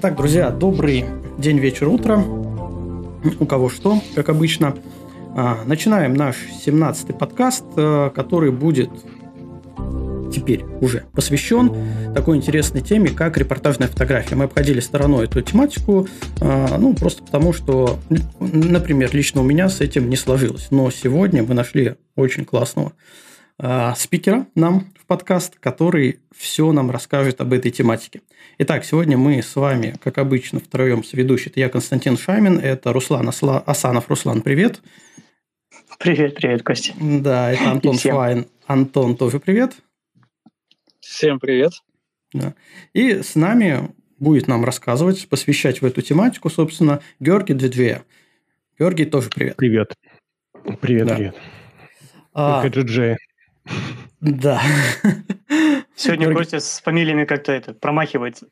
Так, друзья, добрый день, вечер, утро. У кого что, как обычно. А, начинаем наш 17-й подкаст, э, который будет теперь уже посвящен такой интересной теме, как репортажная фотография. Мы обходили стороной эту тематику, э, ну, просто потому, что, например, лично у меня с этим не сложилось. Но сегодня мы нашли очень классного э, спикера нам в подкаст, который все нам расскажет об этой тематике. Итак, сегодня мы с вами, как обычно, втроем с ведущим. Я Константин Шамин, это Руслан Асанов. Руслан, привет. Привет, привет, Костя. Да, это Антон Швайн. Антон, тоже привет. Всем привет. Да. И с нами будет нам рассказывать, посвящать в эту тематику, собственно, Георгий Двидвея. Георгий, тоже привет. Привет. Привет, да. привет. А... Да. Сегодня. Костя с фамилиями как-то это промахивается.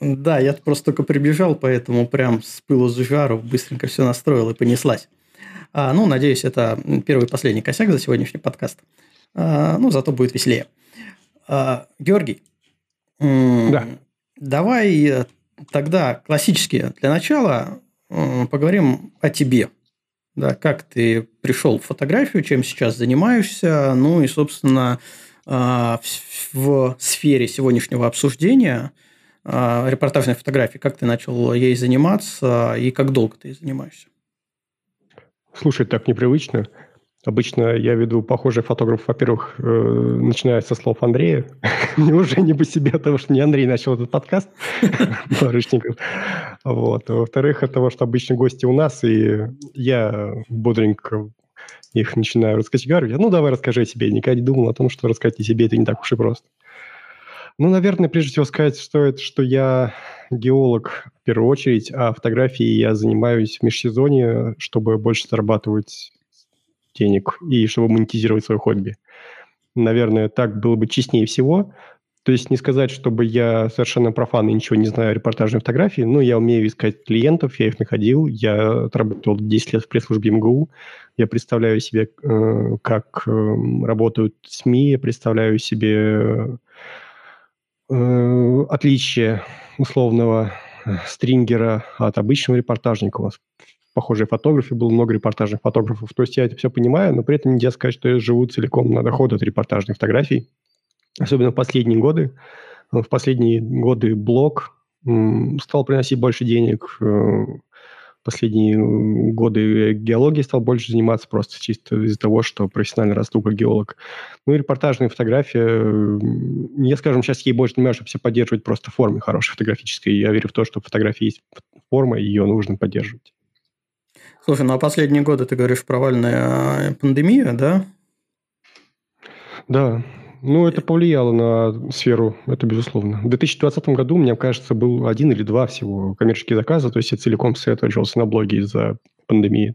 Да, я просто только прибежал, поэтому прям с пылу с жару быстренько все настроил и понеслась. А, ну, надеюсь, это первый и последний косяк за сегодняшний подкаст. А, ну, зато будет веселее. А, Георгий, да. давай э, тогда классически для начала поговорим о тебе. Да, как ты пришел в фотографию, чем сейчас занимаешься, ну и, собственно, а, в сфере сегодняшнего обсуждения а, репортажной фотографии, как ты начал ей заниматься и как долго ты ей занимаешься? Слушай, так непривычно. Обычно я веду похожий фотограф, во-первых, э, начиная со слов Андрея. Мне уже не по себе, потому что не Андрей начал этот подкаст. Вот. Во-вторых, от того, что обычно гости у нас, и я бодренько их начинаю раскатегорировать. Ну, давай расскажи о себе. Никогда не думал о том, что рассказать о себе это не так уж и просто. Ну, наверное, прежде всего сказать стоит, что я геолог в первую очередь, а фотографией я занимаюсь в межсезонье, чтобы больше зарабатывать денег и чтобы монетизировать свое хобби. Наверное, так было бы честнее всего. То есть не сказать, чтобы я совершенно профан и ничего не знаю о репортажной фотографии, но я умею искать клиентов, я их находил, я отработал 10 лет в пресс-службе МГУ, я представляю себе, э, как э, работают СМИ, я представляю себе э, отличие условного стрингера от обычного репортажника. У вас похожие фотографы, было много репортажных фотографов. То есть я это все понимаю, но при этом нельзя сказать, что я живу целиком на доход от репортажных фотографий. Особенно в последние годы. В последние годы блог стал приносить больше денег. Э, последние годы геологии стал больше заниматься просто чисто из-за того, что профессионально расту как геолог. Ну и репортажная фотография, я, скажем, сейчас ей больше занимаюсь, чтобы все поддерживать просто формы хорошей фотографической. Я верю в то, что фотография есть форма, и ее нужно поддерживать. Слушай, ну а последние годы, ты говоришь, провальная пандемия, да? Да, ну, это повлияло на сферу, это безусловно. В 2020 году, мне кажется, был один или два всего коммерческие заказы, то есть я целиком сосредоточился на блоге из-за пандемии.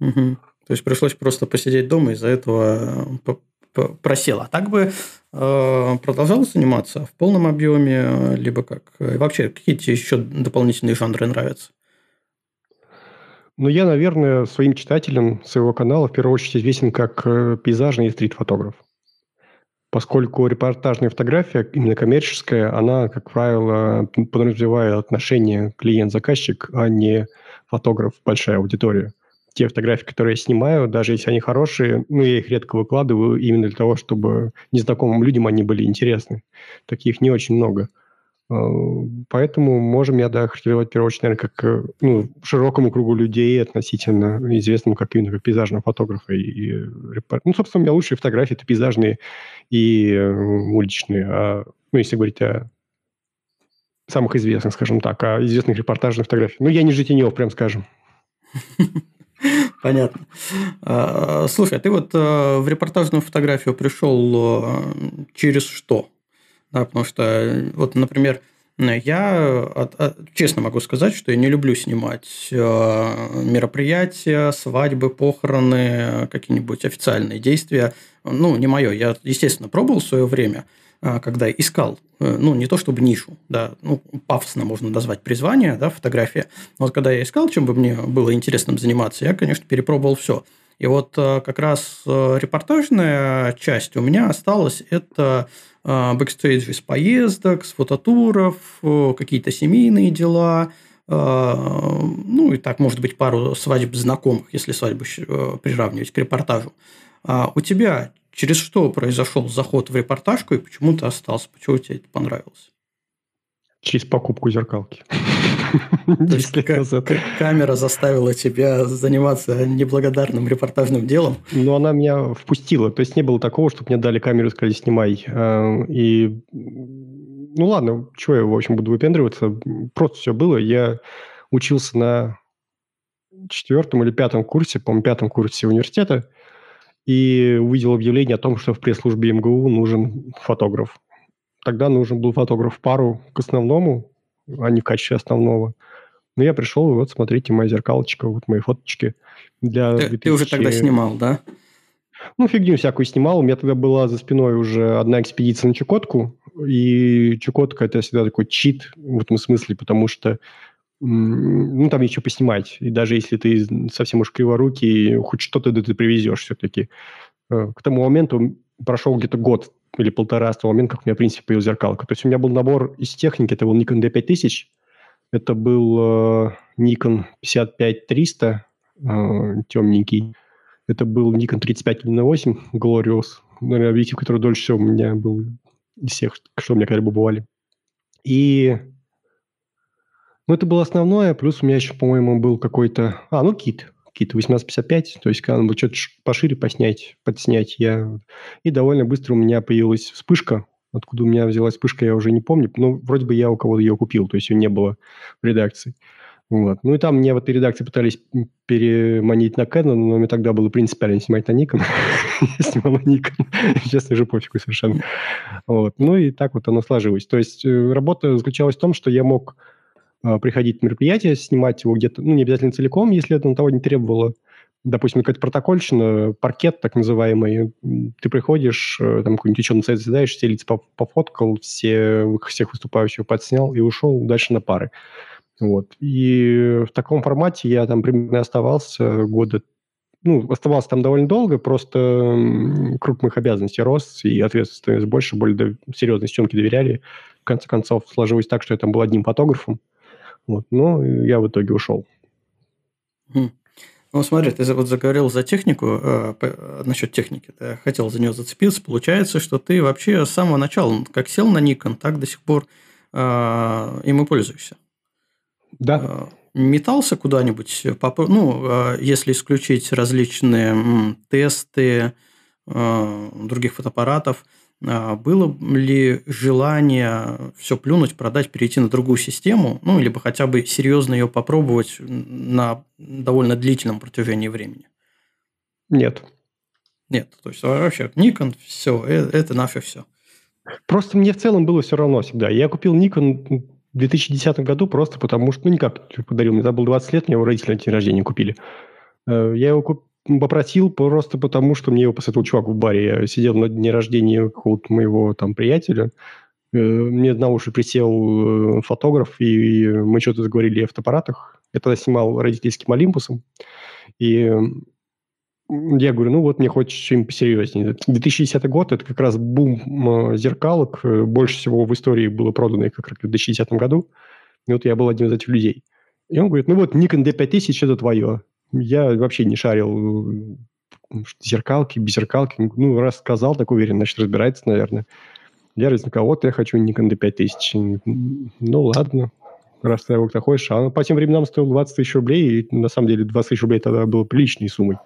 Угу. То есть пришлось просто посидеть дома, из-за этого э, просело. А так бы э, продолжал заниматься в полном объеме, либо как? И вообще, какие тебе еще дополнительные жанры нравятся? Ну, я, наверное, своим читателям своего канала в первую очередь известен как э, пейзажный и стрит-фотограф. Поскольку репортажная фотография, именно коммерческая, она, как правило, подразумевает отношение клиент-заказчик, а не фотограф, большая аудитория. Те фотографии, которые я снимаю, даже если они хорошие, ну, я их редко выкладываю именно для того, чтобы незнакомым людям они были интересны. Таких не очень много. Э, поэтому можем я, да, характеризовать, в первую очередь, наверное, как э, ну, широкому кругу людей относительно известному как именно как пейзажного фотографа и, и. Ну, собственно, у меня лучшие фотографии – это пейзажные и э, уличные. А, ну, если говорить о самых известных, скажем так, о известных репортажных фотографиях. Ну, я не Житинев, прям скажем. Понятно. А, слушай, а ты вот в репортажную фотографию пришел через что? Да, потому что, вот, например, я честно могу сказать, что я не люблю снимать э, мероприятия, свадьбы, похороны, какие-нибудь официальные действия. Ну, не мое. Я, естественно, пробовал в свое время, э, когда искал, э, ну, не то чтобы нишу, да, ну, пафосно можно назвать призвание, да, фотография. Но вот когда я искал, чем бы мне было интересным заниматься, я, конечно, перепробовал все. И вот как раз репортажная часть у меня осталась. Это бэкстейдж из поездок, с фототуров, какие-то семейные дела – ну, и так, может быть, пару свадеб знакомых, если свадьбу приравнивать к репортажу. А у тебя через что произошел заход в репортажку и почему ты остался? Почему тебе это понравилось? Через покупку зеркалки. То есть камера заставила тебя заниматься неблагодарным репортажным делом? Ну, она меня впустила. То есть не было такого, чтобы мне дали камеру и сказали, снимай. А, и ну ладно, чего я, в общем, буду выпендриваться. Просто все было. Я учился на четвертом или пятом курсе, по-моему, пятом курсе университета и увидел объявление о том, что в пресс-службе МГУ нужен фотограф. Тогда нужен был фотограф пару к основному, а не в качестве основного. Но я пришел, и вот, смотрите, моя зеркалочка, вот мои фоточки. Для ты, 2000... ты уже тогда снимал, да? Ну, фигню всякую снимал. У меня тогда была за спиной уже одна экспедиция на Чукотку. И Чукотка – это всегда такой чит в этом смысле, потому что ну, там еще поснимать. И даже если ты совсем уж криворукий, хоть что-то да ты привезешь все-таки. Э, к тому моменту прошел где-то год или полтора с того момента, как у меня, в принципе, появилась зеркалка. То есть у меня был набор из техники. Это был Nikon D5000, это был э, Nikon 55-300, э, темненький. Это был Nikon 35-1.8 Glorious, наверное, объектив, который дольше всего у меня был из всех, что у меня когда-либо бывали. И ну, это было основное, плюс у меня еще, по-моему, был какой-то... А, ну, кит. Кит 1855, то есть когда надо было что-то пошире поснять, подснять. Я... И довольно быстро у меня появилась вспышка. Откуда у меня взялась вспышка, я уже не помню. Но вроде бы я у кого-то ее купил, то есть ее не было в редакции. Вот. Ну и там меня в этой редакции пытались переманить на Canon, но мне тогда было принципиально снимать на Nikon. Я снимал на Nikon. Честно же, пофигу совершенно. Ну и так вот оно сложилось. То есть э, работа заключалась в том, что я мог приходить на мероприятие, снимать его где-то, ну, не обязательно целиком, если это на того не требовало. Допустим, какая-то протокольщина, паркет так называемый, ты приходишь, э, там какой-нибудь ученый совет задаешь, все лица пофоткал, все, всех выступающих подснял и ушел дальше на пары. Вот. И в таком формате я там примерно оставался года ну, оставался там довольно долго, просто круг моих обязанностей рос, и ответственность больше, более серьезной съемки доверяли. В конце концов, сложилось так, что я там был одним фотографом, вот. Но я в итоге ушел. Ну, смотри, ты вот заговорил за технику, э, насчет техники, ты хотел за нее зацепиться. Получается, что ты вообще с самого начала, как сел на Nikon, так до сих пор э, им и пользуешься. Да. Э, метался куда-нибудь, ну, э, если исключить различные м, тесты э, других фотоаппаратов – было ли желание все плюнуть, продать, перейти на другую систему, ну, либо хотя бы серьезно ее попробовать на довольно длительном протяжении времени? Нет. Нет, то есть вообще Nikon, все, э, это наше все. Просто мне в целом было все равно всегда. Я купил Nikon в 2010 году просто потому, что, ну, никак подарил. Мне забыл 20 лет, мне его родители на день рождения купили. Э, я его купил попросил просто потому, что мне его посоветовал чувак в баре. Я сидел на дне рождения какого-то моего там приятеля. Э, мне на уши присел э, фотограф, и мы что-то заговорили о фотоаппаратах. Я тогда снимал родительским Олимпусом. И я говорю, ну вот мне хочется что-нибудь посерьезнее. 2010 год – это как раз бум зеркалок. Больше всего в истории было продано как раз в 2010 году. И вот я был одним из этих людей. И он говорит, ну вот Nikon D5000 – это твое. Я вообще не шарил зеркалки, без зеркалки. Ну, раз сказал, так уверен, значит, разбирается, наверное. Я вот я хочу Nikon D5000. Ну, ладно, раз ты его хочешь. А по тем временам стоил 20 тысяч рублей, и на самом деле 20 тысяч рублей тогда было приличной суммой.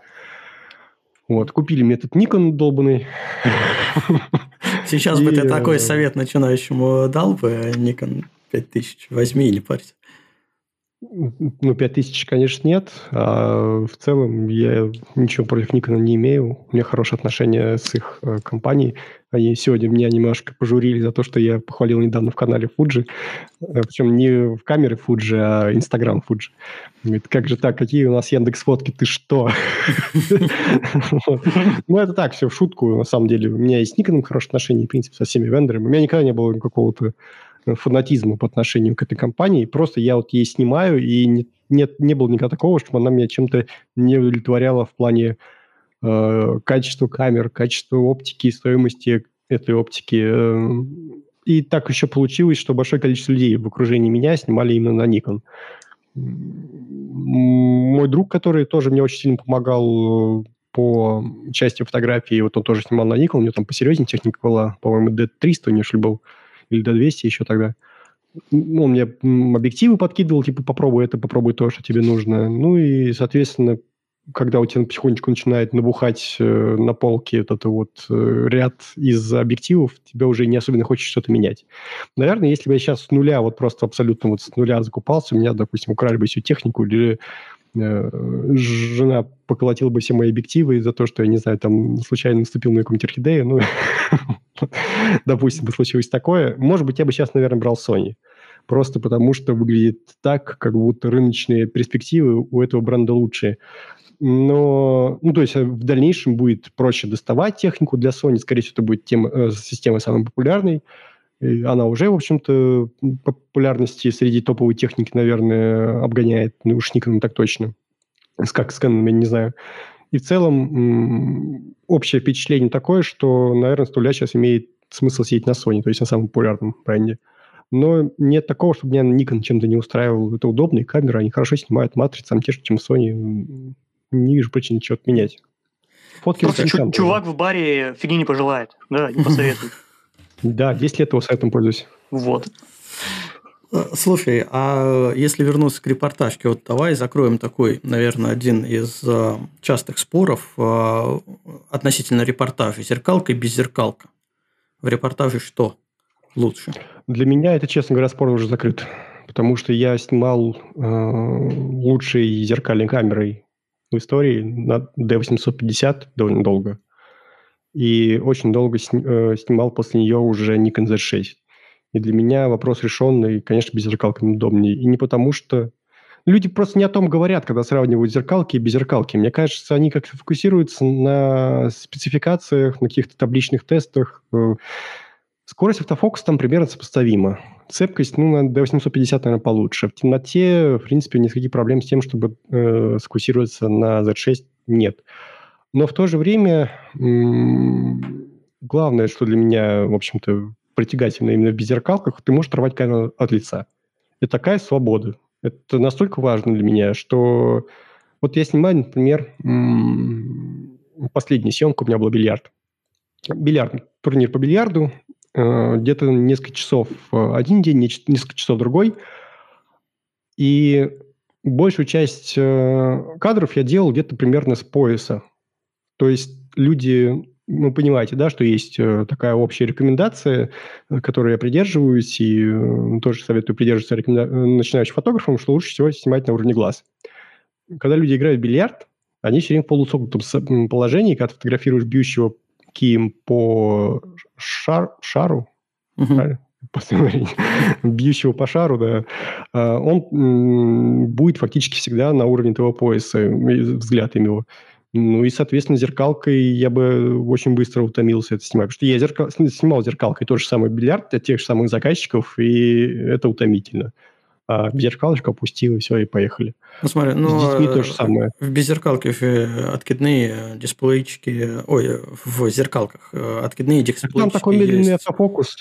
Вот, купили мне этот Nikon долбанный. Сейчас бы ты такой э, совет начинающему дал бы, Nikon 5000, возьми или парься. Ну, 5000, конечно, нет. А в целом я ничего против Никона не имею. У меня хорошие отношения с их э, компанией. Они сегодня меня немножко пожурили за то, что я похвалил недавно в канале Fuji. Э, Причем не в камеры Fuji, а Instagram Fuji. Говорит, как же так, какие у нас Яндекс фотки, ты что? Ну, это так, все в шутку. На самом деле, у меня есть с Никоном хорошие отношения, в принципе, со всеми вендорами. У меня никогда не было какого-то фанатизма по отношению к этой компании. Просто я вот ей снимаю, и не, нет, не было никогда такого, чтобы она меня чем-то не удовлетворяла в плане э, качество камер, качество оптики, стоимости этой оптики. Э, и так еще получилось, что большое количество людей в окружении меня снимали именно на Nikon. Мой друг, который тоже мне очень сильно помогал по части фотографии, вот он тоже снимал на Nikon, у него там посерьезнее техника была, по-моему, D300 у него, что ли, был, или D200 еще тогда. Он мне объективы подкидывал, типа, попробуй это, попробуй то, что тебе нужно. Ну и, соответственно, когда у тебя потихонечку начинает набухать э, на полке этот вот э, ряд из объективов, тебе уже не особенно хочешь что-то менять. Наверное, если бы я сейчас с нуля, вот просто абсолютно вот с нуля закупался, у меня, допустим, украли бы всю технику, или э, жена поколотила бы все мои объективы за то, что, я не знаю, там случайно наступил на каком-нибудь орхидею, ну, допустим, бы случилось такое, может быть, я бы сейчас, наверное, брал Sony просто потому что выглядит так, как будто рыночные перспективы у этого бренда лучшие но, ну, то есть э, в дальнейшем будет проще доставать технику для Sony, скорее всего, это будет тема, э, система самой популярной. И она уже, в общем-то, популярности среди топовой техники, наверное, обгоняет, ну уж Nikon так точно. Как с Canon, я не знаю. И в целом общее впечатление такое, что, наверное, стуля сейчас имеет смысл сидеть на Sony, то есть на самом популярном бренде. Но нет такого, чтобы меня Nikon чем-то не устраивал. Это удобные камеры, они хорошо снимают матрицы, там те же, чем Sony не вижу причин ничего отменять. Фотки Просто чу- чувак в баре фигни не пожелает, да, не посоветует. Да, 10 лет его сайтом пользуюсь. Вот. Э, слушай, а если вернуться к репортажке, вот давай закроем такой, наверное, один из э, частых споров э, относительно репортажа. Зеркалка и беззеркалка. В репортаже что лучше? Для меня это, честно говоря, спор уже закрыт. Потому что я снимал э, лучшей зеркальной камерой в истории на D850 довольно долго. И очень долго э, снимал после нее уже Nikon Z6. И для меня вопрос решенный, конечно, без зеркалки удобнее. И не потому что... Люди просто не о том говорят, когда сравнивают зеркалки и беззеркалки. Мне кажется, они как-то фокусируются на спецификациях, на каких-то табличных тестах. Э, скорость автофокуса там примерно сопоставима. Цепкость, ну, на D850, наверное, получше. В темноте, в принципе, никаких проблем с тем, чтобы э, сфокусироваться на Z6 нет. Но в то же время главное, что для меня, в общем-то, притягательно именно в беззеркалках, ты можешь оторвать камеру от лица. Это такая свобода. Это настолько важно для меня, что вот я снимаю, например, последняя съемка у меня была бильярд. Бильярд, турнир по бильярду. Э, где-то несколько часов э, один день, несколько часов другой. И большую часть э, кадров я делал где-то примерно с пояса. То есть люди, ну, понимаете, да, что есть такая общая рекомендация, которой я придерживаюсь, и тоже советую придерживаться рекоменда... начинающим фотографам, что лучше всего снимать на уровне глаз. Когда люди играют в бильярд, они все время в полусогнутом положении, когда фотографируешь бьющего кием по шар, шару, uh-huh. бьющего по шару, да, а, он будет фактически всегда на уровне того пояса, взгляд его. Ну и, соответственно, зеркалкой я бы очень быстро утомился это снимать. Потому что я зеркал, снимал зеркалкой тот же самый бильярд от тех же самых заказчиков, и это утомительно а беззеркалочку опустил, и все, и поехали. Ну, смотри, ну, С детьми то же самое. В беззеркалке откидные дисплейчики, ой, в зеркалках э, откидные дисплейчики Там такой медленный есть. автофокус.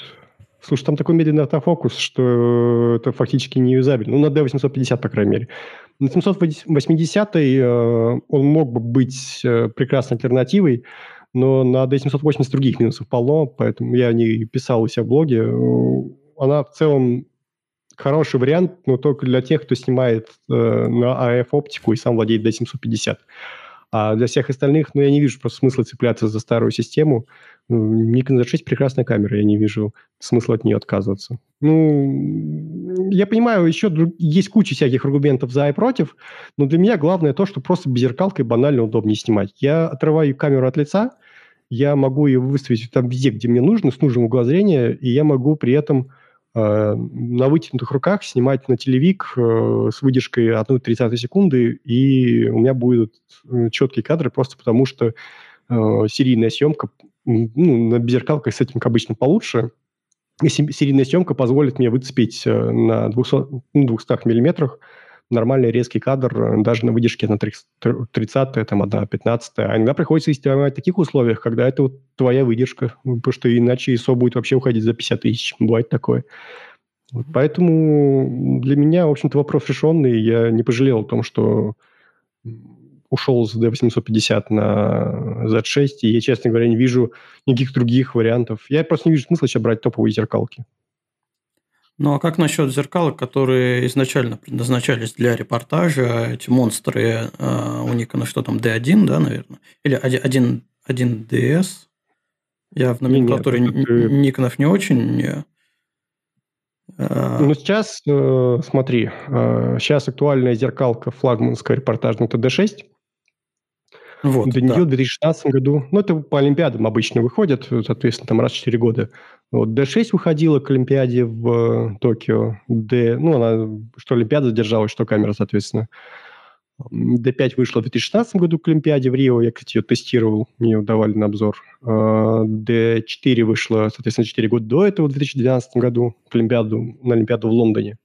Слушай, там такой медленный автофокус, что это фактически не юзабельно. Ну, на D850, по крайней мере. На 780 э, он мог бы быть э, прекрасной альтернативой, но на D780 других минусов полно, поэтому я не писал у себя в блоге. Она в целом хороший вариант, но только для тех, кто снимает э, на AF-оптику и сам владеет D750. А для всех остальных, ну, я не вижу просто смысла цепляться за старую систему. Ну, Nikon Z6 прекрасная камера, я не вижу смысла от нее отказываться. Ну, я понимаю, еще есть куча всяких аргументов за и против, но для меня главное то, что просто беззеркалкой банально удобнее снимать. Я отрываю камеру от лица, я могу ее выставить там везде, где мне нужно, с нужным угла зрения, и я могу при этом на вытянутых руках снимать на телевик э, с выдержкой 1,30 секунды, и у меня будут э, четкие кадры просто потому, что серийная съемка, ну, на беззеркалках с этим обычно получше, и серийная съемка позволит мне выцепить на 200, 200 ну, миллиметрах нормальный резкий кадр э, даже на выдержке на 30 там, одна 15 А иногда приходится снимать в таких условиях, когда это вот твоя выдержка, потому что иначе ISO будет вообще уходить за 50 тысяч. Бывает такое. Вот поэтому для меня, в общем-то, вопрос решенный. Я не пожалел о том, что ушел с D850 на Z6, и я, честно говоря, не вижу никаких других вариантов. Я просто не вижу смысла сейчас брать топовые зеркалки. Ну а как насчет зеркалок, которые изначально предназначались для репортажа? Эти монстры э, у Никона что там, D1, да, наверное? Или 1, 1, DS? Я в номенклатуре Никонов не очень... Э, ну, сейчас, э, смотри, э, сейчас актуальная зеркалка флагманская репортажная это D6. Вот, До нее да. в 2016 году, ну, это по Олимпиадам обычно выходят, соответственно, там раз в 4 года. Вот D6 выходила к Олимпиаде в Токио. D, ну, она, что Олимпиада задержалась, что камера, соответственно. D5 вышла в 2016 году к Олимпиаде в Рио, я, кстати, ее тестировал, мне ее давали на обзор. D4 а, вышла, соответственно, 4 года до этого, в 2012 году, к Олимпиаду, на Олимпиаду в Лондоне.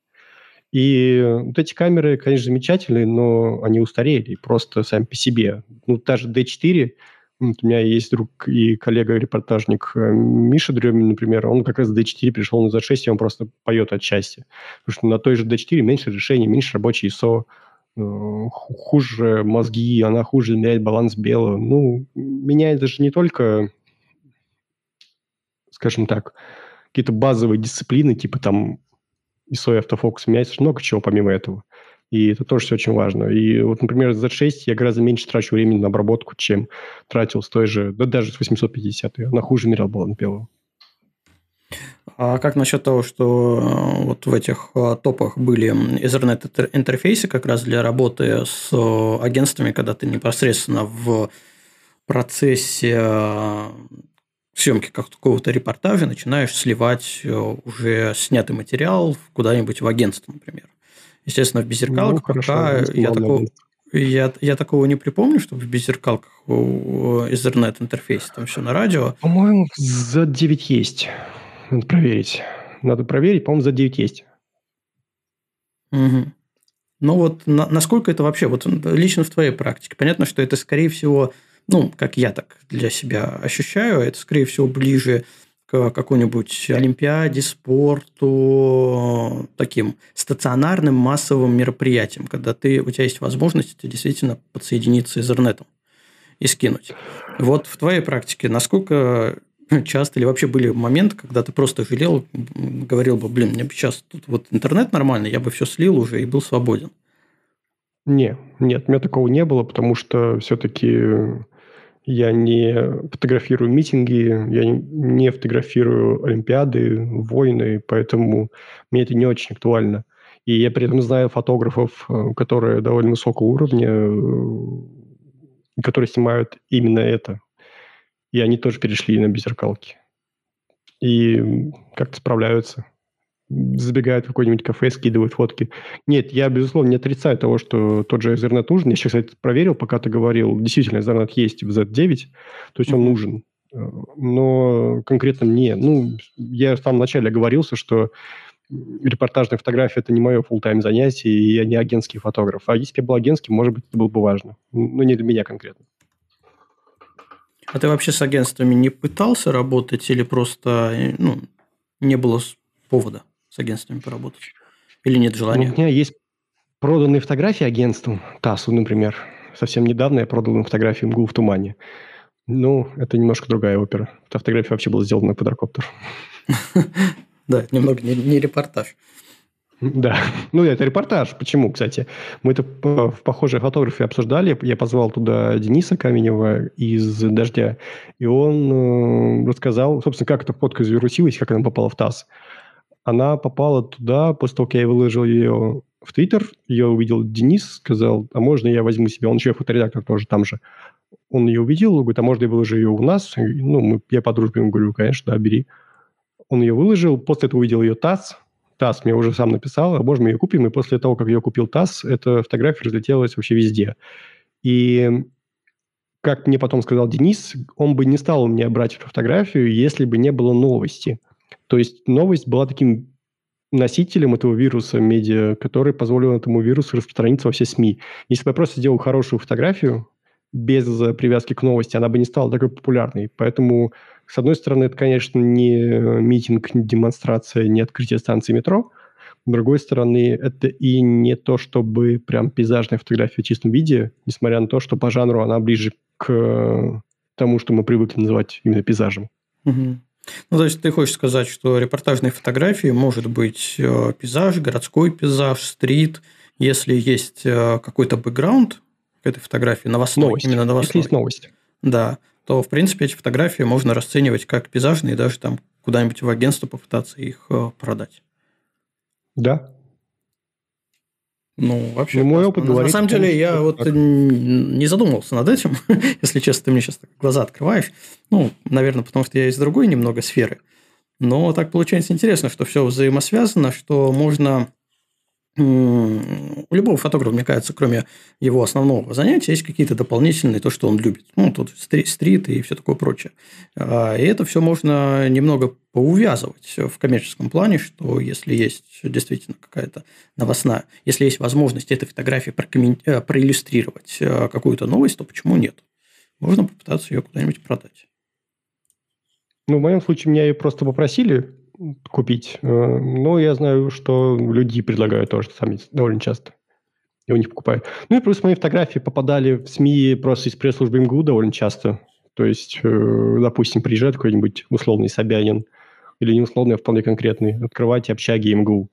И вот эти камеры, конечно, замечательные, но они устарели просто сами по себе. Ну, даже D4, вот у меня есть друг и коллега-репортажник э, Миша Дремин, например, он как раз D4 перешел на Z6, и он просто поет от счастья. Потому что на той же D4 меньше решений, меньше рабочей ISO, э, хуже мозги, она хуже меняет баланс белого. Ну, меняет даже не только, скажем так, какие-то базовые дисциплины, типа там ISO и автофокус меняется много чего помимо этого. И это тоже все очень важно. И вот, например, Z6 я гораздо меньше трачу времени на обработку, чем тратил с той же, да даже с 850. Она хуже мерял баланс белого. А как насчет того, что э, вот в этих э, топах были Ethernet-интерфейсы как раз для работы с э, агентствами, когда ты непосредственно в процессе съемки какого-то репортажа начинаешь сливать уже снятый материал куда-нибудь в агентство, например. Естественно, в беззеркалках ну, пока я такого, я, я такого не припомню, чтобы в беззеркалках Ethernet интерфейсе там все на радио. По-моему, за 9 есть. Надо проверить. Надо проверить, по-моему, за 9 есть. Угу. Ну вот на, насколько это вообще, вот лично в твоей практике, понятно, что это скорее всего ну, как я так для себя ощущаю, это, скорее всего, ближе к какой-нибудь олимпиаде, спорту, таким стационарным массовым мероприятиям, когда ты, у тебя есть возможность действительно подсоединиться интернетом и скинуть. Вот в твоей практике насколько часто или вообще были моменты, когда ты просто жалел, говорил бы, блин, мне бы сейчас тут вот интернет нормальный, я бы все слил уже и был свободен. Не, нет, у меня такого не было, потому что все-таки я не фотографирую митинги, я не фотографирую Олимпиады, войны, поэтому мне это не очень актуально. И я при этом знаю фотографов, э, которые довольно высокого уровня, э, которые снимают именно это. И они тоже перешли на беззеркалки. И как-то справляются забегают в какое-нибудь кафе, скидывают фотки. Нет, я, безусловно, не отрицаю того, что тот же Ethernet нужен. Я сейчас, кстати, проверил, пока ты говорил. Действительно, Ethernet есть в Z9, то есть он нужен. Но конкретно мне... Ну, я в самом начале оговорился, что репортажная фотография – это не мое full-time занятие, и я не агентский фотограф. А если бы я был агентским, может быть, это было бы важно. Но не для меня конкретно. А ты вообще с агентствами не пытался работать или просто ну, не было повода? С агентствами поработать? Или нет желания? У меня есть проданные фотографии агентству, ТАССу, например. Совсем недавно я продал им фотографию МГУ в тумане. Ну, это немножко другая опера. Эта фотография вообще была сделана на квадрокоптер. Да, немного не репортаж. Да, ну это репортаж. Почему, кстати? Мы это в похожей фотографии обсуждали. Я позвал туда Дениса Каменева из «Дождя», и он э, рассказал, собственно, как эта фотка завирусилась, как она попала в ТАСС она попала туда, после того, как я выложил ее в Твиттер, ее увидел Денис, сказал, а можно я возьму себе, он еще фоторедактор тоже там же. Он ее увидел, говорит, а можно я выложу ее у нас? Ну, мы, я по дружбе ему говорю, конечно, да, бери. Он ее выложил, после этого увидел ее ТАСС, ТАСС мне уже сам написал, а можно мы ее купим? И после того, как ее купил ТАСС, эта фотография разлетелась вообще везде. И как мне потом сказал Денис, он бы не стал мне брать эту фотографию, если бы не было новости. То есть новость была таким носителем этого вируса медиа, который позволил этому вирусу распространиться во все СМИ. Если бы я просто сделал хорошую фотографию без привязки к новости, она бы не стала такой популярной. Поэтому, с одной стороны, это, конечно, не митинг, не демонстрация, не открытие станции метро. С другой стороны, это и не то, чтобы прям пейзажная фотография в чистом виде, несмотря на то, что по жанру она ближе к тому, что мы привыкли называть именно пейзажем. Угу. Ну, то есть ты хочешь сказать, что репортажные фотографии может быть э, пейзаж, городской пейзаж, стрит, если есть э, какой-то бэкграунд к этой фотографии, новостной, новость. именно новостной. Если есть новость. Да, то, в принципе, эти фотографии можно расценивать как пейзажные, даже там куда-нибудь в агентство попытаться их э, продать. Да, ну, вообще. Ну, мой опыт на, говорит, на самом деле, я вот так. не задумывался над этим, если честно, ты мне сейчас глаза открываешь. Ну, наверное, потому что я из другой немного сферы. Но так получается интересно, что все взаимосвязано, что можно у любого фотографа, мне кажется, кроме его основного занятия, есть какие-то дополнительные, то, что он любит. Ну, тут стрит и все такое прочее. А, и это все можно немного поувязывать в коммерческом плане, что если есть действительно какая-то новостная, если есть возможность этой фотографии э, проиллюстрировать э, какую-то новость, то почему нет? Можно попытаться ее куда-нибудь продать. Ну, в моем случае меня ее просто попросили купить. Э, но я знаю, что люди предлагают тоже сами довольно часто. И у них покупают. Ну и плюс мои фотографии попадали в СМИ просто из пресс-службы МГУ довольно часто. То есть, э, допустим, приезжает какой-нибудь условный Собянин, или не условный, а вполне конкретный, открывать общаги МГУ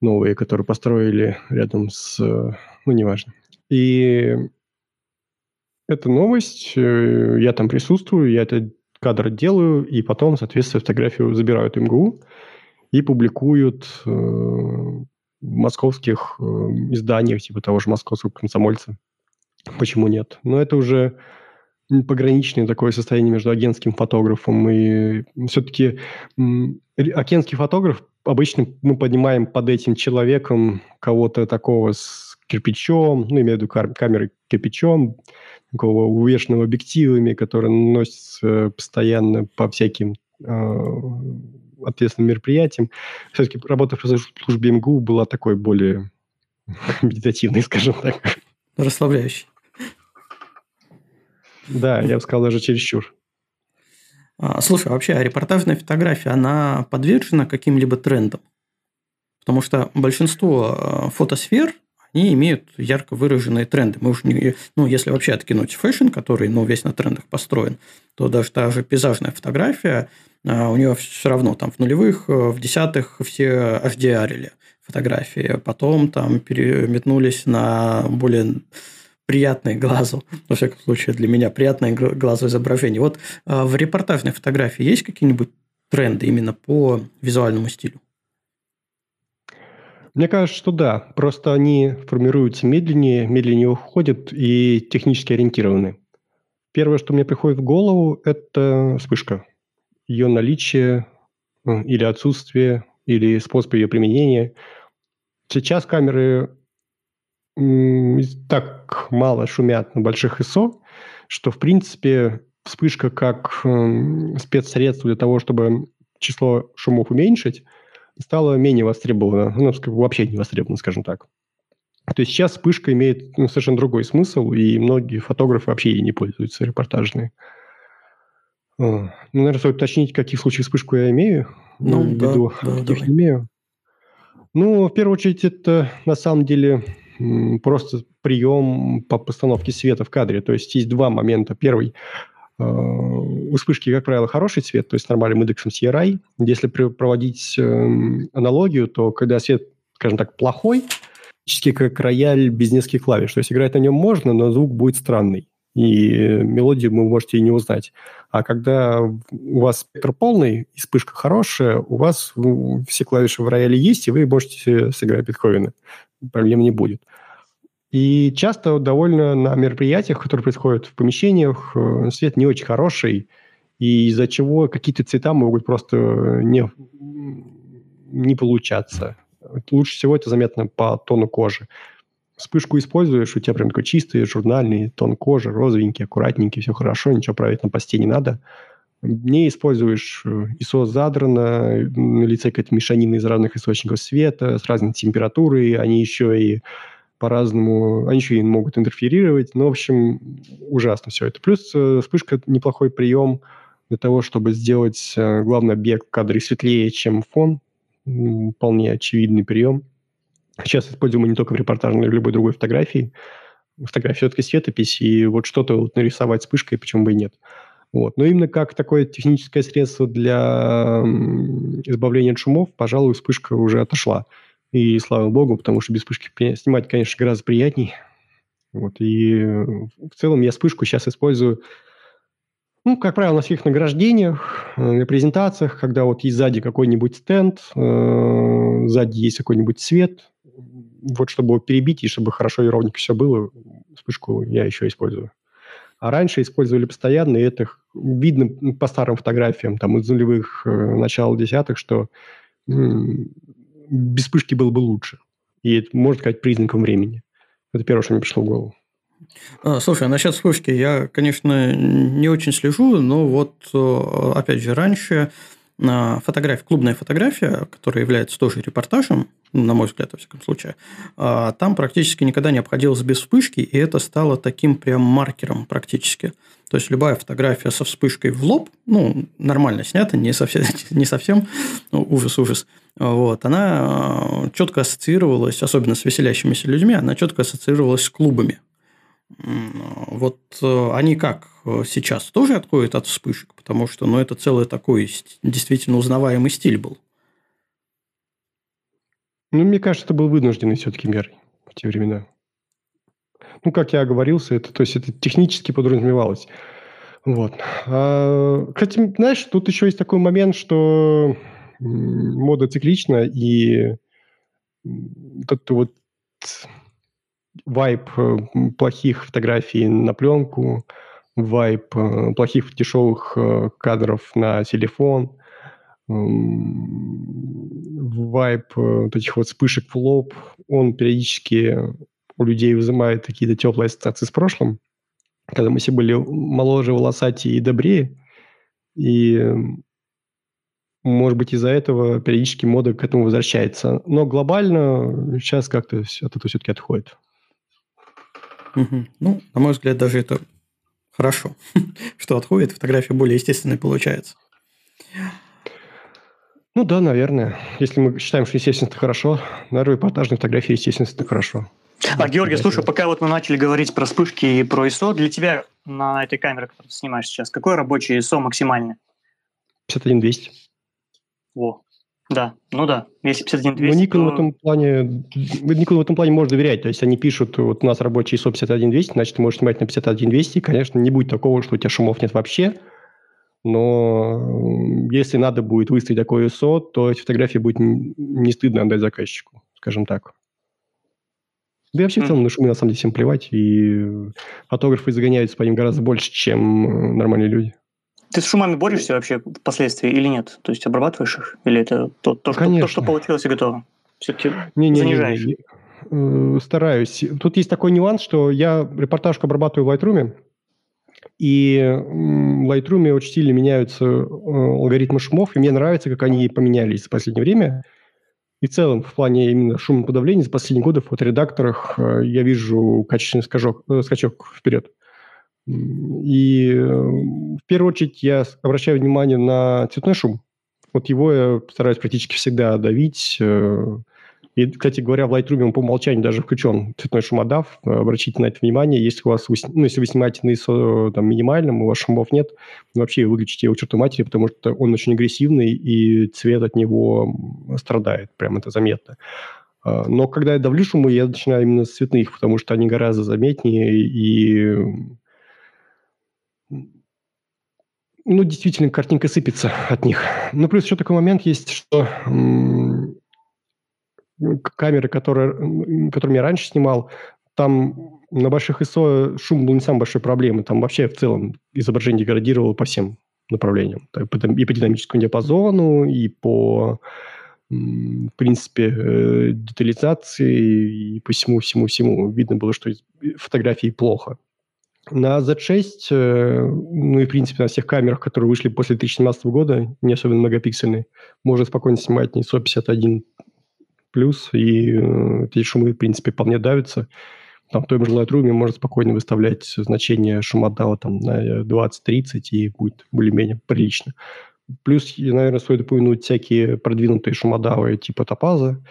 новые, которые построили рядом с... Э, ну, неважно. И эта новость, я там присутствую, я это кадр делаю, и потом, соответственно, фотографию забирают МГУ и публикуют э, в московских э, изданиях, типа того же московского комсомольца. Почему нет? Но это уже пограничное такое состояние между агентским фотографом и все-таки агентский фотограф обычно мы поднимаем под этим человеком кого-то такого с кирпичом, ну, имею в виду камерой кирпичом, такого увешанного объективами, который носится постоянно по всяким э, ответственным мероприятиям. Все-таки работа в службе МГУ была такой более медитативной, скажем так. Расслабляющей. Да, я бы сказал, даже чересчур. А, слушай, а вообще, а репортажная фотография, она подвержена каким-либо трендам? Потому что большинство фотосфер они имеют ярко выраженные тренды. Мы уж не, ну, если вообще откинуть fashion, который, ну, весь на трендах построен, то даже та же пейзажная фотография, а, у нее все равно там в нулевых, э, в десятых все HDR-или фотографии, потом там переметнулись на более приятное глазу, во всяком случае для меня приятное глазу изображение. Вот а, в репортажной фотографии есть какие-нибудь тренды именно по визуальному стилю? Мне кажется, что да. Просто они формируются медленнее, медленнее уходят и технически ориентированы. Первое, что мне приходит в голову, это вспышка. Ее наличие ну, или отсутствие, или способ ее применения. Сейчас камеры так мало шумят на больших ISO, что, в принципе, вспышка как спецсредство для того, чтобы число шумов уменьшить, стала менее востребована, ну, вообще не востребована, скажем так. То есть сейчас вспышка имеет ну, совершенно другой смысл, и многие фотографы вообще ей не пользуются, репортажные. Ну, наверное, стоит уточнить, в каких случаях вспышку я имею. Ну, ну да, виду, да, каких давай. имею. Ну, в первую очередь, это на самом деле просто прием по постановке света в кадре. То есть есть два момента. Первый у вспышки, как правило, хороший цвет, то есть нормальным индексом CRI. Если проводить эм, аналогию, то когда свет, скажем так, плохой, практически как рояль без нескольких клавиш. То есть играть на нем можно, но звук будет странный. И мелодию вы можете и не узнать. А когда у вас спектр полный и вспышка хорошая, у вас все клавиши в рояле есть, и вы можете сыграть Бетховена. Проблем не будет. И часто довольно на мероприятиях, которые происходят в помещениях, э, свет не очень хороший, и из-за чего какие-то цвета могут просто не, не получаться. Лучше всего это заметно по тону кожи. Вспышку используешь, у тебя прям такой чистый журнальный тон кожи, розовенький, аккуратненький, все хорошо, ничего править на посте не надо. не используешь э, ISO задрано, на лице какая-то мешанина из разных источников света, с разной температурой, они еще и по-разному, они еще и могут интерферировать, ну, в общем, ужасно все это. Плюс э, вспышка – неплохой прием для того, чтобы сделать э, главный объект в светлее, чем фон, вполне очевидный прием. Сейчас используем не только в репортаже, но и в любой другой фотографии. Фотография все-таки светопись, и вот что-то вот нарисовать вспышкой, почему бы и нет. Вот. Но именно как такое техническое средство для избавления от шумов, пожалуй, вспышка уже отошла. И слава богу, потому что без вспышки снимать, конечно, гораздо приятней. Вот. И в целом я вспышку сейчас использую, ну, как правило, на своих награждениях, э, на презентациях, когда вот есть сзади какой-нибудь стенд, э, сзади есть какой-нибудь свет, вот чтобы его перебить и чтобы хорошо и ровненько все было, вспышку я еще использую. А раньше использовали постоянно, и это видно по старым фотографиям, там, из нулевых, э, начала десятых, что без вспышки было бы лучше. И это, можно сказать, признаком времени. Это первое, что мне пришло в голову. А, слушай, а насчет вспышки я, конечно, не очень слежу, но вот, э, опять же, раньше фотография, клубная фотография, которая является тоже репортажем, ну, на мой взгляд, во всяком случае, а, там практически никогда не обходилось без вспышки, и это стало таким прям маркером практически. То есть любая фотография со вспышкой в лоб, ну, нормально снята, не совсем, не совсем ну, ужас-ужас, вот, она а, четко ассоциировалась, особенно с веселящимися людьми, она четко ассоциировалась с клубами. Вот э, они как э, сейчас тоже отходят от вспышек, потому что ну, это целый такой действительно узнаваемый стиль был. Ну, мне кажется, это был вынужденный все-таки мерой в те времена. Ну, как я оговорился, это, то есть это технически подразумевалось. Вот. А, кстати, знаешь, тут еще есть такой момент, что мода циклична, и этот вот вайп э, плохих фотографий на пленку, вайп э, плохих дешевых э, кадров на телефон, вайп вот этих вот вспышек в лоб, он периодически у людей вызывает какие-то теплые ассоциации с прошлым, когда мы все были моложе, волосатее и добрее, и может быть, из-за этого периодически мода к этому возвращается. Но глобально сейчас как-то от этого все-таки отходит. Угу. Ну, на мой взгляд, даже это хорошо, что отходит, фотография более естественной получается. Ну да, наверное. Если мы считаем, что естественно это хорошо, наверное, репортажная фотография естественно это хорошо. А, Георгий, слушай, пока вот мы начали говорить про вспышки и про ISO, для тебя на этой камере, которую ты снимаешь сейчас, какой рабочий ISO максимальный? 51200. Во, да, ну да, если 51 200, ну, Nikon то... в этом плане, Nikon в этом плане может доверять, то есть они пишут, вот у нас рабочий ISO 51200, значит, ты можешь снимать на 51200, конечно, не будет такого, что у тебя шумов нет вообще, но если надо будет выставить такой ISO, то эти фотографии будет не стыдно отдать заказчику, скажем так. Да и вообще в целом на шумы на самом деле всем плевать, и фотографы загоняются по ним гораздо больше, чем нормальные люди. Ты с шумами борешься вообще впоследствии или нет? То есть обрабатываешь их? Или это то, то, что, то что получилось и готово? Все-таки не, не, занижаешь? Не, не, не. Стараюсь. Тут есть такой нюанс, что я репортажку обрабатываю в Lightroom, и в Lightroom очень сильно меняются э, алгоритмы шумов, и мне нравится, как они поменялись за последнее время. И в целом, в плане именно шумоподавления за последние годы в фоторедакторах э, я вижу качественный скачок, э, скачок вперед. И э, в первую очередь я обращаю внимание на цветной шум. Вот его я стараюсь практически всегда давить. Э, и, кстати говоря, в Lightroom он по умолчанию даже включен цветной шумодав. Обратите на это внимание. Если у вас, ну, если вы снимаете на ISO там, минимальном, у вас шумов нет, вообще выключите его черту матери, потому что он очень агрессивный, и цвет от него страдает. Прям это заметно. А, но когда я давлю шумы, я начинаю именно с цветных, потому что они гораздо заметнее и ну, действительно, картинка сыпется от них. Ну, плюс еще такой момент есть, что камеры, которые, которыми я раньше снимал, там на больших ISO шум был не самой большой проблемой. Там вообще в целом изображение деградировало по всем направлениям. И по динамическому диапазону, и по, в принципе, э, детализации, и по всему-всему-всему. Видно было, что фотографии плохо. На Z6, э, ну и, в принципе, на всех камерах, которые вышли после 2017 года, не особенно многопиксельные, можно спокойно снимать не ISO 51 плюс, и э, эти шумы, в принципе, вполне давятся. Там в том же Lightroom можно спокойно выставлять значение шумодава там, на 20-30, и будет более-менее прилично. Плюс, наверное, стоит упомянуть всякие продвинутые шумодавы типа Топаза,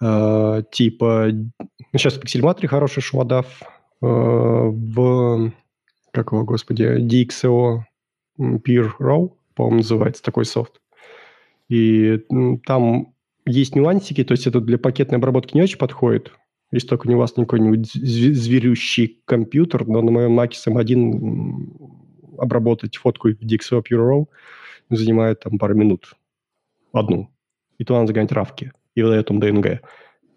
э, типа... Ну, сейчас в Pixelmator хороший шумодав, э, в... Как его, господи? DxO Peer Raw, по-моему, называется такой софт. И там есть нюансики, то есть это для пакетной обработки не очень подходит, если только не у вас какой-нибудь зверющий компьютер, но на моем Mac M1 обработать фотку в DxO Pure Raw занимает там пару минут. Одну. И то надо загонять равки. И выдает там DNG.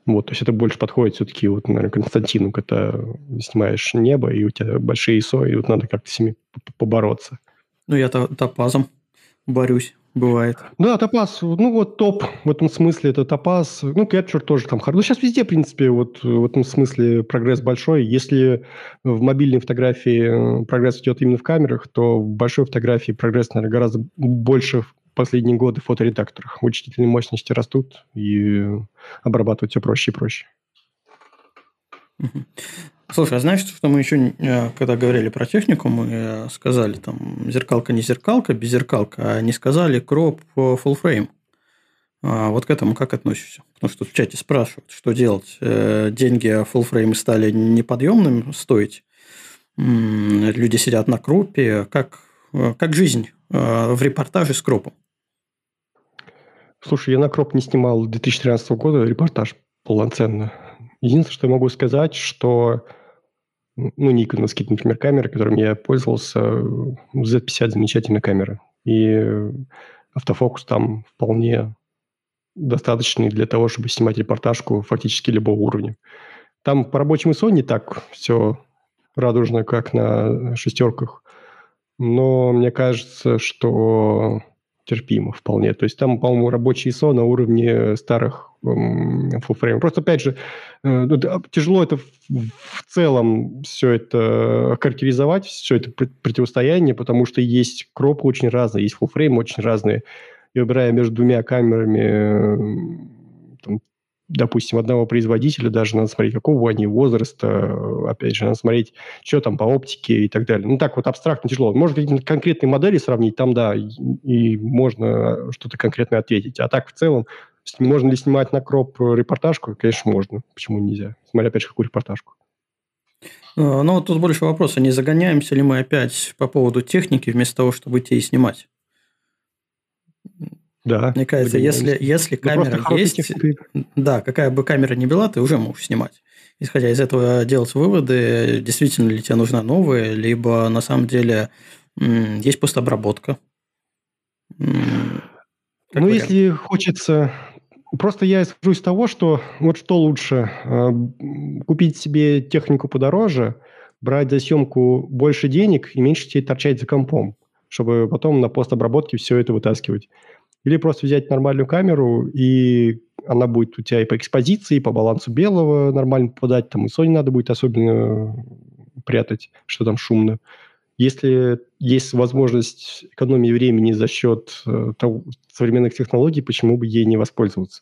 Вот, то есть это больше подходит все-таки, вот, наверное, Константину, когда снимаешь небо, и у тебя большие ISO, и вот надо как-то с ними побороться. Ну, я топазом борюсь бывает. Да, топаз, ну вот топ в этом смысле это топаз. Ну, Capture тоже там хорошо. Ну, сейчас везде, в принципе, вот в этом смысле прогресс большой. Если в мобильной фотографии э, прогресс идет именно в камерах, то в большой фотографии прогресс, наверное, гораздо больше последние годы в фоторедакторах. Вычислительные мощности растут, и обрабатывать все проще и проще. Слушай, а знаешь, что мы еще, э, когда говорили про технику, мы э, сказали там зеркалка не зеркалка, без зеркалка, а не сказали кроп full frame. А вот к этому как относишься? Потому что в чате спрашивают, что делать. Э, деньги full frame стали неподъемным стоить. Люди сидят на кропе. Как, как жизнь в репортаже с кропом? Слушай, я на кроп не снимал 2013 года репортаж полноценно. Единственное, что я могу сказать, что ну, никоновские, например, камеры, которыми я пользовался, Z50 замечательная камера. И автофокус там вполне достаточный для того, чтобы снимать репортажку фактически любого уровня. Там по рабочему ISO не так все радужно, как на шестерках. Но мне кажется, что терпимо вполне. То есть там, по-моему, рабочий ISO на уровне старых full frame. Просто, опять же, э, ну, тяжело это в целом все это характеризовать, все это противостояние, потому что есть кропы очень разные, есть frame очень разные. И выбирая между двумя камерами там, допустим, одного производителя, даже надо смотреть, какого они возраста, опять же, надо смотреть, что там по оптике и так далее. Ну, так вот абстрактно тяжело. Можно какие-то конкретные модели сравнить, там, да, и, можно что-то конкретное ответить. А так, в целом, можно ли снимать на кроп репортажку? Конечно, можно. Почему нельзя? Смотря, опять же, какую репортажку. Ну, тут больше вопроса, не загоняемся ли мы опять по поводу техники, вместо того, чтобы идти и снимать? Да. Мне кажется, если, если ну, камера есть, техника. да, какая бы камера ни была, ты уже можешь снимать. Исходя из этого делать выводы, действительно ли тебе нужна новая, либо на самом деле есть постобработка. Как ну, вариант. если хочется... Просто я исхожу из того, что вот что лучше, а, купить себе технику подороже, брать за съемку больше денег и меньше тебе торчать за компом, чтобы потом на постобработке все это вытаскивать. Или просто взять нормальную камеру, и она будет у тебя и по экспозиции, и по балансу белого нормально попадать, там и Sony надо будет особенно прятать, что там шумно. Если есть возможность экономии времени за счет э, того, современных технологий, почему бы ей не воспользоваться?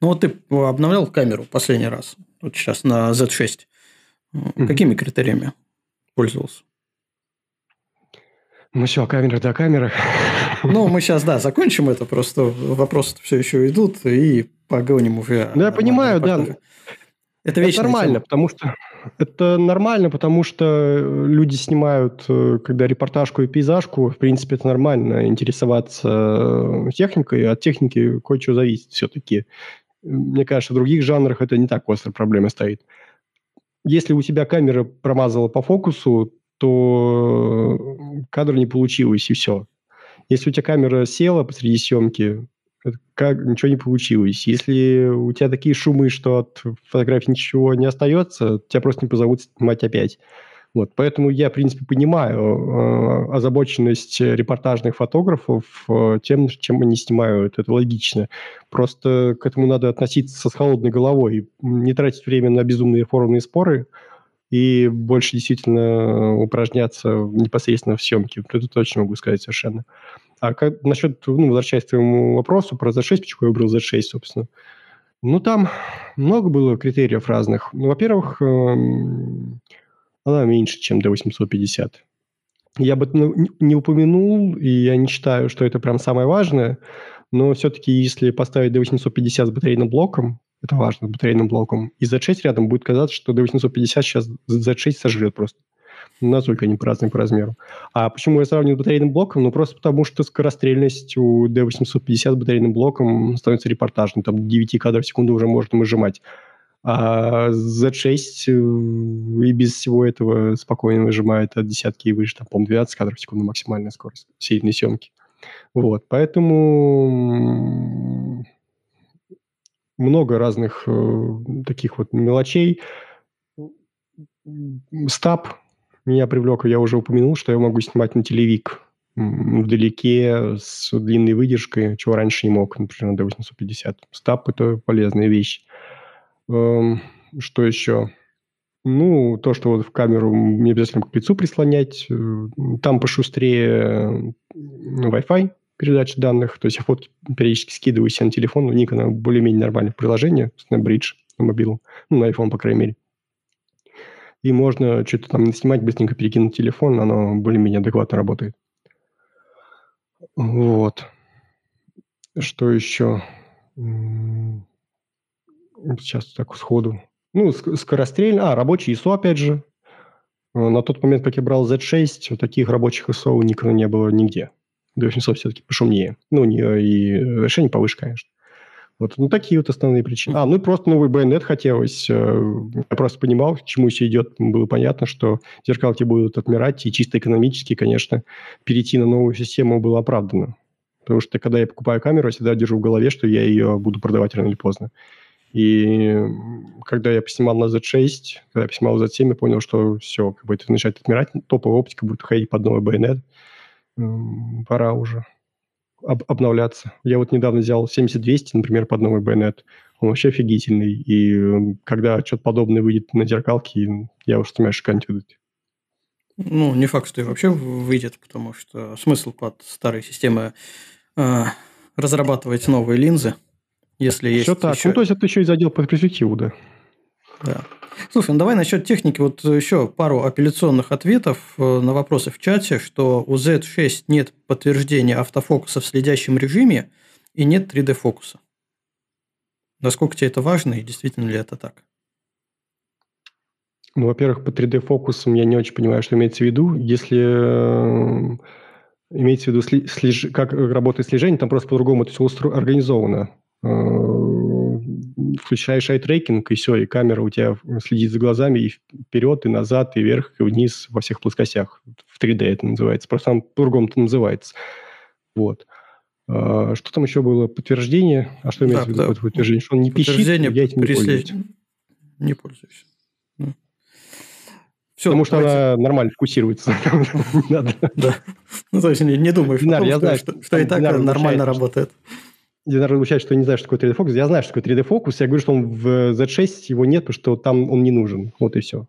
Ну вот ты обновлял камеру последний раз, вот сейчас на Z6. Mm-hmm. Какими критериями пользовался? Мы все, камера до камеры. Ну, мы сейчас, да, закончим это, просто вопросы все еще идут, и погоним уже. Да, я понимаю, да. Это, это нормально, тема. потому что это нормально, потому что люди снимают, э, когда репортажку и пейзажку, в принципе, это нормально интересоваться э, техникой, от техники кое-что зависит все-таки. Мне кажется, в других жанрах это не так остро проблема стоит. Если у тебя камера промазала по фокусу, то кадр не получилось, и все. Если у тебя камера села посреди съемки, как, ничего не получилось. Если у тебя такие шумы, что от фотографии ничего не остается, тебя просто не позовут снимать опять. Вот, поэтому я, в принципе, понимаю э, озабоченность репортажных фотографов э, тем, чем они снимают. Это логично. Просто к этому надо относиться с холодной головой. Не тратить время на безумные форумные споры, и больше действительно упражняться непосредственно в съемке. Это точно могу сказать совершенно. А как, насчет, ну, возвращаясь к твоему вопросу про Z6, почему я выбрал Z6, собственно. Ну, там много было критериев разных. Ну, во-первых, эм, она меньше, чем D850. Я бы ну, не упомянул, и я не считаю, что это прям самое важное, но все-таки если поставить D850 с батарейным блоком, это важно, с батарейным блоком, и Z6 рядом, будет казаться, что D850 сейчас Z6 сожрет просто. Настолько они разные по размеру. А почему я сравниваю с батарейным блоком? Ну, просто потому что скорострельность у D850 с батарейным блоком становится репортажной. Там 9 кадров в секунду уже можно выжимать. А Z6 э, и без всего этого спокойно выжимает от десятки и выше, там, по-моему, 12 кадров в секунду максимальная скорость серийной съемки. Вот, поэтому много разных э, таких вот мелочей. Стаб меня привлек, я уже упомянул, что я могу снимать на телевик вдалеке с длинной выдержкой, чего раньше не мог, например, на D850. Стаб – это полезная вещь. Эм, что еще? Ну, то, что вот в камеру не обязательно к лицу прислонять. Э, там пошустрее Wi-Fi передачи данных. То есть я фотки периодически скидываю себе на телефон. У Nikon более-менее нормальное приложение, Snapbridge на мобилу. Ну, на iPhone, по крайней мере. И можно что-то там снимать, быстренько перекинуть телефон, оно более-менее адекватно работает. Вот. Что еще? Сейчас так сходу. Ну, скорострельно. А, рабочий ISO, опять же. Э, на тот момент, как я брал Z6, таких рабочих ISO у Nikon не было нигде. D800 все-таки пошумнее. Ну, у нее и решение повыше, конечно. Вот, ну, такие вот основные причины. А, ну и просто новый байонет хотелось. Э, я просто понимал, к чему все идет. Было понятно, что зеркалки будут отмирать, и чисто экономически, конечно, перейти на новую систему было оправдано. Потому что когда я покупаю камеру, я всегда держу в голове, что я ее буду продавать рано или поздно. И когда я поснимал на Z6, когда я поснимал на Z7, я понял, что все, как бы это начинает отмирать, топовая оптика будет уходить под новый байонет. Пора уже об, обновляться. Я вот недавно взял 70-200, например, под новый байонет. Он вообще офигительный. И когда что-то подобное выйдет на зеркалке, я уж снимаю шиканить. Ну, не факт, что и вообще выйдет, потому что смысл под старые системы э, разрабатывать новые линзы – если есть Все так. Еще... Ну, то есть, это еще и задел под перспективу, да. Да. Слушай, ну давай насчет техники. Вот еще пару апелляционных ответов э, на вопросы в чате, что у Z6 нет подтверждения автофокуса в следящем режиме и нет 3D-фокуса. Насколько тебе это важно и действительно ли это так? Ну, во-первых, по 3D-фокусам я не очень понимаю, что имеется в виду. Если э, имеется в виду, слеж... как работает слежение, там просто по-другому это все устро... организовано. Включаешь ай-трекинг, и все, и камера у тебя следит за глазами и вперед, и назад, и вверх, и вниз во всех плоскостях. В 3D это называется. Просто там по-другому это называется. Вот. А, что там еще было? Подтверждение? А что имеется да, в виду да. подтверждение? Что он не пищит, я этим не пользуюсь. Не пользуюсь. Ну. Все, Потому что она нормально фокусируется. Да. Ну, то есть не думаешь, что и так нормально работает. Динар возмущает, что я не знаю, что такое 3D-фокус. Я знаю, что такое 3D-фокус. Я говорю, что он в Z6 его нет, потому что там он не нужен. Вот и все.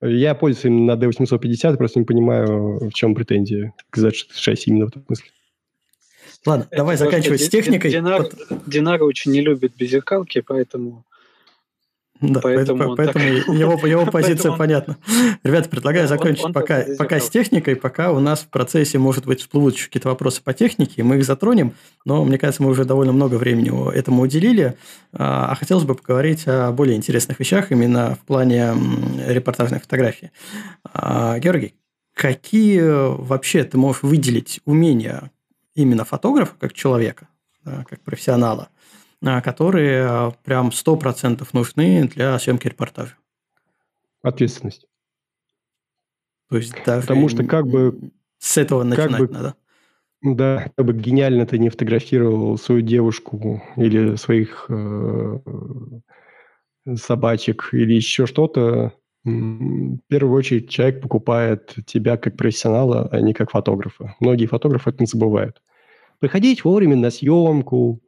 Я пользуюсь им на D850, просто не понимаю, в чем претензия к Z6 именно в этом смысле. Ладно, Это давай заканчивать с техникой. Динар, Динар очень не любит беззеркалки, поэтому да, поэтому, поэтому так... его, его позиция понятна. Ребята, предлагаю закончить пока, пока с техникой, пока у нас в процессе, может быть, всплывут еще какие-то вопросы по технике, мы их затронем, но, мне кажется, мы уже довольно много времени этому уделили, а, а хотелось бы поговорить о более интересных вещах именно в плане репортажной фотографии. А, Георгий, какие вообще ты можешь выделить умения именно фотографа как человека, как профессионала – которые а, прям 100% нужны для съемки репортажа. Ответственность. То есть даже Потому что как бы... С этого начинать бы, надо. Да, как бы гениально ты не фотографировал свою девушку или своих э, собачек или еще что-то, в первую очередь человек покупает тебя как профессионала, а не как фотографа. Многие фотографы это не забывают. Приходить вовремя на съемку,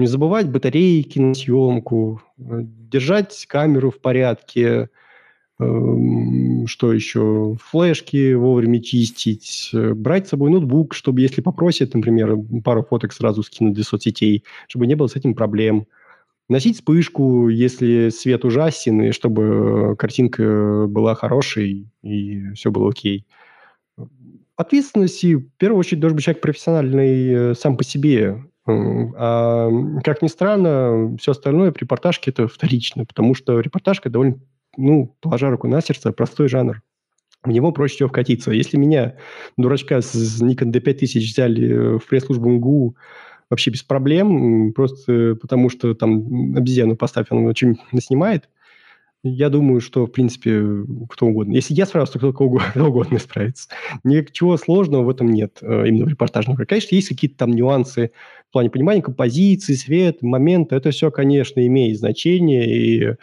не забывать батарейки на съемку, э, держать камеру в порядке, Эм, что еще? Флешки вовремя чистить, э, брать с собой ноутбук, чтобы, если попросят, например, пару фоток сразу скинуть для соцсетей, чтобы не было с этим проблем. Носить вспышку, если свет ужасен, и чтобы картинка была хорошей, и все было окей. Ответственности, в первую очередь, должен быть человек профессиональный э, сам по себе. А, как ни странно, все остальное в репортажке это вторично, потому что репортажка довольно, ну, положа руку на сердце, простой жанр. В него проще всего вкатиться. Если меня, дурачка с Nikon D5000 взяли в пресс-службу МГУ вообще без проблем, просто потому что там обезьяну поставь, она что-нибудь снимает, я думаю, что, в принципе, кто угодно. Если я справился, то кто угодно, кто угодно справится. Ничего сложного в этом нет, э, именно в репортажном. Конечно, есть какие-то там нюансы в плане понимания композиции, свет, момента. Это все, конечно, имеет значение, и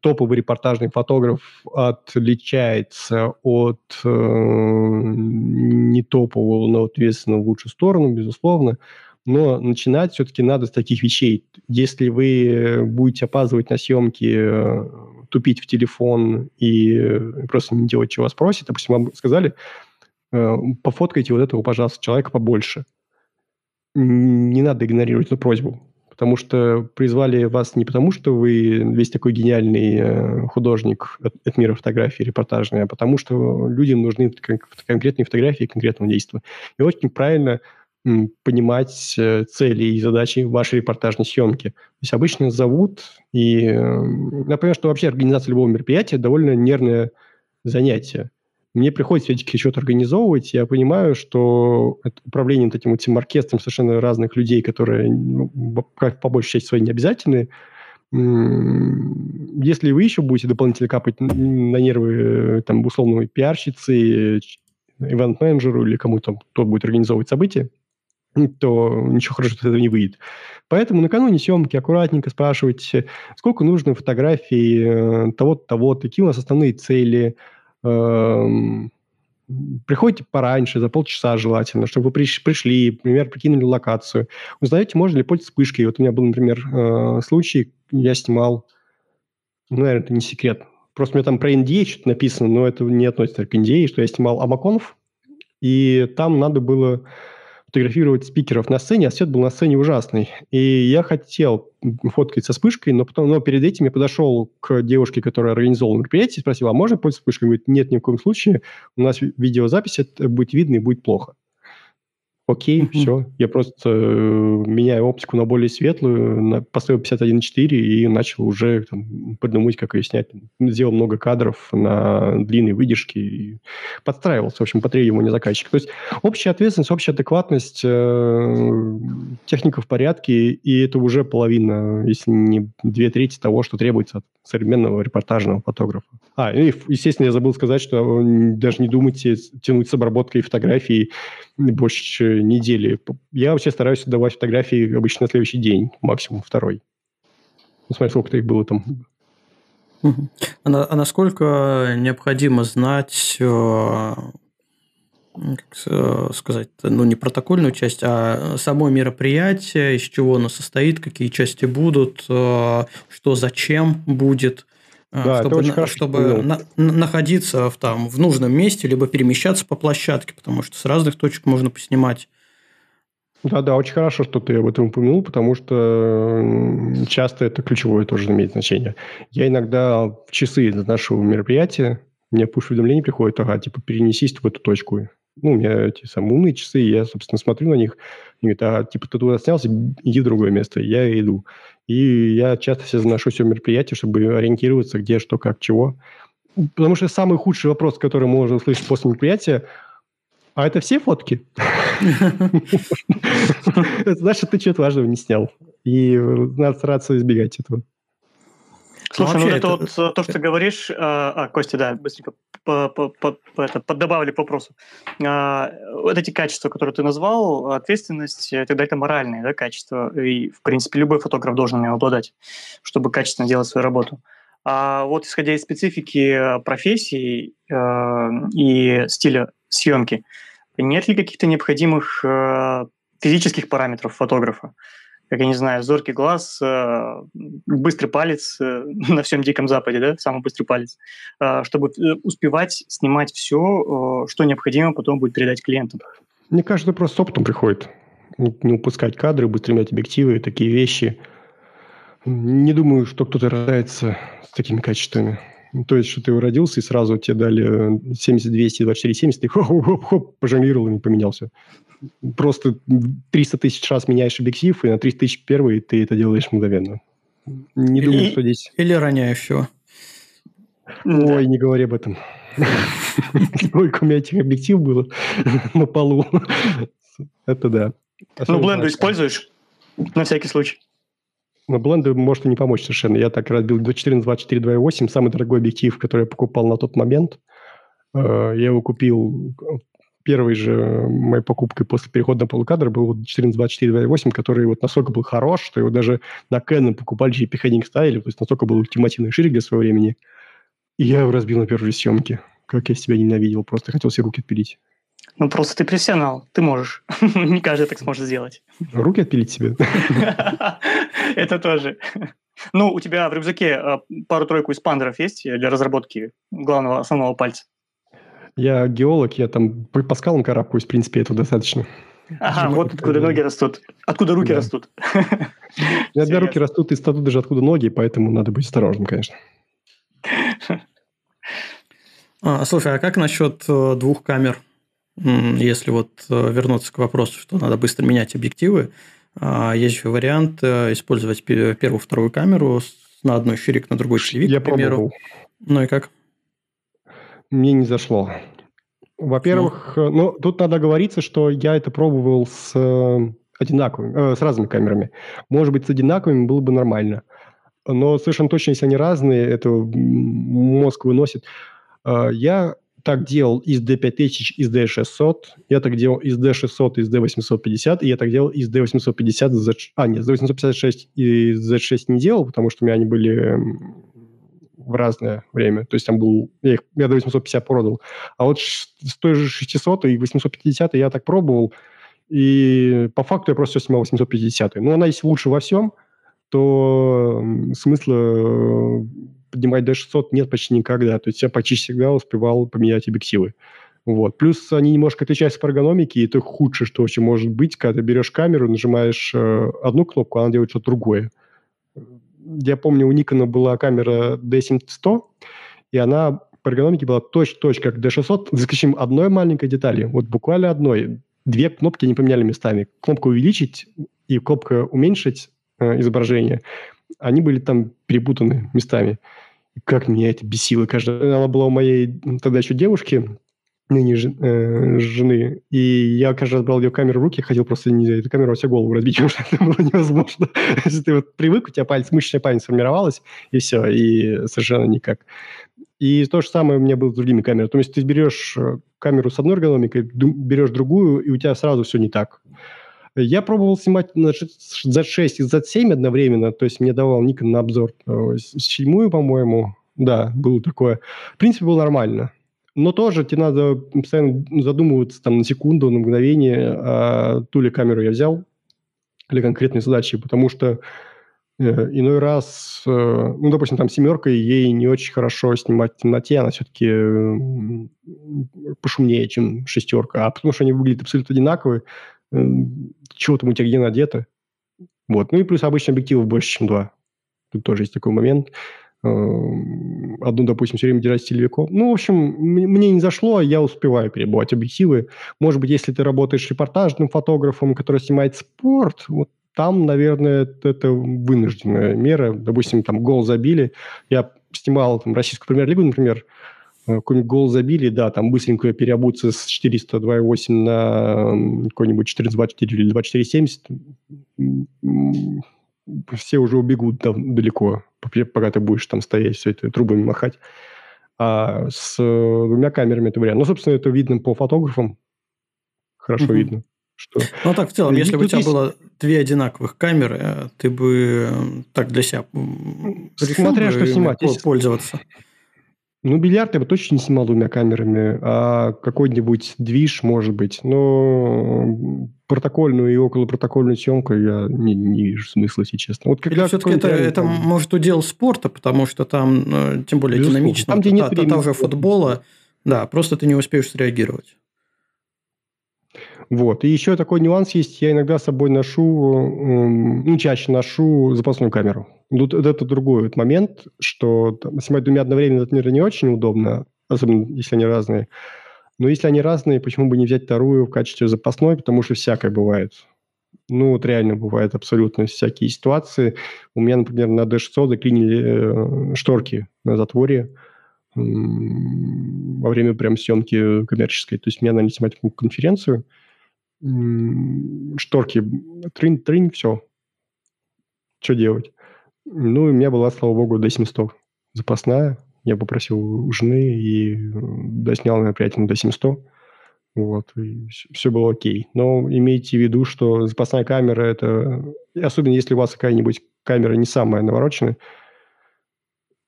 топовый репортажный фотограф отличается от э, не топового, но ответственно в лучшую сторону, безусловно. Но начинать все-таки надо с таких вещей. Если вы будете опаздывать на съемки, э, тупить в телефон и э, просто не делать, чего вас просят, допустим, вам сказали, э, пофоткайте вот этого, пожалуйста, человека побольше. Не надо игнорировать эту просьбу, потому что призвали вас не потому, что вы весь такой гениальный художник от, мира фотографии репортажной, а потому что людям нужны конкретные фотографии конкретного действия. И очень правильно понимать э, цели и задачи вашей репортажной съемки. То есть обычно зовут, и эм, например, что вообще организация любого мероприятия довольно нервное занятие. Мне приходится все-таки что-то организовывать, я понимаю, что управление этим этим оркестром совершенно разных людей, которые ну, по большей части своей не обязательны, если вы еще будете дополнительно капать на нервы э, там, условной пиарщицы, ивент-менеджеру или кому-то, кто будет организовывать события, то ничего хорошего из этого не выйдет. Поэтому накануне съемки аккуратненько спрашивайте, сколько нужно фотографий э, того-то, того-то, какие у нас основные цели. Эм, приходите пораньше, за полчаса желательно, чтобы вы пришли, например, прикинули локацию. Узнаете, можно ли пользоваться вспышкой. Вот у меня был, например, э, случай, я снимал, ну, наверное, это не секрет, просто у меня там про NDA что-то написано, но это не относится к NDA, что я снимал Амаконов, и там надо было фотографировать спикеров на сцене, а свет был на сцене ужасный. И я хотел фоткать со вспышкой, но потом, но перед этим я подошел к девушке, которая организовала мероприятие, спросил, а можно пользоваться вспышкой? Говорит, нет, ни в коем случае. У нас видеозапись, это будет видно и будет плохо. Окей, mm-hmm. все. Я просто э, меняю оптику на более светлую, на, поставил 51.4 и начал уже там, придумать, как ее снять. Сделал много кадров на длинной выдержке и подстраивался, в общем, по требованию заказчика. То есть общая ответственность, общая адекватность, э, техника в порядке, и это уже половина, если не две трети того, что требуется от современного репортажного фотографа. А, и, естественно, я забыл сказать, что даже не думайте тянуть с обработкой фотографий больше недели. Я вообще стараюсь давать фотографии обычно на следующий день, максимум второй. Ну, смотри, сколько-то их было там. А, а насколько необходимо знать, э, как э, сказать, ну не протокольную часть, а само мероприятие, из чего оно состоит, какие части будут, э, что зачем будет, да, чтобы, на, чтобы на, находиться в, там, в нужном месте, либо перемещаться по площадке, потому что с разных точек можно поснимать. Да-да, очень хорошо, что ты об этом упомянул, потому что часто это ключевое тоже имеет значение. Я иногда в часы до нашего мероприятия, мне пуш-уведомление приходит, ага, типа, перенесись в эту точку. Ну, у меня эти самые умные часы, я, собственно, смотрю на них, и говорят, а, типа, ты туда снялся, иди в другое место. Я иду. И я часто себе заношу все мероприятие, чтобы ориентироваться, где, что, как, чего. Потому что самый худший вопрос, который можно услышать после мероприятия, а это все фотки? Значит, ты чего-то важного не снял. И надо стараться избегать этого. Слушай, ну, ну это вот э, то, что ты говоришь, а, а Костя, да, быстренько по, по, по, это, поддобавили к вопросу. А, вот эти качества, которые ты назвал, ответственность, тогда это моральные да, качества, и, в принципе, любой фотограф должен им обладать, чтобы качественно делать свою работу. А вот исходя из специфики профессии э, и стиля съемки, нет ли каких-то необходимых э, физических параметров фотографа? Как я не знаю, зоркий глаз, э, быстрый палец э, на всем Диком Западе, да, самый быстрый палец, э, чтобы успевать снимать все, что необходимо потом будет передать клиентам. Мне кажется, просто опытом приходит. Не упускать кадры, быстро менять объективы, такие вещи. Не думаю, что кто-то рождается с такими качествами. То есть, что ты родился, и сразу тебе дали 70-200, 24-70, ты хоп-хоп-хоп, пожонглировал и поменялся просто 300 тысяч раз меняешь объектив, и на 300 тысяч первый ты это делаешь мгновенно. Не или, думаю, что здесь... Или роняешь все. Ой, да. не говори об этом. Сколько у меня этих объективов было на полу. Это да. Ну, бленду используешь? На всякий случай. Но бленду может и не помочь совершенно. Я так разбил 24 на 24 2.8, самый дорогой объектив, который я покупал на тот момент. Э, я его купил первой же моей покупкой после перехода на полукадр был вот 142428, который вот настолько был хорош, что его даже на Canon покупали, JP Henning ставили, то есть настолько был ультимативный ширик для своего времени. И я его разбил на первой же съемке. Как я себя ненавидел, просто хотел себе руки отпилить. Ну, просто ты профессионал, ты можешь. Не каждый так сможет сделать. Руки отпилить себе? Это тоже. Ну, у тебя в рюкзаке а, пару-тройку испандеров есть для разработки главного основного пальца? Я геолог, я там по скалам карабкаюсь, в принципе, этого достаточно. Ага, вот откуда ноги растут. Откуда руки да. растут. У меня руки растут из статут даже откуда ноги, поэтому надо быть осторожным, конечно. А, слушай, а как насчет э, двух камер? Если вот э, вернуться к вопросу, что надо быстро менять объективы, а, есть же вариант э, использовать первую, вторую камеру на одной щирик, на другой шлевик, Я к примеру. Пробовал. Ну и как? Мне не зашло. Во-первых, ну, ну тут надо говориться, что я это пробовал с э, одинаковыми, э, с разными камерами. Может быть, с одинаковыми было бы нормально. Но совершенно точно, если они разные, это мозг выносит. Э, я так делал из D5000, из D600, я так делал из D600, из D850, и я так делал из D850, Z... а, нет, из D856 и Z6 не делал, потому что у меня они были в разное время. То есть там был... Я, их, я до 850 продал. А вот с той же 600 и 850 я так пробовал, и по факту я просто все снимал 850. Но она если лучше во всем, то смысла э, поднимать до 600 нет почти никогда. То есть я почти всегда успевал поменять объективы. Вот. Плюс они немножко отличаются по эргономике, и это худшее, что вообще может быть, когда ты берешь камеру, нажимаешь э, одну кнопку, она делает что-то другое я помню, у Никона была камера D700, и она по эргономике была точь-точь как D600, за исключением одной маленькой детали, вот буквально одной. Две кнопки не поменяли местами. Кнопка увеличить и кнопка уменьшить э, изображение, они были там перепутаны местами. Как меня это бесило. Каждая, она была у моей тогда еще девушки, ныне э, жены. И я каждый раз брал ее камеру в руки, хотел просто не эту камеру во всю голову разбить, потому что это было невозможно. Если ты вот привык, у тебя палец, мышечная память сформировалась, и все, и совершенно никак. И то же самое у меня было с другими камерами. То есть ты берешь э, камеру с одной эргономикой, берешь другую, и у тебя сразу все не так. Я пробовал снимать на Z6 и Z7 одновременно, то есть мне давал Nikon на обзор э, седьмую, по-моему, да, было такое. В принципе, было нормально. Но тоже тебе надо постоянно задумываться там на секунду, на мгновение, а ту ли камеру я взял для конкретной задачи, потому что э, иной раз, э, ну, допустим, там семерка, ей не очень хорошо снимать в темноте, она все-таки э, пошумнее, чем шестерка, а потому что они выглядят абсолютно одинаковые, чего там у тебя где надето. Вот. Ну и плюс обычно объективов больше, чем два. Тут тоже есть такой момент. Эм, одну, допустим, все время держать стилевиком. Ну, в общем, мне не зашло, а я успеваю перебывать объективы. Может быть, если ты работаешь репортажным фотографом, который снимает спорт, вот там, наверное, это вынужденная мера. Допустим, там гол забили. Я снимал там, российскую премьер-лигу, например, э, какой-нибудь гол забили, да, там быстренько переобуться с 402.8 на какой-нибудь 1424 или 2470 все уже убегут там далеко, пока ты будешь там стоять, все это трубами махать. А с двумя камерами это вариант. Ну, собственно, это видно по фотографам. Хорошо угу. видно. Что... Ну, так в целом, и если бы у тебя есть... было две одинаковых камеры, ты бы так для себя Смотря что снимать. Пользоваться. Ну, бильярд я бы точно не снимал двумя камерами, а какой-нибудь движ, может быть. Но протокольную и околопротокольную съемку я не, не вижу смысла, если честно. Вот когда все-таки это, это может удел спорта, потому что там, э, тем более Безусловно. динамично, там, где нет та, та, та же футбола, да, просто ты не успеешь среагировать. Вот. И еще такой нюанс есть. Я иногда с собой ношу, ну, чаще ношу запасную камеру. Тут это другой вот момент, что там, снимать двумя одновременно, это, наверное, не очень удобно, особенно если они разные. Но если они разные, почему бы не взять вторую в качестве запасной, потому что всякое бывает. Ну, вот реально бывает абсолютно всякие ситуации. У меня, например, на D600 заклинили э, шторки на затворе во время прям съемки коммерческой. То есть меня надо снимать конференцию, шторки, трынь-трынь, все. Что делать? Ну, у меня была, слава богу, D700 запасная. Я попросил у жены и доснял мероприятие на D700. Вот, и все было окей. Но имейте в виду, что запасная камера – это... Особенно если у вас какая-нибудь камера не самая навороченная,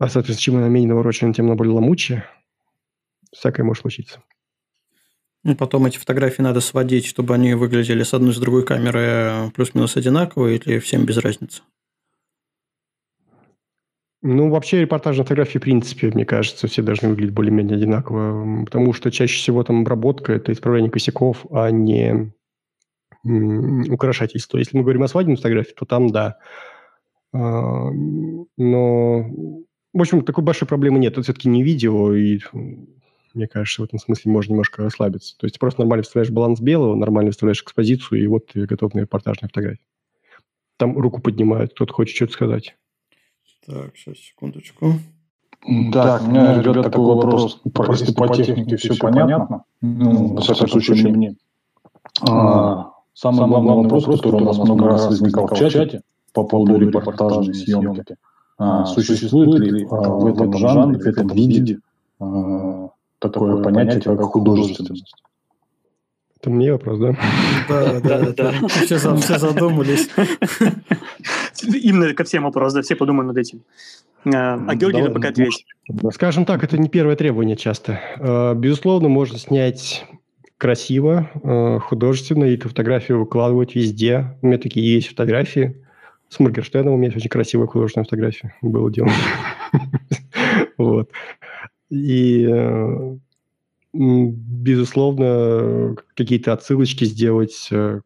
а, соответственно, чем она менее навороченная, тем она более ломучая. Всякое может случиться. Ну, потом эти фотографии надо сводить, чтобы они выглядели с одной с другой камеры плюс-минус одинаково, или всем без разницы? Ну, вообще репортажные фотографии, в принципе, мне кажется, все должны выглядеть более-менее одинаково, потому что чаще всего там обработка – это исправление косяков, а не украшательство. Если мы говорим о свадебной фотографии, то там да. А, но, в общем, такой большой проблемы нет. Это все-таки не видео, и мне кажется, в этом смысле можно немножко расслабиться. То есть просто нормально вставляешь баланс белого, нормально вставляешь экспозицию, и вот ты готов на репортажную фотографию. Там руку поднимают, кто-то хочет что-то сказать. Так, сейчас, секундочку. Так, у меня, ребят, такой вопрос. Если по технике все понятно, ну, во всяком случае, мне. А, самый главный вопрос, который у нас много раз возникал в чате по поводу репортажной съемки. А, существует ли а, в этом жанре, в этом виде такое понятие, как художественность? Это мне вопрос, да? Да, да, да. Все задумались. Именно ко всем вопрос, да, все подумают над этим. А, а Георгий да, пока ответит. Скажем так, это не первое требование часто. А, безусловно, можно снять красиво, а, художественно, и эту фотографию выкладывать везде. У меня такие есть фотографии. С Моргенштерном у меня есть очень красивая художественная фотография. Было дело. Вот. И э, безусловно, какие-то отсылочки сделать э,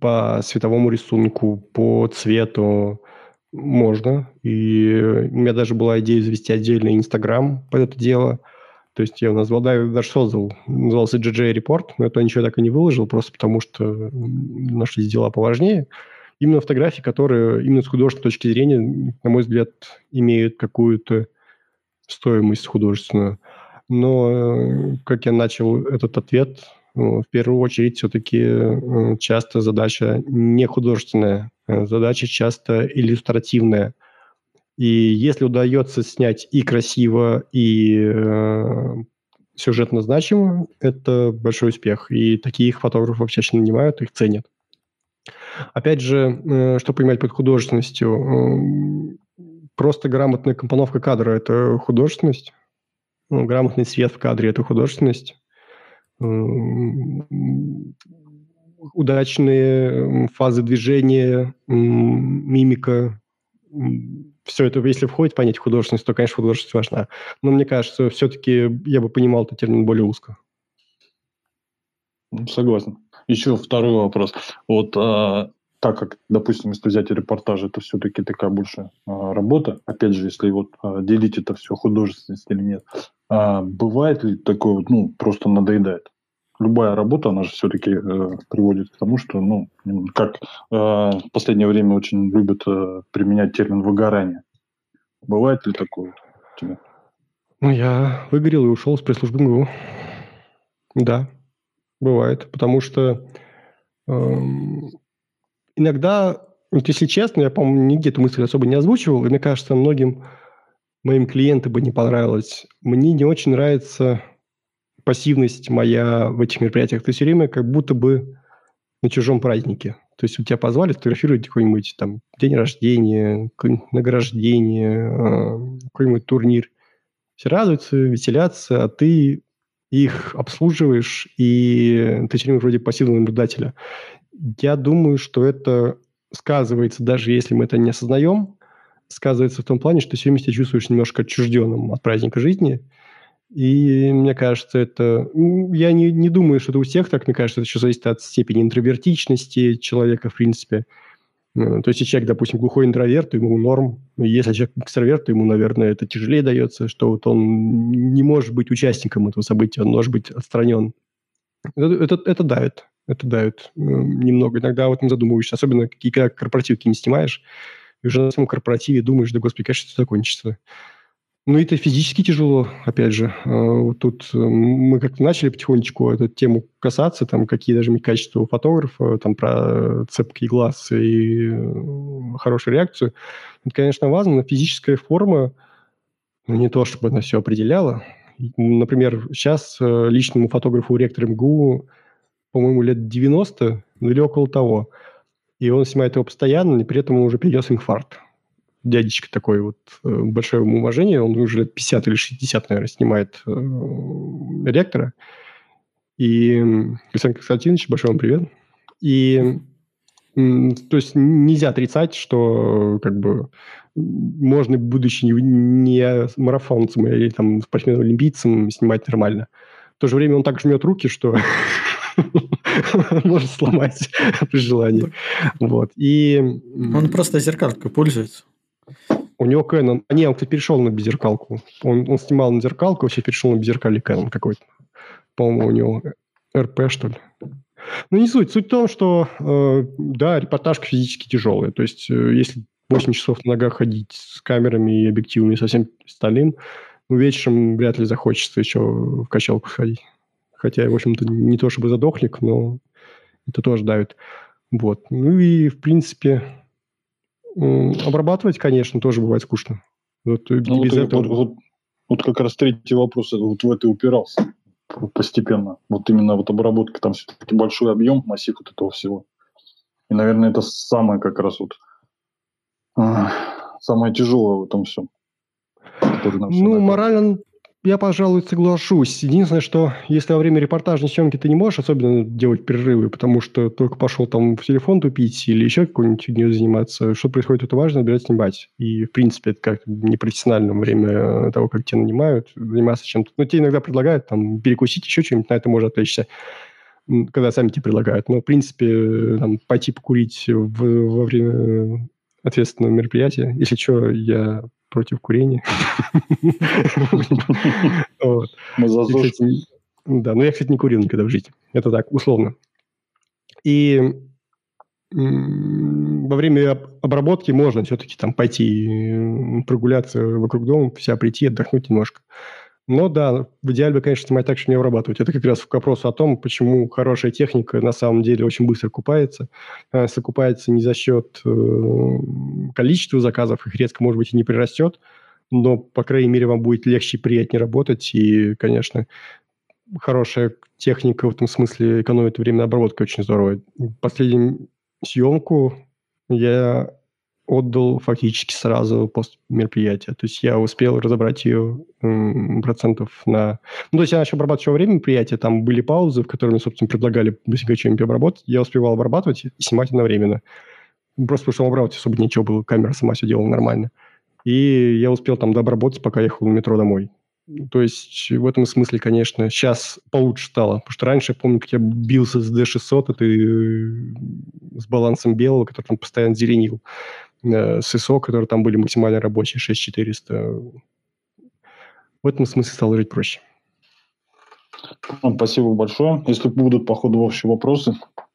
по световому рисунку, по цвету можно. И у меня даже была идея завести отдельный Инстаграм под это дело. То есть я назвал, да, я даже создал, назывался GJ Report, но это ничего так и не выложил, просто потому что нашлись дела поважнее. Именно фотографии, которые именно с художественной точки зрения, на мой взгляд, имеют какую-то стоимость художественную. Но э, как я начал этот ответ, в первую очередь все-таки э, часто задача не художественная, э, задача часто иллюстративная. И если удается снять и красиво, и э, сюжетно значимо, это большой успех. И таких фотографов чаще нанимают, их ценят. Опять же, э, что понимать под художественностью? Просто грамотная компоновка кадра – это художественность. Ну, грамотный свет в кадре – это художественность. Удачные фазы движения, мимика. Все это, если входит в понятие художественность, то, конечно, художественность важна. Но мне кажется, все-таки я бы понимал этот термин более узко. Согласен. Еще второй вопрос. Вот а, так как, допустим, если взять репортаж, это все-таки такая больше а, работа, опять же, если вот а, делить это все художественность или нет, а, бывает ли такое вот, ну, просто надоедает? Любая работа, она же все-таки э, приводит к тому, что, ну, как э, в последнее время очень любят э, применять термин выгорание. Бывает ли такое у тебя? Ну, я выгорел и ушел с пресс-службы МГУ. Да, бывает, потому что эм, иногда, вот если честно, я, по-моему, нигде эту мысль особо не озвучивал, и мне кажется, многим моим клиентам бы не понравилось. Мне не очень нравится пассивность моя в этих мероприятиях. Ты все время как будто бы на чужом празднике. То есть у тебя позвали сфотографировать какой-нибудь там день рождения, награждение, а, какой-нибудь турнир. Все радуются, веселятся, а ты их обслуживаешь, и ты все время вроде пассивного наблюдателя. Я думаю, что это сказывается, даже если мы это не осознаем, сказывается в том плане, что все себя чувствуешь немножко отчужденным от праздника жизни. И мне кажется, это... Я не, не думаю, что это у всех так. Мне кажется, это еще зависит от степени интровертичности человека, в принципе. Э, то есть, если человек, допустим, глухой интроверт, то ему норм. Если человек экстраверт, то ему, наверное, это тяжелее дается, что вот он не может быть участником этого события, он может быть отстранен. Это, это, это давит. Это давит э, немного. Иногда об этом задумываешься. Особенно, когда корпоративки не снимаешь, и уже на самом корпоративе думаешь, да, господи, конечно, это закончится. Ну, это физически тяжело, опять же. А, вот тут э, мы как-то начали потихонечку эту тему касаться, там, какие даже качества у фотографа, там, про цепкий глаз и э, хорошую реакцию. Это, конечно, важно, но физическая форма, ну, не то, чтобы она все определяла. Например, сейчас личному фотографу ректора МГУ, по-моему, лет 90 или около того. И он снимает его постоянно, и при этом уже перенес инфаркт дядечка такой вот, э, большое ему уважение, он уже лет 50 или 60, наверное, снимает э, ректора. И Александр Константинович, большой вам привет. И то есть нельзя отрицать, что как бы можно, будучи не марафонцем или там спортсменом-олимпийцем, снимать нормально. В то же время он так жмет руки, что может сломать при желании. Вот. И... Он просто зеркалкой пользуется. У него Canon... А, не, он, перешел на беззеркалку. Он, он снимал на зеркалку, вообще перешел на беззеркальный Canon какой-то. По-моему, у него РП, что ли. Ну, не суть. Суть в том, что, э, да, репортажка физически тяжелая. То есть, э, если 8 часов на ногах ходить с камерами и объективами и со всем остальным, ну, вечером вряд ли захочется еще в качалку сходить. Хотя, в общем-то, не то чтобы задохлик, но это тоже давит. Вот. Ну и, в принципе, Обрабатывать, конечно, тоже бывает скучно. Вот, ну, без вот, этого... вот, вот, вот как раз третий вопрос вот в это упирался постепенно. Вот именно вот обработка, там все-таки большой объем, массив вот этого всего. И, наверное, это самое как раз вот а, самое тяжелое в этом всем. Ну, морально я, пожалуй, соглашусь. Единственное, что если во время репортажной съемки ты не можешь особенно делать перерывы, потому что только пошел там в телефон тупить или еще какой-нибудь фигней заниматься, что происходит, это важно, набирать снимать. И, в принципе, это как непрофессионально во время того, как тебя нанимают, заниматься чем-то. Ну, тебе иногда предлагают там перекусить, еще что-нибудь, на это можно отвлечься когда сами тебе предлагают. Но, в принципе, там, пойти покурить в, во время ответственного мероприятия. Если что, я против курения. Да, но я, кстати, не курил никогда в жизни. Это так, условно. И во время обработки можно все-таки там пойти прогуляться вокруг дома, вся прийти, отдохнуть немножко. Но да, в идеале, конечно, снимать так, что не обрабатывать. Это как раз к вопросу о том, почему хорошая техника на самом деле очень быстро купается. Она окупается не за счет э, количества заказов, их резко, может быть, и не прирастет, но, по крайней мере, вам будет легче и приятнее работать. И, конечно, хорошая техника в этом смысле экономит время на обработке очень здорово. Последнюю съемку я отдал фактически сразу после мероприятия. То есть я успел разобрать ее процентов на... Ну, то есть я начал обрабатывать все время мероприятия, там были паузы, в которые мне, собственно, предлагали быстренько что-нибудь обработать. Я успевал обрабатывать и снимать одновременно. Просто потому что обрабатывать особо ничего было, камера сама все делала нормально. И я успел там дообработать, пока ехал на метро домой. То есть в этом смысле, конечно, сейчас получше стало. Потому что раньше, я помню, как я бился с D600, это э, с балансом белого, который там постоянно зеленил. Э, с ISO, которые там были максимально рабочие, 6400. В этом смысле стало жить проще. Спасибо большое. Если будут по ходу вообще вопросы,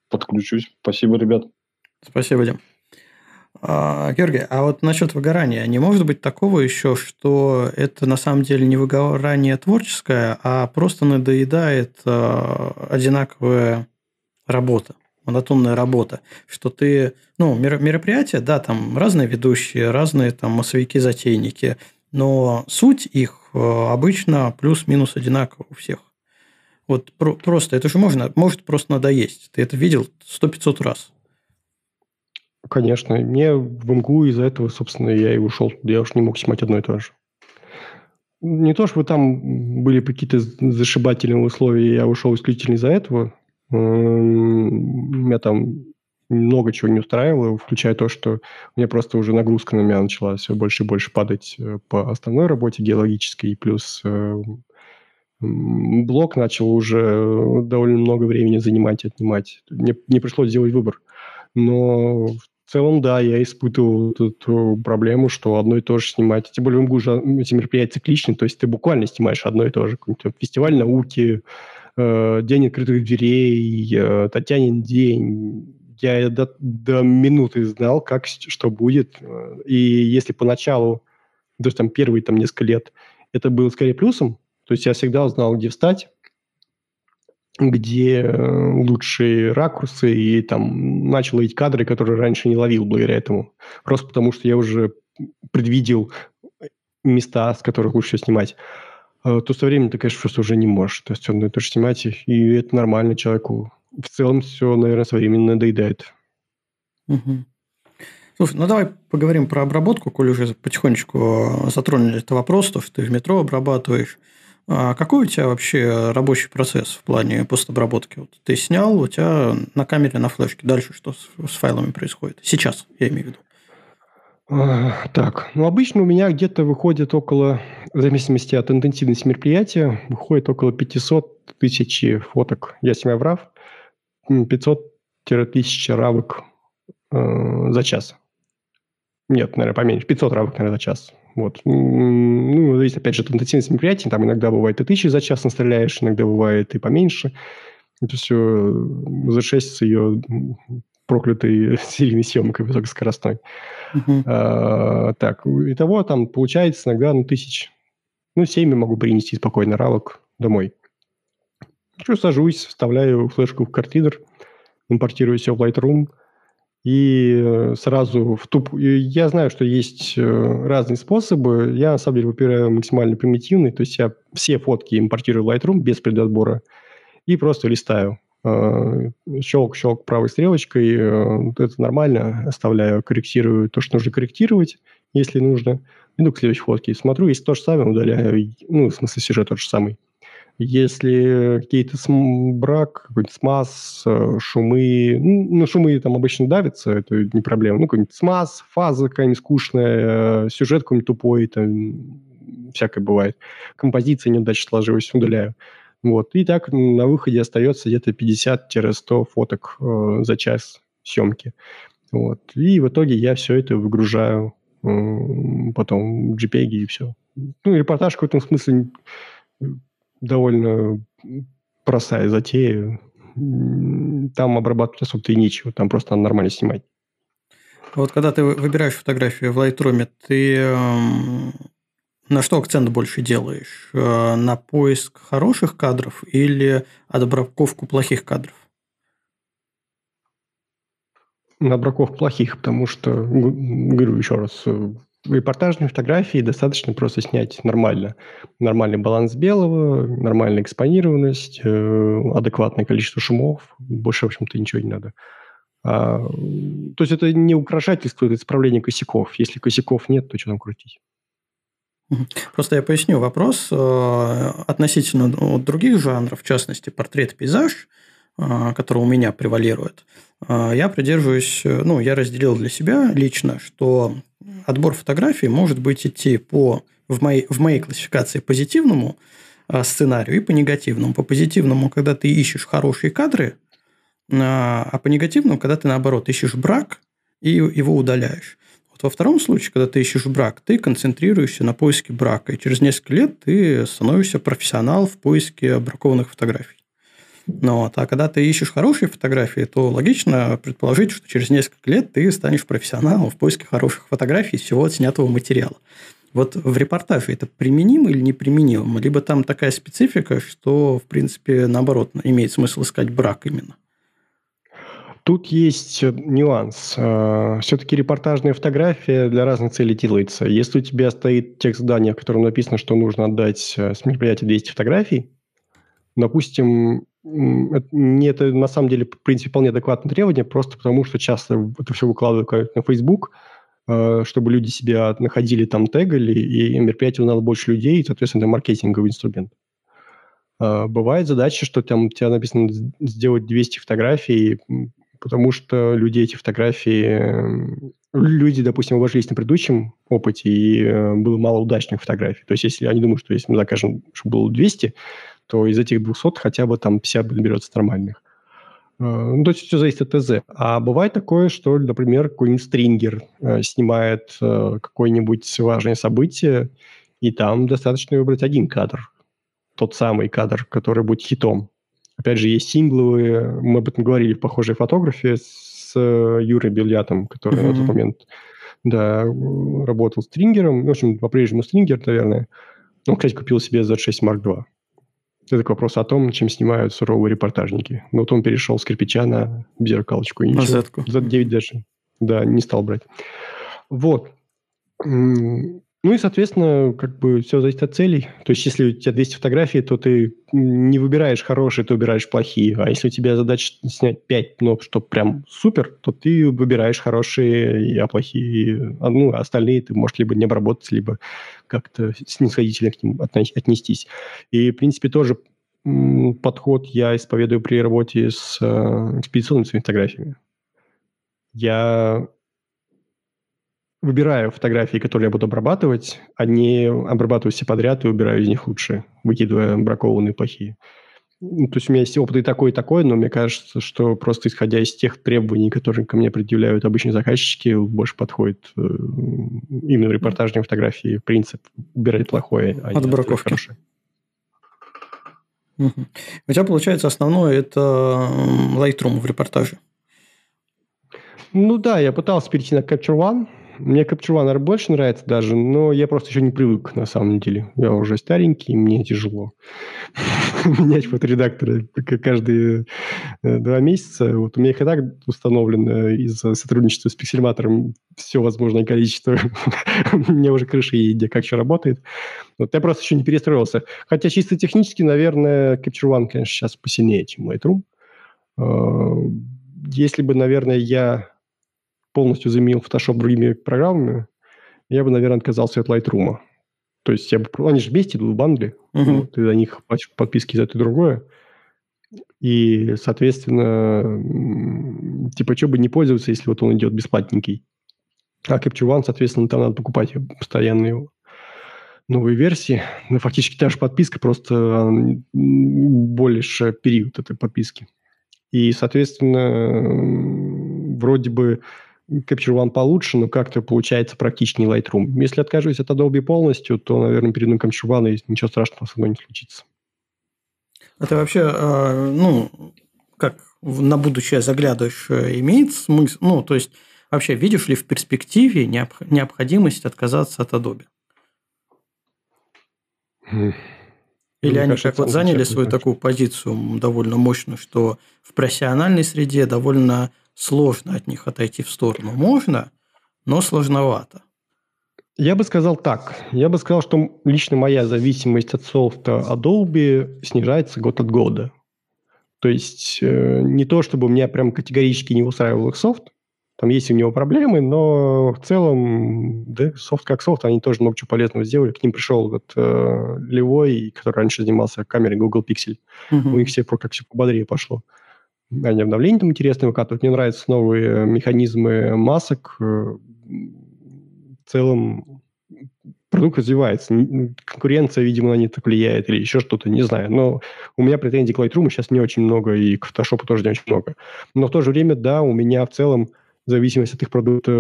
подключусь. Спасибо, ребят. Спасибо, Дим. А, Георгий, а вот насчет выгорания, не может быть такого еще, что это на самом деле не выгорание творческое, а просто надоедает а, одинаковая работа? Монотонная работа, что ты, ну, мероприятия, да, там разные ведущие, разные там массовики-затейники, но суть их э, обычно плюс-минус одинакова у всех. Вот про- просто, это же можно, может просто надоесть. Ты это видел сто пятьсот раз. Конечно. Мне в МГУ из-за этого, собственно, я и ушел. Я уж не мог снимать одно и то же. Не то, чтобы там были какие-то зашибательные условия, я ушел исключительно из-за этого. Меня там много чего не устраивало, включая то, что у меня просто уже нагрузка на меня начала все больше и больше падать э, по основной работе геологической, плюс э, блок начал уже довольно много времени занимать и отнимать. Мне, мне пришлось сделать выбор. Но в целом, да, я испытывал эту проблему, что одно и то же снимать. Тем более в МГУ же эти мероприятия цикличны, то есть ты буквально снимаешь одно и то же. Фестиваль науки, э, День открытых дверей, э, Татьянин день, я до, до минуты знал, как, что будет. И если поначалу, то есть там первые там несколько лет, это было скорее плюсом, то есть я всегда знал, где встать, где э, лучшие ракурсы, и там начал ловить кадры, которые раньше не ловил благодаря этому. Просто потому, что я уже предвидел места, с которых лучше снимать. А то со временем ты, конечно, просто уже не можешь. То есть он это же снимать, и это нормально человеку в целом все, наверное, со временем надоедает. Угу. Слушай, ну давай поговорим про обработку, коли уже потихонечку затронули этот вопрос, то, что ты в метро обрабатываешь. А какой у тебя вообще рабочий процесс в плане постобработки? Вот ты снял, у тебя на камере, на флешке. Дальше что с, с файлами происходит? Сейчас, я имею в виду. Так, ну обычно у меня где-то выходит около, в зависимости от интенсивности мероприятия, выходит около 500 тысяч фоток. Я снимаю в RAW. 500-1000 равок э, за час. Нет, наверное, поменьше. 500 равок, наверное, за час. Вот. Ну, зависит, опять же, от интенсивности мероприятий. Там иногда бывает и тысячи за час настреляешь, иногда бывает и поменьше. Это все за6 с ее проклятой серийной съемкой высокоскоростной. Uh-huh. А, так, итого там получается иногда ну, тысяч, ну, 7 я могу принести спокойно равок домой. Что, сажусь, вставляю флешку в картридер, импортирую все в Lightroom и э, сразу в туп... Я знаю, что есть э, разные способы. Я, на самом деле, выбираю максимально примитивный. То есть я все фотки импортирую в Lightroom без предотбора и просто листаю. Щелк-щелк э, правой стрелочкой. Это нормально. Оставляю, корректирую то, что нужно корректировать, если нужно. Иду к следующей фотке. Смотрю, если то же самое, удаляю. Ну, в смысле, сюжет тот же самый. Если какие-то брак, какой-нибудь смаз, э, шумы, ну, ну, шумы там обычно давятся, это не проблема. Ну, какой-нибудь смаз, фаза какая-нибудь скучная, э, сюжет какой-нибудь тупой, там всякое бывает. Композиция неудачно сложилась, удаляю. Вот. И так на выходе остается где-то 50-100 фоток э, за час съемки. Вот. И в итоге я все это выгружаю э, потом в JPEG и все. Ну, репортаж в этом смысле довольно простая затея. Там обрабатывать особо-то и нечего, там просто надо нормально снимать. Вот когда ты выбираешь фотографию в Lightroom, ты эм, на что акцент больше делаешь? Э, на поиск хороших кадров или отбраковку плохих кадров? На отбраковку плохих, потому что, говорю еще раз, э, репортажные фотографии достаточно просто снять нормально. Нормальный баланс белого, нормальная экспонированность, э, адекватное количество шумов. Больше, в общем-то, ничего не надо. А, то есть это не украшательство, это исправление косяков. Если косяков нет, то что там крутить? Просто я поясню вопрос э, относительно других жанров, в частности, портрет-пейзаж, э, который у меня превалирует. Э, я придерживаюсь, ну, я разделил для себя лично, что отбор фотографий может быть идти по, в, моей, в моей классификации позитивному сценарию и по негативному. По позитивному, когда ты ищешь хорошие кадры, а по негативному, когда ты, наоборот, ищешь брак и его удаляешь. Во втором случае, когда ты ищешь брак, ты концентрируешься на поиске брака, и через несколько лет ты становишься профессионал в поиске бракованных фотографий. Ну, вот. А когда ты ищешь хорошие фотографии, то логично предположить, что через несколько лет ты станешь профессионалом в поиске хороших фотографий из всего отснятого материала. Вот в репортаже это применимо или неприменимо? Либо там такая специфика, что, в принципе, наоборот, имеет смысл искать брак именно? Тут есть э, нюанс. Э, Все-таки репортажная фотография для разных целей делается. Если у тебя стоит текст задания, в котором написано, что нужно отдать э, с мероприятия 200 фотографий, Допустим, это на самом деле, в принципе, вполне адекватное требование, просто потому что часто это все выкладывают на Facebook, чтобы люди себя находили там, тегали, и мероприятие надо больше людей, и, соответственно, это маркетинговый инструмент. Бывает задача, что там у тебя написано сделать 200 фотографий, потому что люди эти фотографии... Люди, допустим, обожились на предыдущем опыте, и э, было мало удачных фотографий. То есть, если они думают, что если мы закажем, чтобы было 200, то из этих 200 хотя бы там 50 наберется нормальных. Э, ну, то есть все зависит от ТЗ. А бывает такое, что, например, какой-нибудь стрингер э, снимает какое-нибудь важное событие, и там достаточно выбрать один кадр. Тот самый кадр, который будет хитом. Опять же, есть сингловые, мы об этом говорили в похожей фотографии с Юрой Бельятом, который mm-hmm. на тот момент да, работал стрингером. В общем, по-прежнему стрингер, наверное. Он, кстати, купил себе Z6 Mark II. Это к вопросу о том, чем снимают суровые репортажники. Но вот он перешел с кирпича на зеркалочку. И на Z-ку. Z9 даже. Да, не стал брать. Вот. Ну и, соответственно, как бы все зависит от целей. То есть, если у тебя 200 фотографий, то ты не выбираешь хорошие, ты выбираешь плохие. А если у тебя задача снять 5, но что прям супер, то ты выбираешь хорошие, а плохие, а, ну, остальные ты можешь либо не обработать, либо как-то снисходительно к ним отнестись. И, в принципе, тоже подход я исповедую при работе с э, экспедиционными фотографиями. Я выбираю фотографии, которые я буду обрабатывать, а не обрабатываю все подряд и убираю из них лучшие, выкидывая бракованные плохие. Ну, то есть у меня есть опыт и такой, и такой, но мне кажется, что просто исходя из тех требований, которые ко мне предъявляют обычные заказчики, больше подходит э, именно репортажные фотографии принцип убирать плохое, а От не хорошее. Угу. У тебя, получается, основное – это Lightroom в репортаже. Ну да, я пытался перейти на Capture One – мне Capture One больше нравится даже, но я просто еще не привык, на самом деле. Я уже старенький, мне тяжело менять фоторедакторы каждые э, два месяца. Вот у меня их и так установлено из-за сотрудничества с пиксельматором все возможное количество. у меня уже крыша едет, как все работает. Вот я просто еще не перестроился. Хотя чисто технически, наверное, Capture One, конечно, сейчас посильнее, чем Lightroom. А, если бы, наверное, я полностью заменил Photoshop другими программами, я бы, наверное, отказался от Lightroom. То есть я бы... Они же вместе идут в бандле. Uh-huh. Ты за них подписки за это и другое. И, соответственно, типа, что бы не пользоваться, если вот он идет бесплатненький. А Capture One, соответственно, там надо покупать постоянно новые версии. Ну, фактически та же подписка, просто больше период этой подписки. И, соответственно, вроде бы Capture One получше, но как-то получается практичнее Lightroom. Если откажусь от Adobe полностью, то, наверное, перейду на Capture One, и ничего страшного со мной не случится. Это вообще, э, ну, как на будущее заглядываешь, э, имеет смысл? Ну, то есть, вообще, видишь ли в перспективе необходимость отказаться от Adobe? Хм. Или Мне они кажется, как вот заняли свою такую позицию довольно мощную, что в профессиональной среде довольно сложно от них отойти в сторону. Можно, но сложновато. Я бы сказал так. Я бы сказал, что лично моя зависимость от софта Adobe снижается год от года. То есть э, не то, чтобы меня прям категорически не устраивал их софт, там есть у него проблемы, но в целом, да, софт как софт, они тоже много чего полезного сделали. К ним пришел вот э, Левой, который раньше занимался камерой Google Pixel. Uh-huh. У них все как все пободрее пошло. Они обновления там интересные выкатывают. Мне нравятся новые механизмы масок. Э, в целом продукт развивается. Конкуренция, видимо, на них влияет или еще что-то, не знаю. Но у меня претензий к Lightroom сейчас не очень много, и к Photoshop тоже не очень много. Но в то же время, да, у меня в целом зависимость от их продукта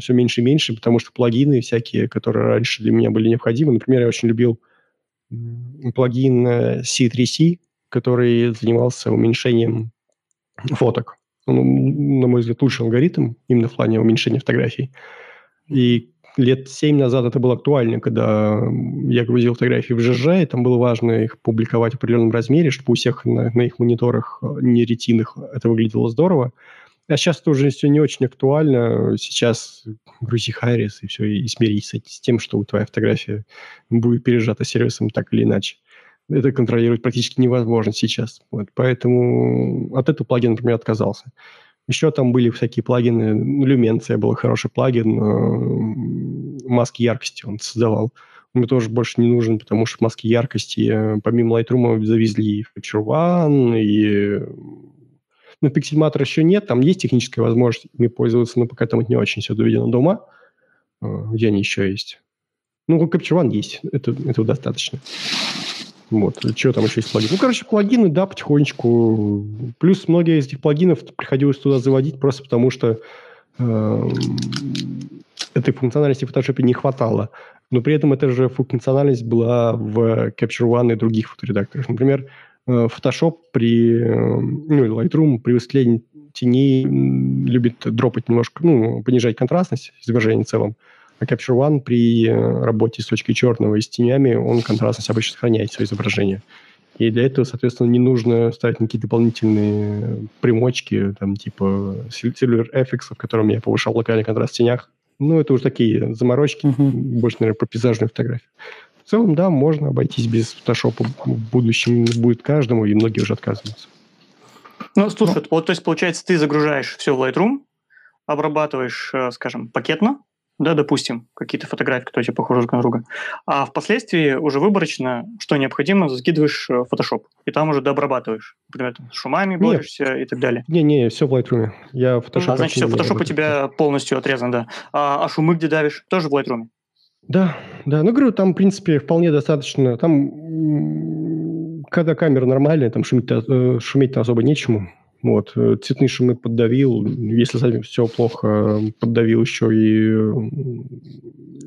все меньше и меньше, потому что плагины всякие, которые раньше для меня были необходимы. Например, я очень любил плагин C3C, который занимался уменьшением фоток. Он, на мой взгляд, лучший алгоритм именно в плане уменьшения фотографий. И лет семь назад это было актуально, когда я грузил фотографии в ЖЖ, и там было важно их публиковать в определенном размере, чтобы у всех на, на их мониторах э, не ретинных это выглядело здорово. А сейчас это уже все не очень актуально. Сейчас грузи Хайрис и все, и смирись с тем, что твоя фотография будет пережата сервисом так или иначе. Это контролировать практически невозможно сейчас. Вот, поэтому от этого плагина, например, отказался. Еще там были всякие плагины. Ну, Люменция был хороший плагин. Э, маски яркости он создавал. Он мне тоже больше не нужен, потому что маски яркости э, помимо Lightroom завезли и Capture One, и... Ну, Pixelmator еще нет. Там есть техническая возможность ими пользоваться, но пока там это не очень все доведено до ума. Э, где они еще есть? Ну, Capture One есть. Это, этого достаточно. Вот. Что там еще есть плагины? Ну, короче, плагины, да, потихонечку. Плюс многие из этих плагинов приходилось туда заводить просто потому, что э, этой функциональности в Photoshop не хватало. Но при этом эта же функциональность была в Capture One и других фоторедакторах. Например, э, Photoshop при, э, ну, Lightroom при высветлении теней любит дропать немножко, ну, понижать контрастность изображения в целом. А Capture One при э, работе с точкой черного и с тенями, он контрастность обычно сохраняет свое изображение. И для этого, соответственно, не нужно ставить никакие дополнительные примочки, там, типа Silver FX, в котором я повышал локальный контраст в тенях. Ну, это уже такие заморочки, uh-huh. больше, наверное, про пейзажную фотографию. В целом, да, можно обойтись без фотошопа. В будущем будет каждому, и многие уже отказываются. Ну, слушай, Но... вот, то есть, получается, ты загружаешь все в Lightroom, обрабатываешь, э, скажем, пакетно, да, допустим, какие-то фотографии, которые тебе похожи друг на друга, а впоследствии уже выборочно, что необходимо, закидываешь в Photoshop, и там уже дообрабатываешь. Например, там, с шумами борешься и так далее. Не-не, все в Lightroom. Я Photoshop а, значит, все, Photoshop у тебя полностью отрезан, да. А, а шумы где давишь? Тоже в Lightroom? Да, да. Ну, говорю, там, в принципе, вполне достаточно. Там, когда камера нормальная, там шуметь, э, шуметь-то особо нечему. Вот. Э, цветные шумы поддавил. Если совсем все плохо, поддавил еще и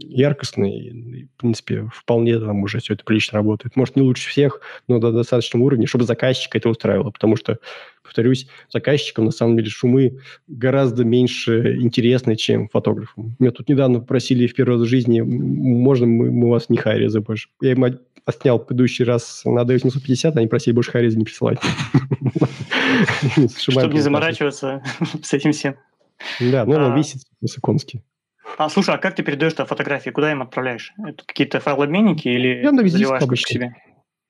яркостный. в принципе, вполне там уже все это прилично работает. Может, не лучше всех, но до достаточного уровня, чтобы заказчика это устраивало. Потому что, повторюсь, заказчикам на самом деле шумы гораздо меньше интересны, чем фотографам. Меня тут недавно просили в первый раз в жизни, можно мы, мы вас не хайрим за больше. Я им отснял предыдущий раз на D850, они просили больше хайриза не присылать. Чтобы не заморачиваться с этим всем. Да, ну он а. висит высоконский. А слушай, а как ты передаешь фотографии? Куда им отправляешь? Это какие-то файлообменники или Яндекс заливаешь к себе?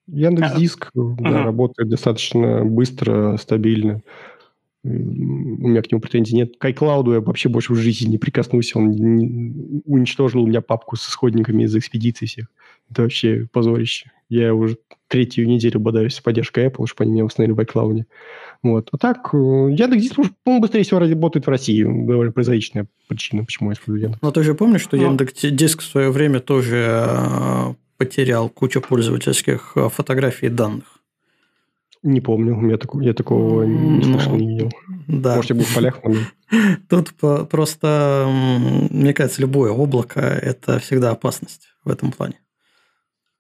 Яндекс Диск а, да, угу. работает достаточно быстро, стабильно. У меня к нему претензий нет. К iCloud я вообще больше в жизни не прикоснулся. Он не, уничтожил у меня папку с исходниками из экспедиции всех. Это вообще позорище. Я уже третью неделю бодаюсь с поддержкой Apple, чтобы они меня установили в iCloud. Вот. А так, э, Яндекс.Диск, по-моему, быстрее всего работает в России. Довольно прозаичная причина, почему я использую Яндекс. Но ты же помнишь, что Но... Яндекс.Диск в свое время тоже э, потерял кучу пользовательских э, фотографий и данных? Не помню, у меня такого, я такого не слышал, не видел. Да. Может, я был в полях помню. Тут просто, мне кажется, любое облако – это всегда опасность в этом плане.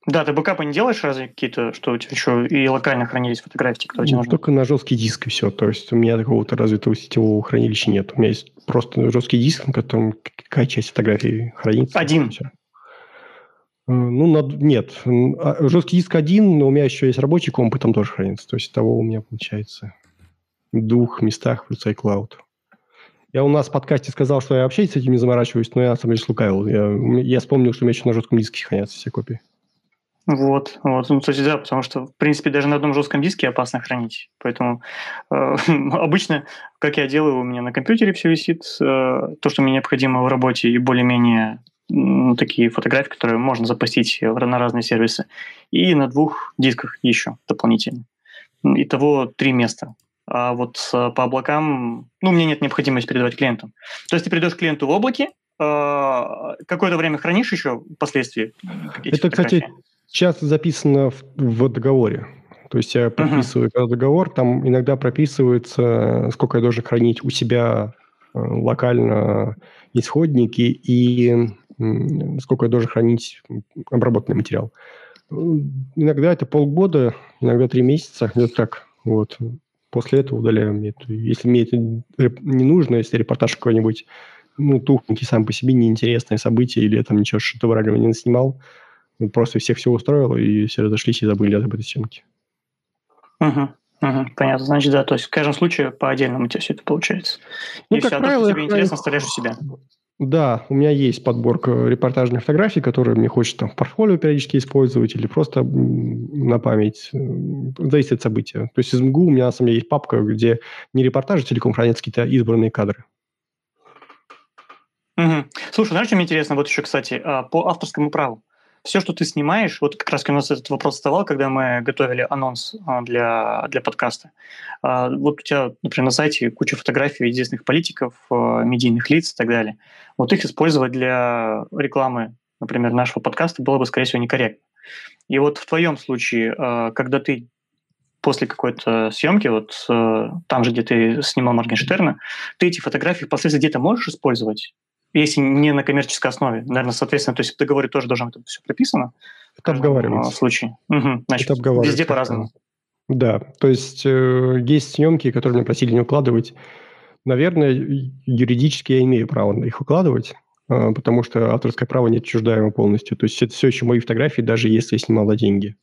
Да, ты бэкапы не делаешь разве какие-то, что у тебя еще и локально хранились фотографии, которые тебе ну, Только на жесткий диск и все. То есть у меня такого-то развитого сетевого хранилища нет. У меня есть просто жесткий диск, на котором какая часть фотографий хранится. Один? Все. Э, ну, над... нет. А, жесткий диск один, но у меня еще есть рабочий комп, и там тоже хранится. То есть того у меня получается в двух местах плюс iCloud. Я у нас в подкасте сказал, что я вообще с этим не заморачиваюсь, но я на самом деле. Я, я вспомнил, что у меня еще на жестком диске хранятся все копии. Вот, вот, ну, кстати, да, потому что, в принципе, даже на одном жестком диске опасно хранить. Поэтому э, обычно, как я делаю, у меня на компьютере все висит, э, то, что мне необходимо в работе, и более-менее ну, такие фотографии, которые можно запустить на разные сервисы, и на двух дисках еще дополнительно. Итого три места. А вот по облакам, ну, у меня нет необходимости передавать клиенту. То есть ты передаешь клиенту в облаке, э, какое-то время хранишь еще впоследствии? Это, кстати, часто записано в, в договоре. То есть я подписываю uh-huh. договор, там иногда прописывается, сколько я должен хранить у себя э, локально исходники и сколько я должен хранить обработанный материал. Иногда это полгода, иногда три месяца, где-то так. Вот. После этого удаляю. Если мне это не нужно, если репортаж какой-нибудь, ну, тухненький сам по себе, неинтересное событие, или там ничего шедеврального не снимал, ну, просто всех все устроило, и все разошлись и забыли об этой съемке. Угу. Угу, понятно. Значит, да, то есть в каждом случае по отдельному у тебя все это получается. Ну, и как все, правило, то, что тебе интересно, оставляешь у себя. Да, у меня есть подборка репортажных фотографий, которые мне хочется там в портфолио периодически использовать или просто на память. Зависит от события. То есть из МГУ у меня на самом деле есть папка, где не репортажи целиком хранятся, какие-то избранные кадры. Угу. Слушай, знаешь, что мне интересно? Вот еще, кстати, а, по авторскому праву все, что ты снимаешь, вот как раз у нас этот вопрос вставал, когда мы готовили анонс а, для, для подкаста. А, вот у тебя, например, на сайте куча фотографий известных политиков, а, медийных лиц и так далее. Вот их использовать для рекламы, например, нашего подкаста было бы, скорее всего, некорректно. И вот в твоем случае, когда ты после какой-то съемки, вот там же, где ты снимал Моргенштерна, ты эти фотографии впоследствии где-то можешь использовать? Если не на коммерческой основе. Наверное, соответственно, то есть в договоре тоже должно быть все прописано. Это обговаривается. В случае. Угу. Значит, это везде по-разному. Да, то есть э, есть съемки, которые меня просили не укладывать. Наверное, юридически я имею право их укладывать, э, потому что авторское право не отчуждаемо полностью. То есть это все еще мои фотографии, даже если я снимал на деньги.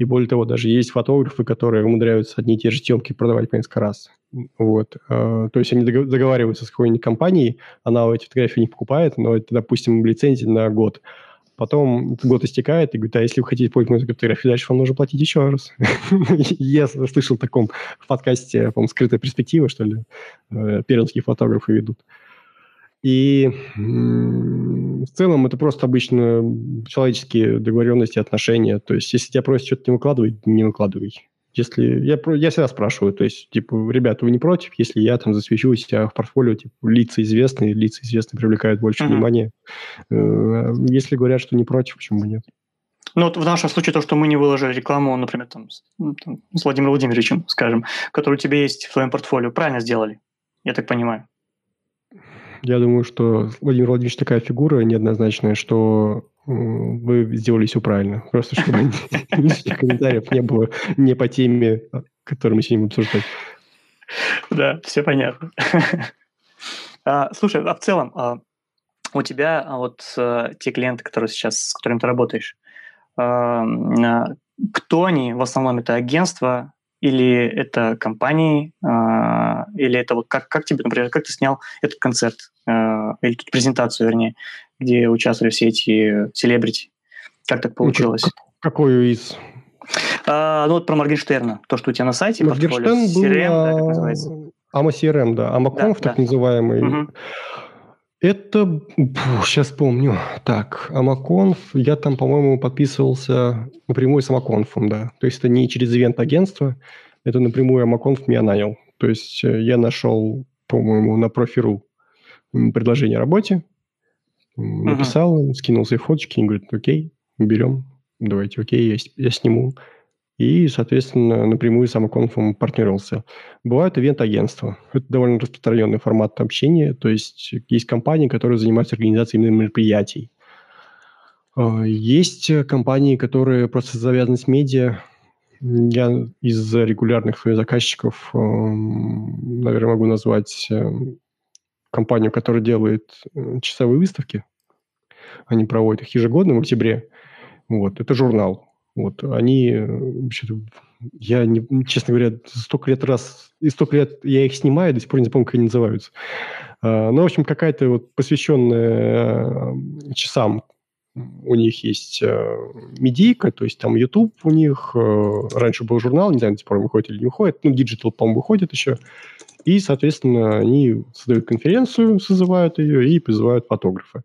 И более того, даже есть фотографы, которые умудряются одни и те же съемки продавать по несколько раз. Вот. А, то есть они договариваются с какой-нибудь компанией, она эти фотографии не покупает, но это, допустим, лицензия на год. Потом год истекает, и говорит, а если вы хотите пользоваться моей фотографией, дальше вам нужно платить еще раз. Я слышал в таком подкасте, по-моему, «Скрытая перспектива», что ли, э, пермские фотографы ведут. И в целом это просто обычно человеческие договоренности, отношения. То есть, если тебя просят что-то не выкладывать, не выкладывай. Если я, я всегда спрашиваю, то есть, типа, ребята, вы не против, если я там засвечу себя в портфолио, типа, лица известные, лица известные привлекают больше uh-huh. внимания. Э, если говорят, что не против, почему нет? Ну, вот в нашем случае то, что мы не выложили рекламу, например, там, с, ну, там, с Владимиром Владимировичем, скажем, который у тебя есть в твоем портфолио, правильно сделали, я так понимаю. Я думаю, что Владимир Владимирович такая фигура неоднозначная, что вы сделали все правильно. Просто чтобы лишних комментариев не было не по теме, которую мы сегодня будем обсуждать. Да, все понятно. А, слушай, а в целом, а, у тебя вот э, те клиенты, которые сейчас, с которыми ты работаешь, кто они? В основном это агентства, или это компании, э, или это вот как, как тебе, например, как ты снял этот концерт, э, или тут презентацию, вернее, где участвовали все эти селебрити? Как так получилось? Ну, какую из? А, ну вот про Моргенштерна, то, что у тебя на сайте, Моргенштерн был CRM, да, как называется? Ама CRM, да, Амаконф, да, так да. называемый. Угу. Это, сейчас помню, так, Амаконф, я там, по-моему, подписывался напрямую с Амаконфом, да. То есть это не через ивент-агентство, это напрямую Амаконф меня нанял. То есть э, я нашел, по-моему, на профиру предложение о работе, написал, uh-huh. скинул свои фоточки, и говорит, окей, берем, давайте, окей, я, я сниму и, соответственно, напрямую с самоконфом партнерился. Бывают ивент-агентства. Это довольно распространенный формат общения. То есть есть компании, которые занимаются организацией именно мероприятий. А, есть компании, которые просто завязаны с медиа. Я из регулярных своих заказчиков, наверное, могу назвать э, компанию, которая делает э, часовые выставки. Они проводят их ежегодно в октябре. Вот. Это журнал. Вот, они, я, не, честно говоря, столько лет раз, и столько лет я их снимаю, до сих пор не запомню, как они называются. А, ну, в общем, какая-то вот посвященная часам у них есть э, медийка, то есть там YouTube у них, э, раньше был журнал, не знаю, до сих пор выходит или не выходит, ну, Digital, по-моему, выходит еще, и, соответственно, они создают конференцию, созывают ее и призывают фотографа.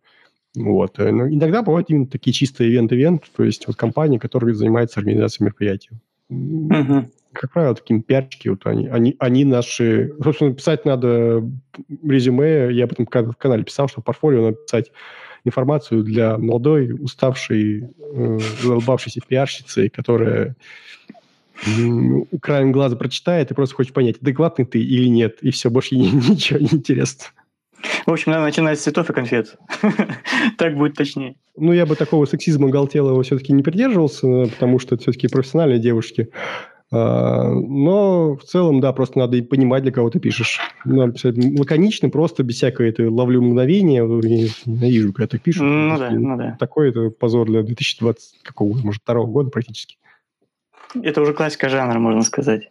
Вот. Э, но иногда бывают именно такие чистые ивент-ивент, то есть вот компании, которые занимаются организацией мероприятий. Uh-huh. Как правило, такие пиарчики, вот они, они, они наши... Собственно, писать надо резюме, я об этом в канале писал, что в портфолио надо писать информацию для молодой, уставшей, э, задолбавшейся пиарщицы, которая краем глаза прочитает и просто хочет понять, адекватный ты или нет, и все, больше ничего не интересно. В общем, надо начинать с цветов и конфет. так будет точнее. Ну, я бы такого сексизма галтелого все-таки не придерживался, потому что это все-таки профессиональные девушки. А, но в целом, да, просто надо и понимать, для кого ты пишешь. Надо писать лаконично, просто без всякой этой ловлю мгновения. Я ненавижу, когда так пишут. Ну да, ну да. Такой это позор для 2020, какого, может, второго года практически. Это уже классика жанра, можно сказать.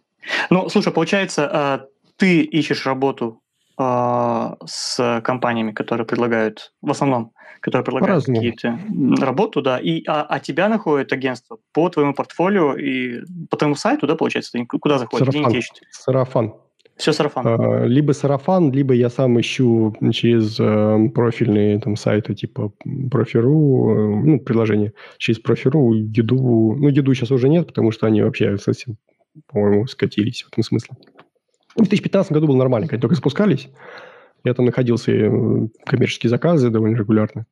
Ну, слушай, получается, а, ты ищешь работу с компаниями, которые предлагают, в основном, которые предлагают какие-то работу, да, и, а, а тебя находит агентство по твоему портфолио и по твоему сайту, да, получается, ты куда заходишь, Сарафан. деньги ищут? Сарафан. Все сарафан. А, либо сарафан, либо я сам ищу через э, профильные там сайты типа Профиру, э, ну, приложение через Профиру, Еду. Ну, Еду сейчас уже нет, потому что они вообще совсем, по-моему, скатились в этом смысле. В 2015 году было нормально, когда только спускались. Я там находился, э, коммерческие заказы довольно регулярно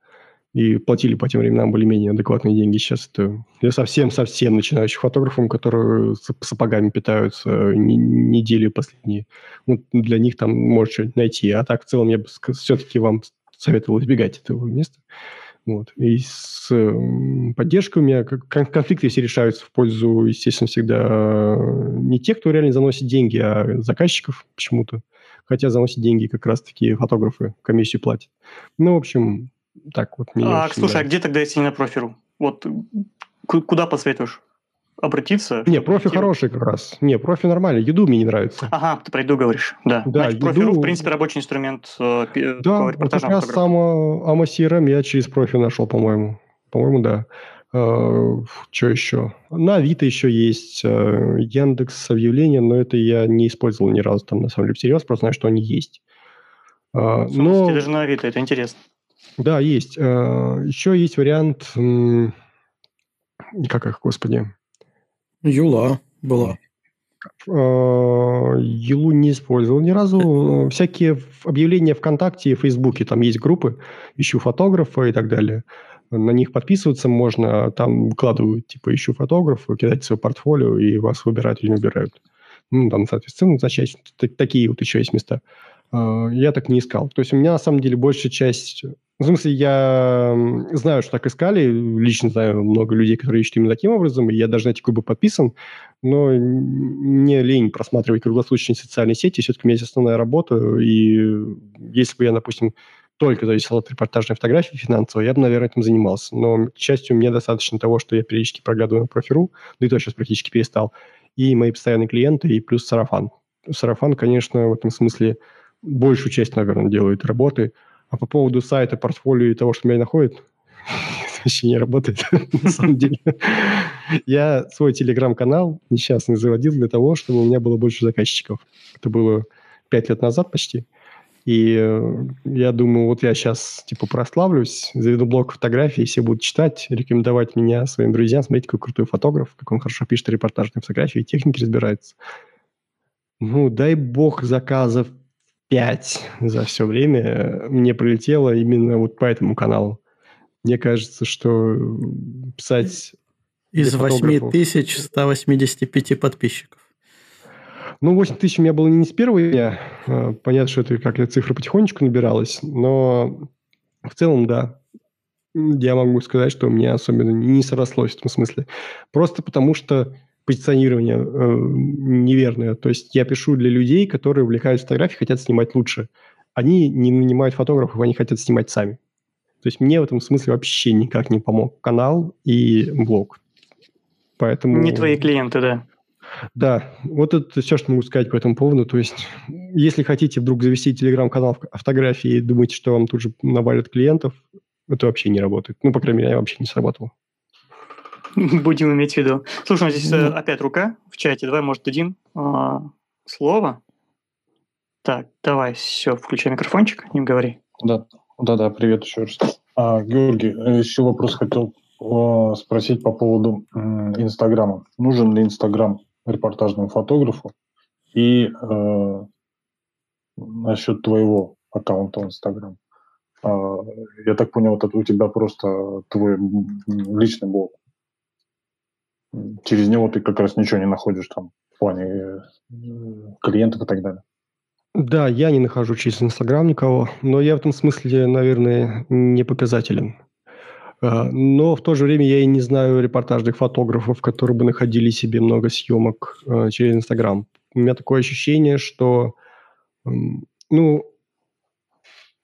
и платили по тем временам более-менее адекватные деньги. Сейчас это я совсем-совсем начинающий фотографом, которые сапогами питаются недели последние. Ну, для них там может что-нибудь найти. А так, в целом, я бы все-таки вам советовал избегать этого места. Вот. И с поддержкой у меня конфликты все решаются в пользу, естественно, всегда не тех, кто реально заносит деньги, а заказчиков почему-то. Хотя заносит деньги как раз-таки фотографы, комиссию платят. Ну, в общем, так вот. А, слушай, нравится. а где тогда на профиру? Вот куда посоветуешь? Обратиться? Не, профи типа... хороший как раз. Не, профи нормальный. Еду мне не нравится. Ага, ты про еду говоришь. Да. Да, Значит, еду... профи, в принципе, рабочий инструмент э, да, по репортажам. как раз сам AMA CRM я через профи нашел, по-моему. По-моему, да. Uh, что еще? На Авито еще есть uh, Яндекс объявления, но это я не использовал ни разу там, на самом деле, всерьез, просто знаю, что они есть. Uh, но... даже на Авито, это интересно. Да, есть. Uh, еще есть вариант, как их, господи? Юла была. А, Юлу не использовал ни разу. Всякие объявления ВКонтакте и Фейсбуке, там есть группы, ищу фотографа и так далее. На них подписываться можно, там выкладывают, типа, ищу фотографа, кидать свое портфолио, и вас выбирают или не выбирают. Ну, там, соответственно, значит, такие вот еще есть места. А, я так не искал. То есть у меня, на самом деле, большая часть в смысле, я знаю, что так искали. Лично знаю много людей, которые ищут именно таким образом. И я даже на эти клубы подписан. Но не лень просматривать круглосуточные социальные сети. Все-таки у меня есть основная работа. И если бы я, допустим, только зависел от репортажной фотографии финансовой, я бы, наверное, этим занимался. Но, к счастью, мне достаточно того, что я периодически проглядываю на профиру, да и то сейчас практически перестал, и мои постоянные клиенты, и плюс сарафан. Сарафан, конечно, в этом смысле большую часть, наверное, делает работы – а по поводу сайта, портфолио и того, что меня находит, вообще не работает, на самом деле. Я свой телеграм-канал несчастный заводил для того, чтобы у меня было больше заказчиков. Это было пять лет назад почти. И э, я думаю, вот я сейчас типа прославлюсь, заведу блог фотографий, все будут читать, рекомендовать меня своим друзьям, смотрите, какой крутой фотограф, как он хорошо пишет репортажные фотографии, техники разбирается. Ну, дай бог заказов 5 за все время мне прилетело именно вот по этому каналу. Мне кажется, что писать... Из 8185 подписчиков. Ну, 8 тысяч у меня было не с первого дня. А, понятно, что это как цифра потихонечку набиралась, но в целом, да, я могу сказать, что у меня особенно не срослось в этом смысле. Просто потому что позиционирование э, неверное. То есть я пишу для людей, которые увлекаются фотографией, хотят снимать лучше. Они не нанимают фотографов, они хотят снимать сами. То есть мне в этом смысле вообще никак не помог канал и блог. Поэтому... Не твои клиенты, да. Да, вот это все, что могу сказать по этому поводу. То есть, если хотите вдруг завести телеграм-канал фотографии и думаете, что вам тут же навалят клиентов, это вообще не работает. Ну, по крайней мере, я вообще не сработало. Будем иметь в виду. Слушай, у нас здесь mm. опять рука в чате. Давай, может, дадим а, слово. Так, давай, все, включай микрофончик, не говори. Да, да, да, привет еще раз. А, Георгий, еще вопрос хотел а, спросить по поводу Инстаграма. Нужен ли Инстаграм репортажному фотографу? И э, насчет твоего аккаунта в Инстаграм. А, я так понял, это у тебя просто твой личный блог через него ты как раз ничего не находишь там в плане э, клиентов и так далее. Да, я не нахожу через Инстаграм никого, но я в этом смысле, наверное, не показателен. А, но в то же время я и не знаю репортажных фотографов, которые бы находили себе много съемок э, через Инстаграм. У меня такое ощущение, что, ну,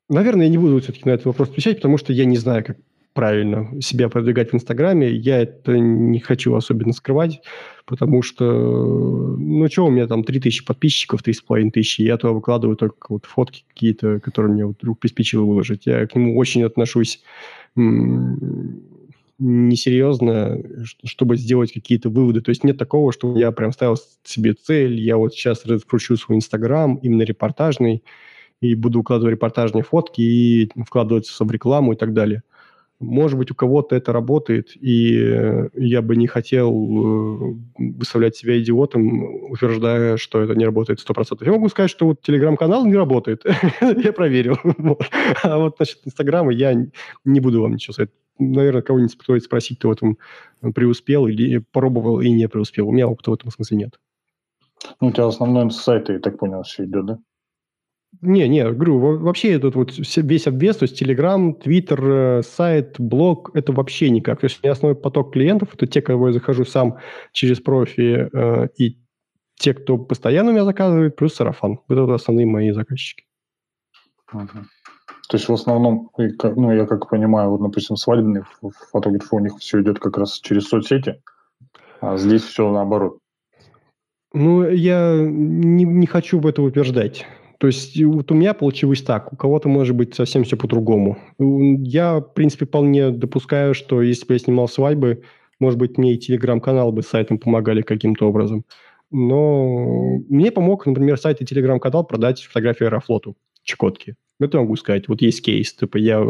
наверное, я не буду все-таки на этот вопрос отвечать, потому что я не знаю, как правильно себя продвигать в Инстаграме. Я это не хочу особенно скрывать, потому что, ну что, у меня там 3000 подписчиков, 3500, я туда выкладываю только вот фотки какие-то, которые мне вдруг приспичило выложить. Я к нему очень отношусь несерьезно, чтобы сделать какие-то выводы. То есть нет такого, что я прям ставил себе цель, я вот сейчас раскручу свой Инстаграм, именно репортажный, и буду укладывать репортажные фотки и вкладывать в рекламу и так далее. Может быть, у кого-то это работает, и я бы не хотел э, выставлять себя идиотом, утверждая, что это не работает 100%. Я могу сказать, что вот телеграм-канал не работает. я проверил. а вот насчет Инстаграма я не буду вам ничего сказать. Наверное, кого-нибудь стоит спросить, кто в этом преуспел или пробовал и не преуспел. У меня опыта в этом смысле нет. Ну, у тебя основной сайт, я так понял, все идет, да? Не, не, говорю, вообще этот вот весь обвес, то есть Telegram, Twitter, э, сайт, блог, это вообще никак. То есть у меня основной поток клиентов, это те, кого я захожу сам через профи, э, и те, кто постоянно у меня заказывает, плюс сарафан. Это вот основные мои заказчики. Угу. То есть в основном, ну, я как понимаю, вот, допустим, свадебные фотографы, у них все идет как раз через соцсети, а здесь все наоборот. Ну, я не, не хочу в это утверждать. То есть вот у меня получилось так, у кого-то может быть совсем все по-другому. Я, в принципе, вполне допускаю, что если бы я снимал свадьбы, может быть, мне и телеграм-канал бы с сайтом помогали каким-то образом. Но мне помог, например, сайт и телеграм-канал продать фотографии Аэрофлоту Чукотки. Это могу сказать. Вот есть кейс. Типа я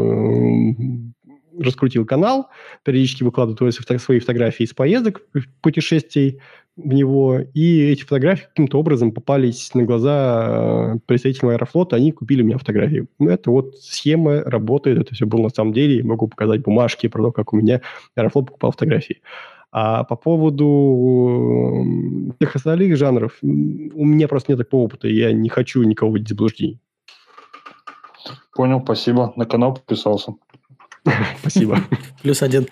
раскрутил канал, периодически выкладываю свои фотографии из поездок, путешествий, в него, и эти фотографии каким-то образом попались на глаза э, представителям Аэрофлота, они купили у меня фотографии. Ну, это вот схема работает, это все было на самом деле, могу показать бумажки про то, как у меня Аэрофлот покупал фотографии. А по поводу всех остальных жанров, у меня просто нет такого опыта, я не хочу никого в заблуждений. Понял, спасибо. На канал подписался. Спасибо. Плюс один.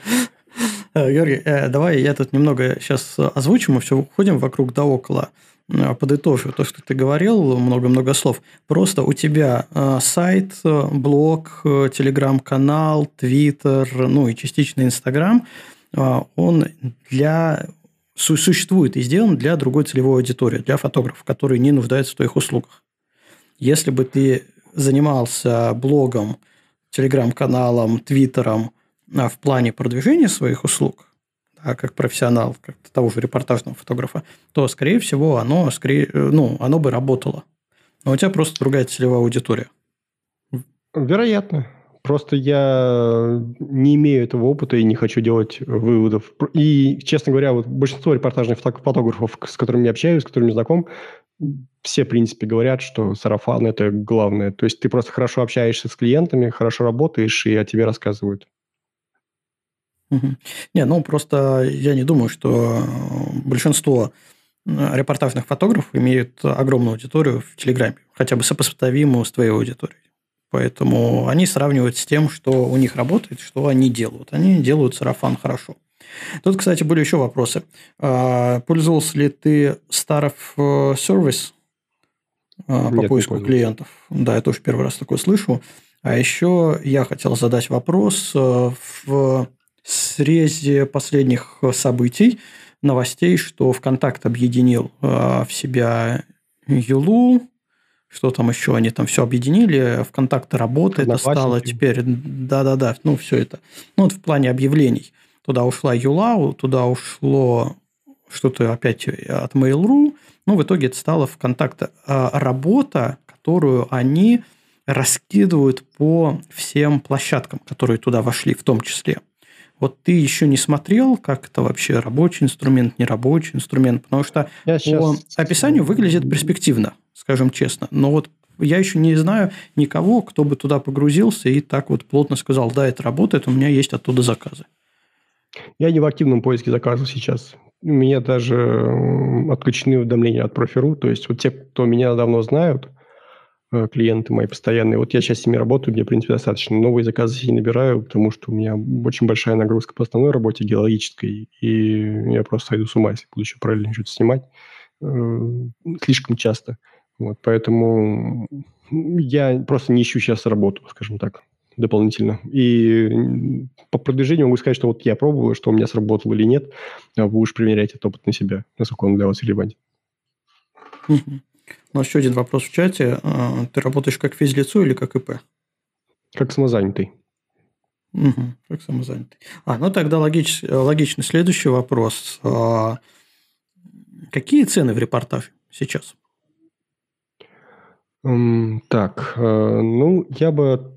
Э, Георгий, э, давай я тут немного сейчас озвучу, мы все ходим вокруг да около. Э, подытожу то, что ты говорил, много-много слов. Просто у тебя сайт, блог, телеграм-канал, твиттер, ну и частично инстаграм, он для существует и сделан для другой целевой аудитории, для фотографов, которые не нуждаются в твоих услугах. Если бы ты занимался блогом, телеграм-каналом, твиттером, а в плане продвижения своих услуг, да, как профессионал, как того же репортажного фотографа, то, скорее всего, оно, скорее, ну, оно бы работало. Но у тебя просто другая целевая аудитория. Вероятно. Просто я не имею этого опыта и не хочу делать выводов. И, честно говоря, вот большинство репортажных фотографов, с которыми я общаюсь, с которыми знаком, все, в принципе, говорят, что сарафан – это главное. То есть ты просто хорошо общаешься с клиентами, хорошо работаешь, и о тебе рассказывают. Не, ну просто я не думаю, что большинство э, репортажных фотографов имеют огромную аудиторию в Телеграме, хотя бы сопоставимую с твоей аудиторией. Поэтому они сравнивают с тем, что у них работает, что они делают. Они делают сарафан хорошо. Тут, кстати, были еще вопросы. А, пользовался ли ты Starов э, сервис а, по Нет, поиску клиентов? Да, я тоже первый раз такое слышу. А еще я хотел задать вопрос э, в срезе последних событий, новостей, что ВКонтакт объединил э, в себя Юлу, что там еще они там все объединили, ВКонтакт работает, это стало теперь, да-да-да, ну все это. Ну вот в плане объявлений. Туда ушла Юла, туда ушло что-то опять от Mail.ru, ну в итоге это стало ВКонтакт а работа, которую они раскидывают по всем площадкам, которые туда вошли в том числе. Вот ты еще не смотрел, как это вообще рабочий инструмент, нерабочий инструмент, потому что я по описанию выглядит перспективно, скажем честно. Но вот я еще не знаю никого, кто бы туда погрузился и так вот плотно сказал, да, это работает, у меня есть оттуда заказы. Я не в активном поиске заказов сейчас. У меня даже отключены уведомления от профи.ру. То есть, вот те, кто меня давно знают, Э, клиенты мои постоянные. Вот я сейчас с ними работаю, мне, в принципе, достаточно. Новые заказы я не набираю, потому что у меня очень большая нагрузка по основной работе геологической, и я просто сойду с ума, если буду еще параллельно что-то снимать э, слишком часто. Вот, поэтому я просто не ищу сейчас работу, скажем так. дополнительно. И по продвижению могу сказать, что вот я пробовал, что у меня сработало или нет, а вы уж примеряете этот опыт на себя, насколько он для вас релевантен. У нас еще один вопрос в чате. А, ты работаешь как физлицо или как ИП? Как самозанятый. Угу, как самозанятый. А, ну тогда логич, логичный следующий вопрос. А, какие цены в репортаже сейчас? Так, э, ну, я бы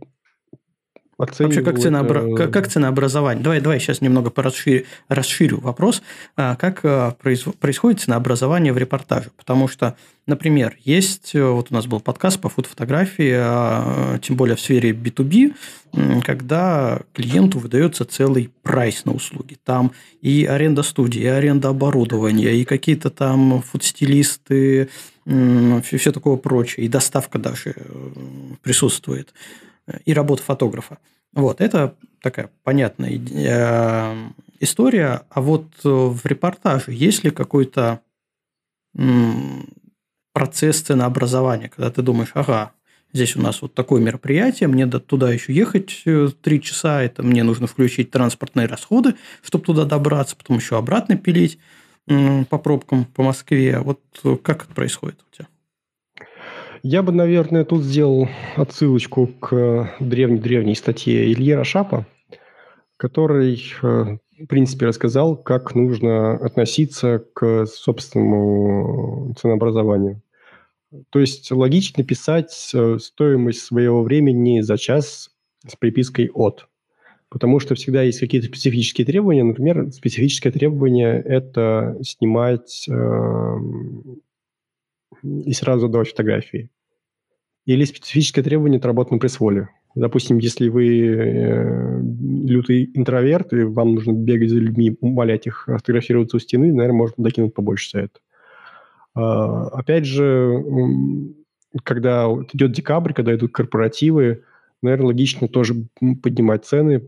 Вообще, как, ценообра... это... как, как ценообразование? Давай, давай сейчас немного расширю, расширю вопрос. А, как а, происходит ценообразование в репортаже? Потому что, например, есть, э, вот у нас был подкаст по фотофотографии, а, тем более в сфере B2B, когда клиенту выдается целый прайс на услуги. Там и аренда студии, и аренда оборудования, и какие-то там фотостилисты, все такое прочее, и доставка даже э, присутствует и работа фотографа. Вот, это такая понятная э, история. А вот в репортаже есть ли какой-то процесс ценообразования, когда ты думаешь, ага, здесь у нас вот такое мероприятие, мне туда еще ехать э, три часа, это мне нужно включить транспортные расходы, чтобы туда добраться, потом еще обратно пилить по пробкам по Москве. Вот как это происходит у тебя? Я бы, наверное, тут сделал отсылочку к древней-древней статье Ильи Рашапа, который, э, в принципе, рассказал, как нужно относиться к собственному ценообразованию. То есть логично писать э, стоимость своего времени за час с припиской «от». Потому что всегда есть какие-то специфические требования. Например, специфическое требование – это снимать э, и сразу давать фотографии. Или специфическое требование – это работа на пресс-воле. Допустим, если вы э, лютый интроверт, и вам нужно бегать за людьми, умолять их фотографироваться у стены, наверное, можно докинуть побольше за это. А, опять же, когда идет декабрь, когда идут корпоративы, наверное, логично тоже поднимать цены,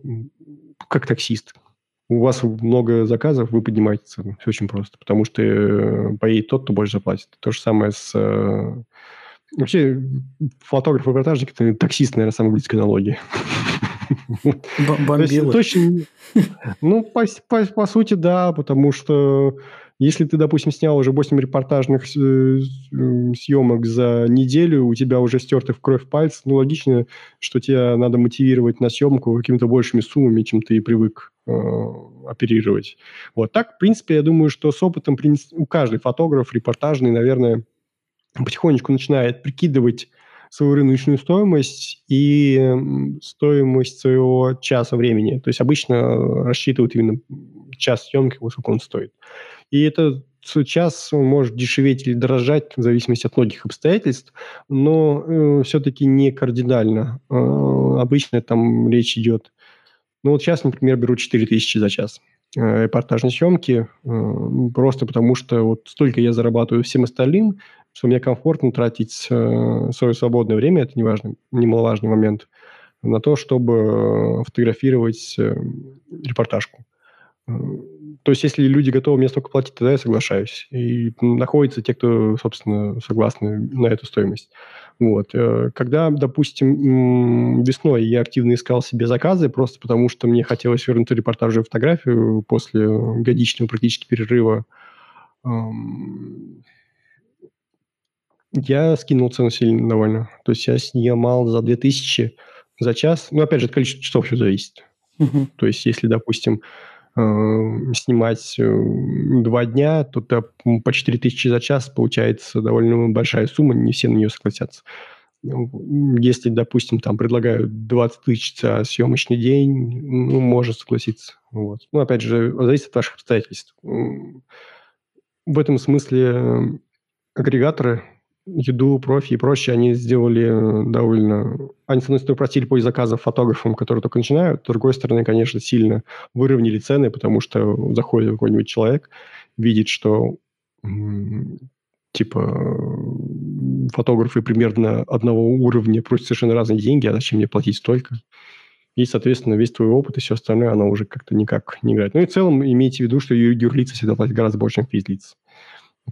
как таксист. У вас много заказов, вы поднимаете цену. Все очень просто. Потому что э, поедет тот, кто больше заплатит. То же самое с... Э, вообще, фотограф-репортажник – это таксист, наверное, самая близкая аналогия. Бомбилы. Ну, по сути, да, потому что если ты, допустим, снял уже 8 репортажных э, съемок за неделю, у тебя уже стерты в кровь пальцы, ну, логично, что тебя надо мотивировать на съемку какими-то большими суммами, чем ты привык э, оперировать. Вот так, в принципе, я думаю, что с опытом у каждый фотограф репортажный, наверное, потихонечку начинает прикидывать свою рыночную стоимость и стоимость своего часа времени. То есть обычно рассчитывают именно час съемки, сколько он стоит. И этот час может дешеветь или дорожать в зависимости от многих обстоятельств, но э, все-таки не кардинально. Э, обычно там речь идет... Ну вот сейчас, например, беру 4000 за час э, репортажной съемки, э, просто потому что вот столько я зарабатываю всем остальным, что мне комфортно тратить э, свое свободное время, это неважный, немаловажный момент, на то, чтобы фотографировать э, репортажку. То есть, если люди готовы мне столько платить, тогда я соглашаюсь. И находятся те, кто, собственно, согласны на эту стоимость. Вот. Э, когда, допустим, весной я активно искал себе заказы, просто потому что мне хотелось вернуть репортажную фотографию после годичного практически перерыва, я скинул цену сильно довольно. То есть я снимал за 2000 за час. Ну, опять же, от количества часов все зависит. Uh-huh. То есть если, допустим, снимать э, два дня, то это по 4 тысячи за час получается довольно большая сумма, не все на нее согласятся. Если, допустим, там предлагают 20 тысяч за съемочный день, ну, можно согласиться. Вот. Ну, опять же, зависит от ваших обстоятельств. В этом смысле агрегаторы еду, профи и прочее, они сделали э, довольно... Они, с одной стороны, просили по заказов фотографам, которые только начинают, с другой стороны, конечно, сильно выровняли цены, потому что заходит какой-нибудь человек, видит, что типа фотографы примерно одного уровня просят совершенно разные деньги, а зачем мне платить столько? И, соответственно, весь твой опыт и все остальное, оно уже как-то никак не играет. Ну и в целом имейте в виду, что юрлица всегда платят гораздо больше, чем физлиц.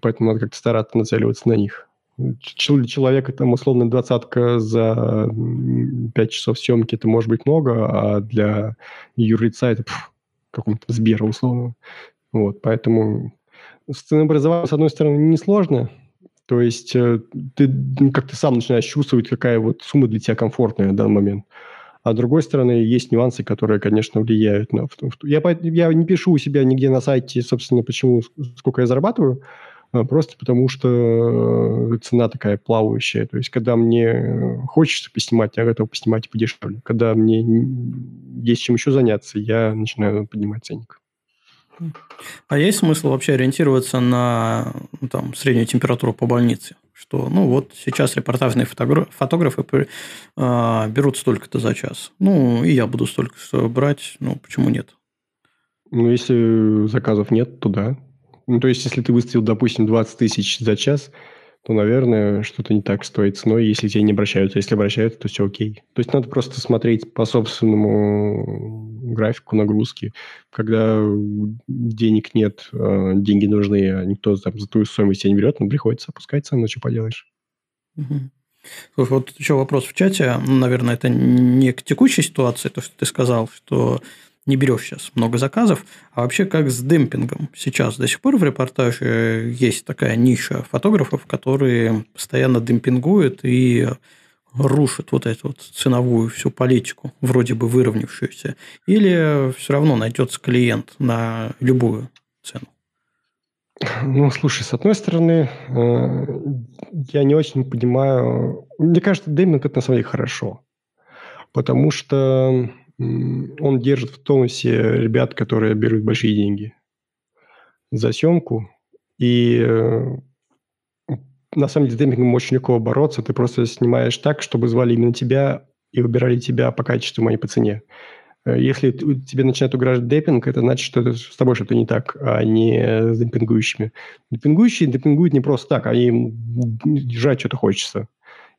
Поэтому надо как-то стараться нацеливаться на них. Человека там условно двадцатка за 5 часов съемки это может быть много, а для юрлица это какого-то Сбера условно. Вот, поэтому с ценообразованием, с одной стороны, несложно, то есть э, ты ну, как-то сам начинаешь чувствовать, какая вот сумма для тебя комфортная в данный момент. А с другой стороны, есть нюансы, которые, конечно, влияют на... Я, я не пишу у себя нигде на сайте, собственно, почему, сколько я зарабатываю, просто потому что э, цена такая плавающая. То есть, когда мне хочется поснимать, я готов поснимать и подешевле. Когда мне есть чем еще заняться, я начинаю поднимать ценник. А есть смысл вообще ориентироваться на ну, там, среднюю температуру по больнице? Что, ну, вот сейчас репортажные фотографы э, берут столько-то за час. Ну, и я буду столько брать. Ну, почему нет? Ну, если заказов нет, то да. Ну, то есть, если ты выставил, допустим, 20 тысяч за час, то, наверное, что-то не так стоит ценой, если тебе не обращаются. Если обращаются, то все окей. То есть, надо просто смотреть по собственному графику нагрузки. Когда денег нет, а деньги нужны, а никто там, за твою стоимость тебя не берет, ну, приходится опускать цену, что поделаешь. Угу. Вот еще вопрос в чате. Наверное, это не к текущей ситуации, то, что ты сказал, что не берешь сейчас много заказов. А вообще как с демпингом? Сейчас до сих пор в репортаже есть такая ниша фотографов, которые постоянно демпингуют и рушат вот эту вот ценовую всю политику, вроде бы выровнявшуюся, или все равно найдется клиент на любую цену? Ну, слушай, с одной стороны, э, я не очень понимаю... Мне кажется, демпинг – это на самом деле хорошо. Потому что он держит в тонусе ребят, которые берут большие деньги за съемку. И э, на самом деле с демпингом очень легко бороться. Ты просто снимаешь так, чтобы звали именно тебя и выбирали тебя по качеству, а не по цене. Э, если тебе начинает угрожать демпинг, это значит, что с тобой что-то не так, а не с демпингующими. Демпингующие демпингуют не просто так, а им жать что-то хочется.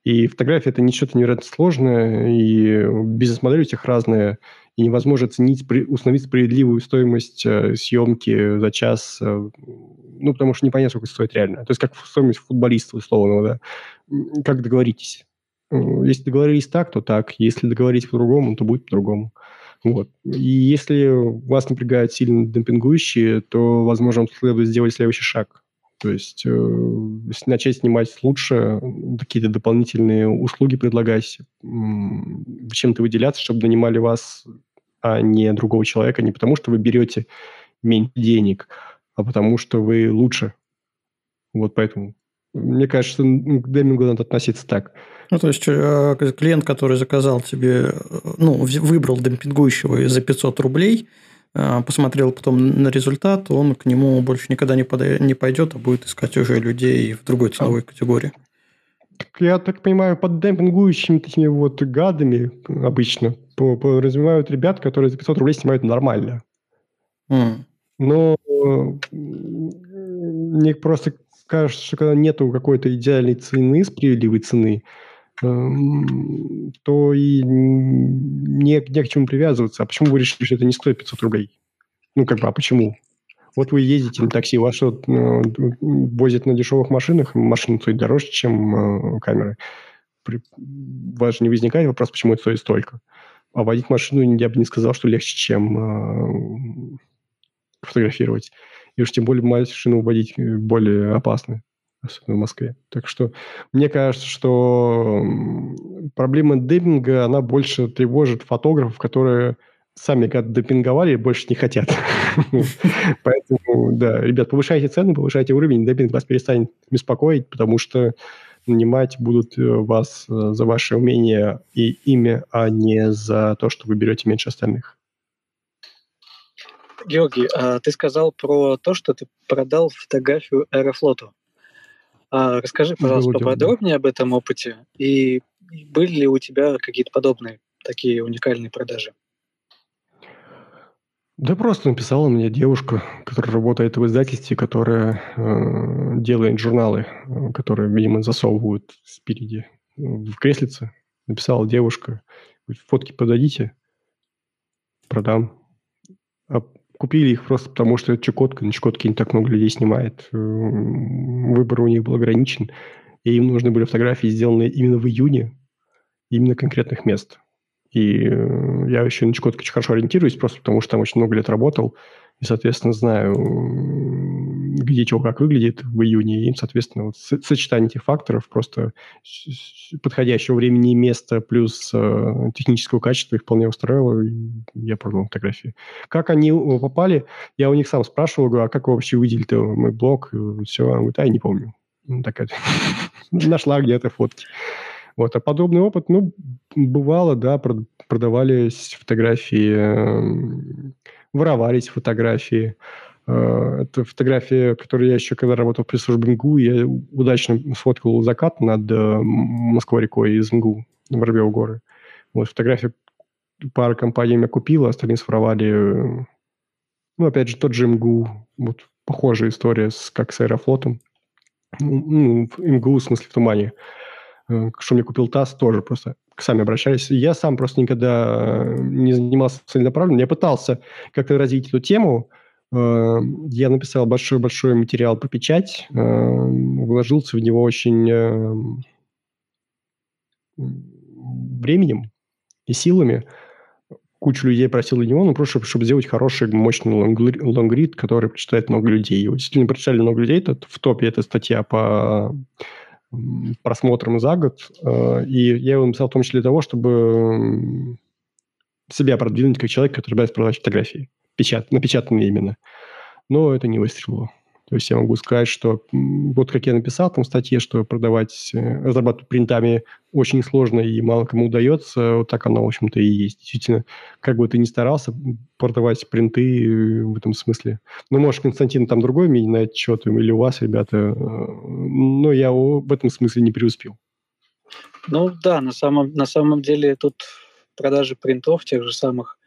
И фотография – это не что-то невероятно сложное, и бизнес-модели у всех разные, и невозможно оценить, установить справедливую стоимость э, съемки за час, э, ну, потому что непонятно, сколько стоит реально. То есть как стоимость футболиста условного, да. Как договоритесь? Если договорились так, то так. Если договорились по-другому, то будет по-другому. Вот. И если вас напрягают сильно демпингующие, то, возможно, следует сделать следующий шаг. То есть э, начать снимать лучше, какие-то дополнительные услуги предлагать, чем-то выделяться, чтобы нанимали вас, а не другого человека, не потому что вы берете меньше денег, а потому что вы лучше. Вот поэтому. Мне кажется, к демингу надо относиться так. Ну, то есть, э, клиент, который заказал тебе, э, ну, выбрал демпингующего за 500 рублей – посмотрел потом на результат, он к нему больше никогда не, подай, не пойдет, а будет искать уже людей в другой ценовой категории. Я так понимаю, под демпингующими такими вот гадами обычно развивают ребят, которые за 500 рублей снимают нормально. Mm. Но мне просто кажется, что когда нету какой-то идеальной цены, справедливой цены, то и не, не к чему привязываться. А почему вы решили, что это не стоит 500 рублей? Ну, как бы, а почему? Вот вы ездите на такси, вас что, э, возят на дешевых машинах, машины стоят дороже, чем э, камеры. При, у вас же не возникает вопрос, почему это стоит столько. А водить машину я бы не сказал, что легче, чем э, фотографировать. И уж тем более машину водить более опасно особенно в Москве. Так что мне кажется, что проблема демпинга, она больше тревожит фотографов, которые сами когда депинговали, больше не хотят. Поэтому, да, ребят, повышайте цены, повышайте уровень, демпинг вас перестанет беспокоить, потому что нанимать будут э, вас э, за ваше умение и имя, а не за то, что вы берете меньше остальных. Георгий, а ты сказал про то, что ты продал фотографию Аэрофлоту. А расскажи, пожалуйста, поподробнее об этом опыте. И были ли у тебя какие-то подобные такие уникальные продажи? Да просто написала мне девушка, которая работает в издательстве, которая э, делает журналы, э, которые, видимо, засовывают спереди в креслице. Написала девушка, фотки подадите, продам. Купили их просто потому, что это Чукотка. На Чукотке не так много людей снимает. Выбор у них был ограничен. и им нужны были фотографии, сделанные именно в июне, именно конкретных мест. И э, я еще на Чукотке очень хорошо ориентируюсь, просто потому что там очень много лет работал, и, соответственно, знаю, где чего как выглядит в июне, и, соответственно, вот сочетание этих факторов, просто подходящего времени и места плюс э, технического качества их вполне устраивало, и я продал фотографии. Как они попали, я у них сам спрашивал, говорю, а как вы вообще увидели-то мой блог, и все, он говорит, а, я не помню. Ну, такая нашла где-то фотки. Вот, а подобный опыт, ну, бывало, да, продавались фотографии эм, воровались фотографии. Э, это фотография, которую я еще когда работал при службе МГУ, я удачно сфоткал закат над э, Москвой-рекой из МГУ, Воробьевы горы. Вот фотография пара компаний меня купила, остальные своровали. Ну, опять же, тот же МГУ. Вот похожая история, с, как с Аэрофлотом. Ну, МГУ, в смысле, в тумане. Э, что мне купил ТАСС, тоже просто сами обращались. Я сам просто никогда э, не занимался целенаправленно. Я пытался как-то развить эту тему. Э, я написал большой-большой материал по печать, вложился в него очень временем и силами. Кучу людей просил для него, ну, просто чтобы сделать хороший, мощный лонгрид, который прочитает много людей. Его действительно прочитали много людей. Тут в топе эта статья по просмотрам за год. Э, и я его написал в том числе для того, чтобы себя продвинуть как человек, который собирается продавать фотографии. Печат, напечатанные именно. Но это не выстрелило. То есть я могу сказать, что вот как я написал там в статье, что продавать, э, разрабатывать принтами очень сложно и мало кому удается, вот так оно, в общем-то, и есть. Действительно, как бы ты ни старался продавать принты э, в этом смысле. Ну, может, Константин там другой мнение на этот или у вас, ребята, э, но я в этом смысле не преуспел. Ну да, на самом, на самом деле тут продажи принтов тех же самых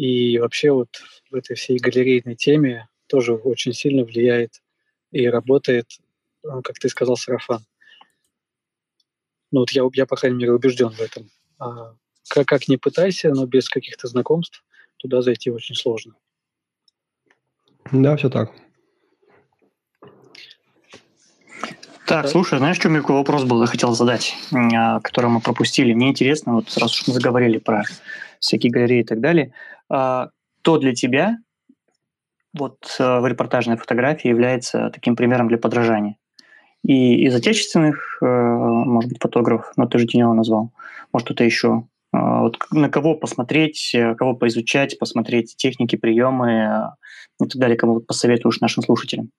и вообще вот в этой всей галерейной теме тоже очень сильно влияет и работает, ну, как ты сказал, сарафан. Ну вот я, я по крайней мере, убежден в этом. А как, как ни пытайся, но без каких-то знакомств туда зайти очень сложно. Да, все так. Так, слушай, знаешь, что мне какой вопрос был, я хотел задать, а, который мы пропустили. Мне интересно, вот раз уж мы заговорили про всякие галереи и так далее, а, кто для тебя вот э, в репортажной фотографии является таким примером для подражания. И из отечественных, э, может быть, фотографов, но ты же Тинева назвал, может, кто-то еще. Э, вот на кого посмотреть, кого поизучать, посмотреть техники, приемы и так далее, кого посоветуешь нашим слушателям?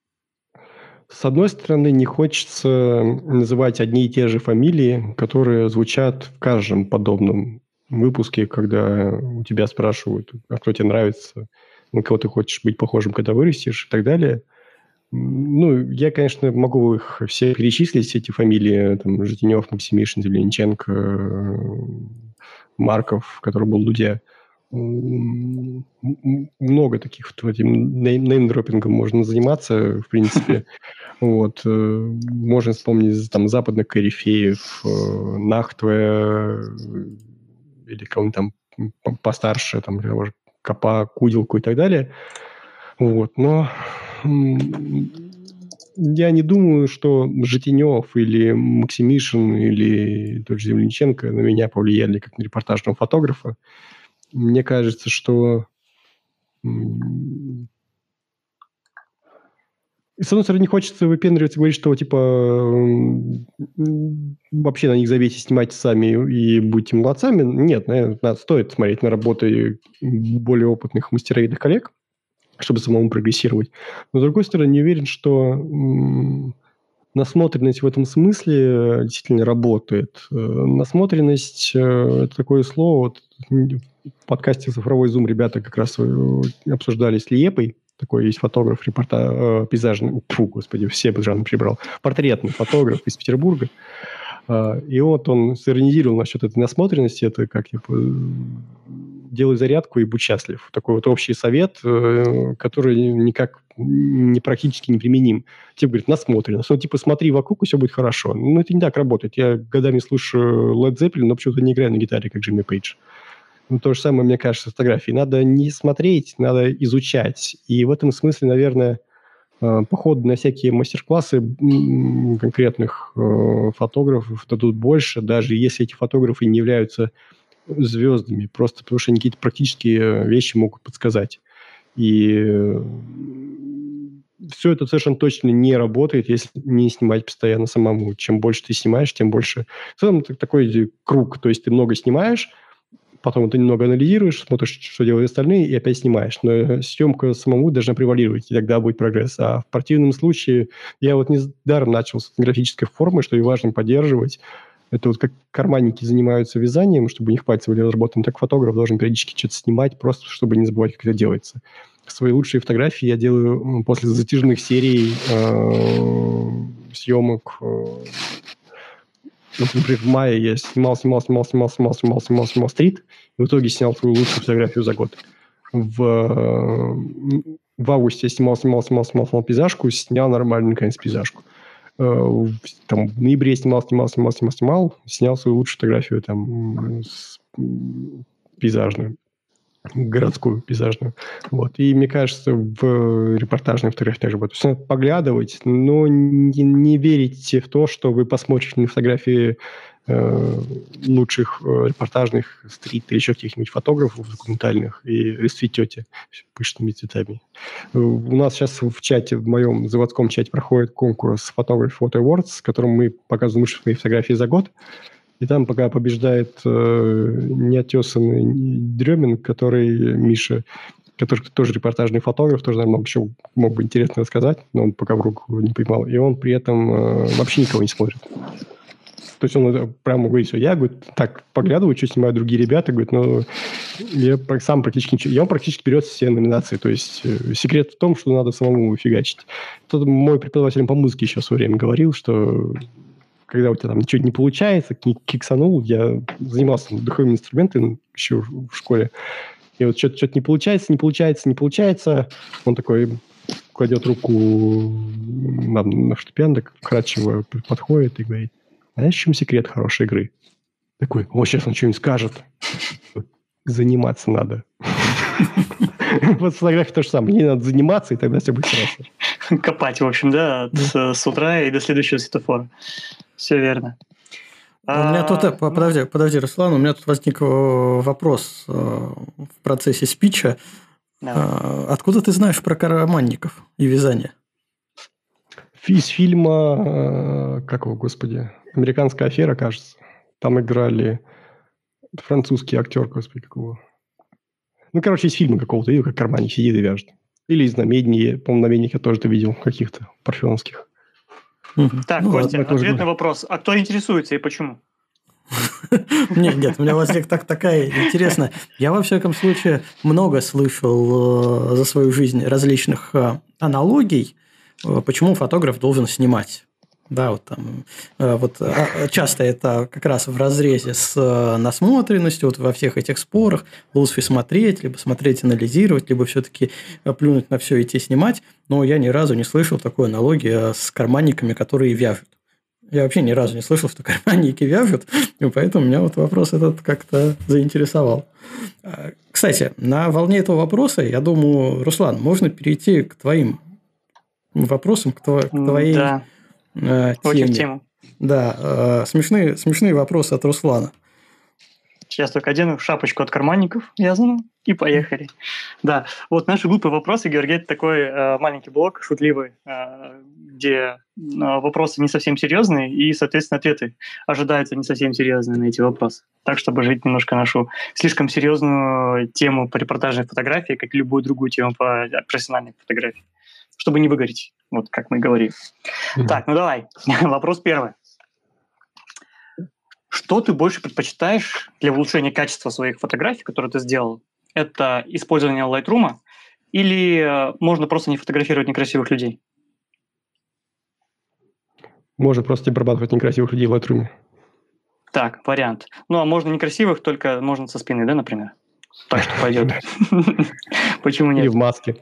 С одной стороны, не хочется называть одни и те же фамилии, которые звучат в каждом подобном выпуске, когда у тебя спрашивают, а кто тебе нравится, на кого ты хочешь быть похожим, когда вырастешь и так далее. Ну, я, конечно, могу их все перечислить, эти фамилии, там, Житинев, Максимишин, Зеленченко, Марков, который был Дудя. Много таких вот этим неймдропингом можно заниматься, в принципе. Вот. Э, можно вспомнить там западных корифеев, э, Нахтве или кого-нибудь там постарше, там, копа, куделку и так далее. Вот. Но я не думаю, что Житинев или Максимишин или тот же Земляниченко на меня повлияли как на репортажного фотографа. Мне кажется, что с одной стороны, не хочется выпендриваться и говорить, что, типа, вообще на них забейте, снимайте сами и будьте молодцами. Нет, наверное, стоит смотреть на работы более опытных мастеровидных коллег, чтобы самому прогрессировать. Но, с другой стороны, не уверен, что насмотренность в этом смысле действительно работает. Насмотренность э, – это такое слово. Вот в подкасте «Цифровой зум» ребята как раз э, обсуждали с Лиепой, такой есть фотограф, репорта, э, пейзажный, фу, господи, все бы жанры прибрал, портретный фотограф из Петербурга. Э, и вот он сиронизировал насчет этой насмотренности, это как типа делай зарядку и будь счастлив. Такой вот общий совет, э, который никак не практически неприменим. Типа говорит, насмотренность. Ну, типа, смотри вокруг, и все будет хорошо. Ну, это не так работает. Я годами слушаю Led Zeppelin, но почему-то не играю на гитаре, как Джимми Пейдж. Ну, то же самое, мне кажется, с фотографией. Надо не смотреть, надо изучать. И в этом смысле, наверное, Э, походы на всякие мастер-классы конкретных э, фотографов дадут больше, даже если эти фотографы не являются звездами, просто потому что они какие-то практические вещи могут подсказать. И все это совершенно точно не работает, если не снимать постоянно самому. Чем больше ты снимаешь, тем больше... В целом это такой круг, то есть ты много снимаешь, потом ты немного анализируешь, смотришь, что делают остальные, и опять снимаешь. Но съемка самому должна превалировать, и тогда будет прогресс. А в противном случае я вот не даром начал с графической формы, что и важно поддерживать. Это вот как карманники занимаются вязанием, чтобы у них пальцы были разработаны, так фотограф должен периодически что-то снимать, просто чтобы не забывать, как это делается. Свои лучшие фотографии я делаю после затяжных серий э, съемок э, вот, например, в мае я снимал, снимал, снимал, снимал, снимал, снимал, снимал, снимал стрит, и в итоге снял свою лучшую фотографию за год. В, в августе я снимал, снимал, снимал, снимал, снимал пейзажку, снял нормальную, наконец, пейзажку. Э, там, в ноябре снимал, снимал, снимал, снимал, снимал, снял свою лучшую фотографию там пейзажную городскую, пейзажную. Вот. И мне кажется, в репортажной фотографии также будет. То есть надо поглядывать, но не, не верите в то, что вы посмотрите на фотографии э, лучших э, репортажных стрит или еще каких-нибудь фотографов документальных и расцветете пышными цветами. У нас сейчас в чате, в моем заводском чате проходит конкурс Photography Photo Awards, в котором мы показываем лучшие фотографии за год. И там пока побеждает э, неотесанный Дремин, который Миша, который тоже репортажный фотограф, тоже, наверное, чего мог бы интересно рассказать, но он пока в руку не поймал. И он при этом э, вообще никого не смотрит. То есть он прямо говорит, что я, говорит, так поглядываю, что снимают другие ребята, говорит, но я сам практически ничего... И он практически берет все номинации. То есть э, секрет в том, что надо самому фигачить. Тут мой преподаватель по музыке еще в свое время говорил, что когда у тебя там ничего не получается, киксанул, я занимался духовыми инструментами еще в школе, и вот что-то, что-то не получается, не получается, не получается, он такой кладет руку на, на так вкрадчиво подходит и говорит, знаешь, в чем секрет хорошей игры? Такой, о, сейчас он что-нибудь скажет. Заниматься надо. Вот с фотографией то же самое. Ей надо заниматься, и тогда все будет хорошо. Копать, в общем, да, с утра и до следующего светофора. Все верно. У меня тут, а, подожди, подожди, Руслан, у меня тут возник э, вопрос э, в процессе спича. Давай. А, откуда ты знаешь про карманников и вязание? Из фильма, э, как его, господи, «Американская афера», кажется. Там играли французский актер, господи, какого. Ну, короче, из фильма какого-то, видел, как карманник сидит и вяжет. Или из намедней, по-моему, намедник я тоже это видел, каких-то парфеновских. Так, ну, Костя, ладно, ответ на вопрос. А кто интересуется и почему? Нет, нет, у меня возник так, такая интересная. Я, во всяком случае, много слышал э, за свою жизнь различных э, аналогий, э, почему фотограф должен снимать. Да, вот там э, вот а, часто это как раз в разрезе с э, насмотренностью, вот во всех этих спорах лучше смотреть, либо смотреть, анализировать, либо все-таки э, плюнуть на все и идти снимать. Но я ни разу не слышал такой аналогии с карманниками, которые вяжут. Я вообще ни разу не слышал, что карманники вяжут, и поэтому меня вот вопрос этот как-то заинтересовал. Кстати, на волне этого вопроса, я думаю, Руслан, можно перейти к твоим вопросам, к, твоей да э, теме. в тему. Да, э, смешные, смешные вопросы от Руслана. Сейчас только одену шапочку от карманников вязаную и поехали. Да, вот наши глупые вопросы, Георгий, это такой э, маленький блок, шутливый, э, где э, вопросы не совсем серьезные и, соответственно, ответы ожидаются не совсем серьезные на эти вопросы. Так, чтобы жить немножко нашу слишком серьезную тему по репортажной фотографии, как и любую другую тему по профессиональной фотографии чтобы не выгореть, вот как мы говорим. Mm-hmm. Так, ну давай, вопрос первый. Что ты больше предпочитаешь для улучшения качества своих фотографий, которые ты сделал? Это использование Lightroom или э, можно просто не фотографировать некрасивых людей? Можно просто не обрабатывать некрасивых людей в Lightroom. Так, вариант. Ну, а можно некрасивых, только можно со спины, да, например? Так что пойдет. Почему нет? Или в маске.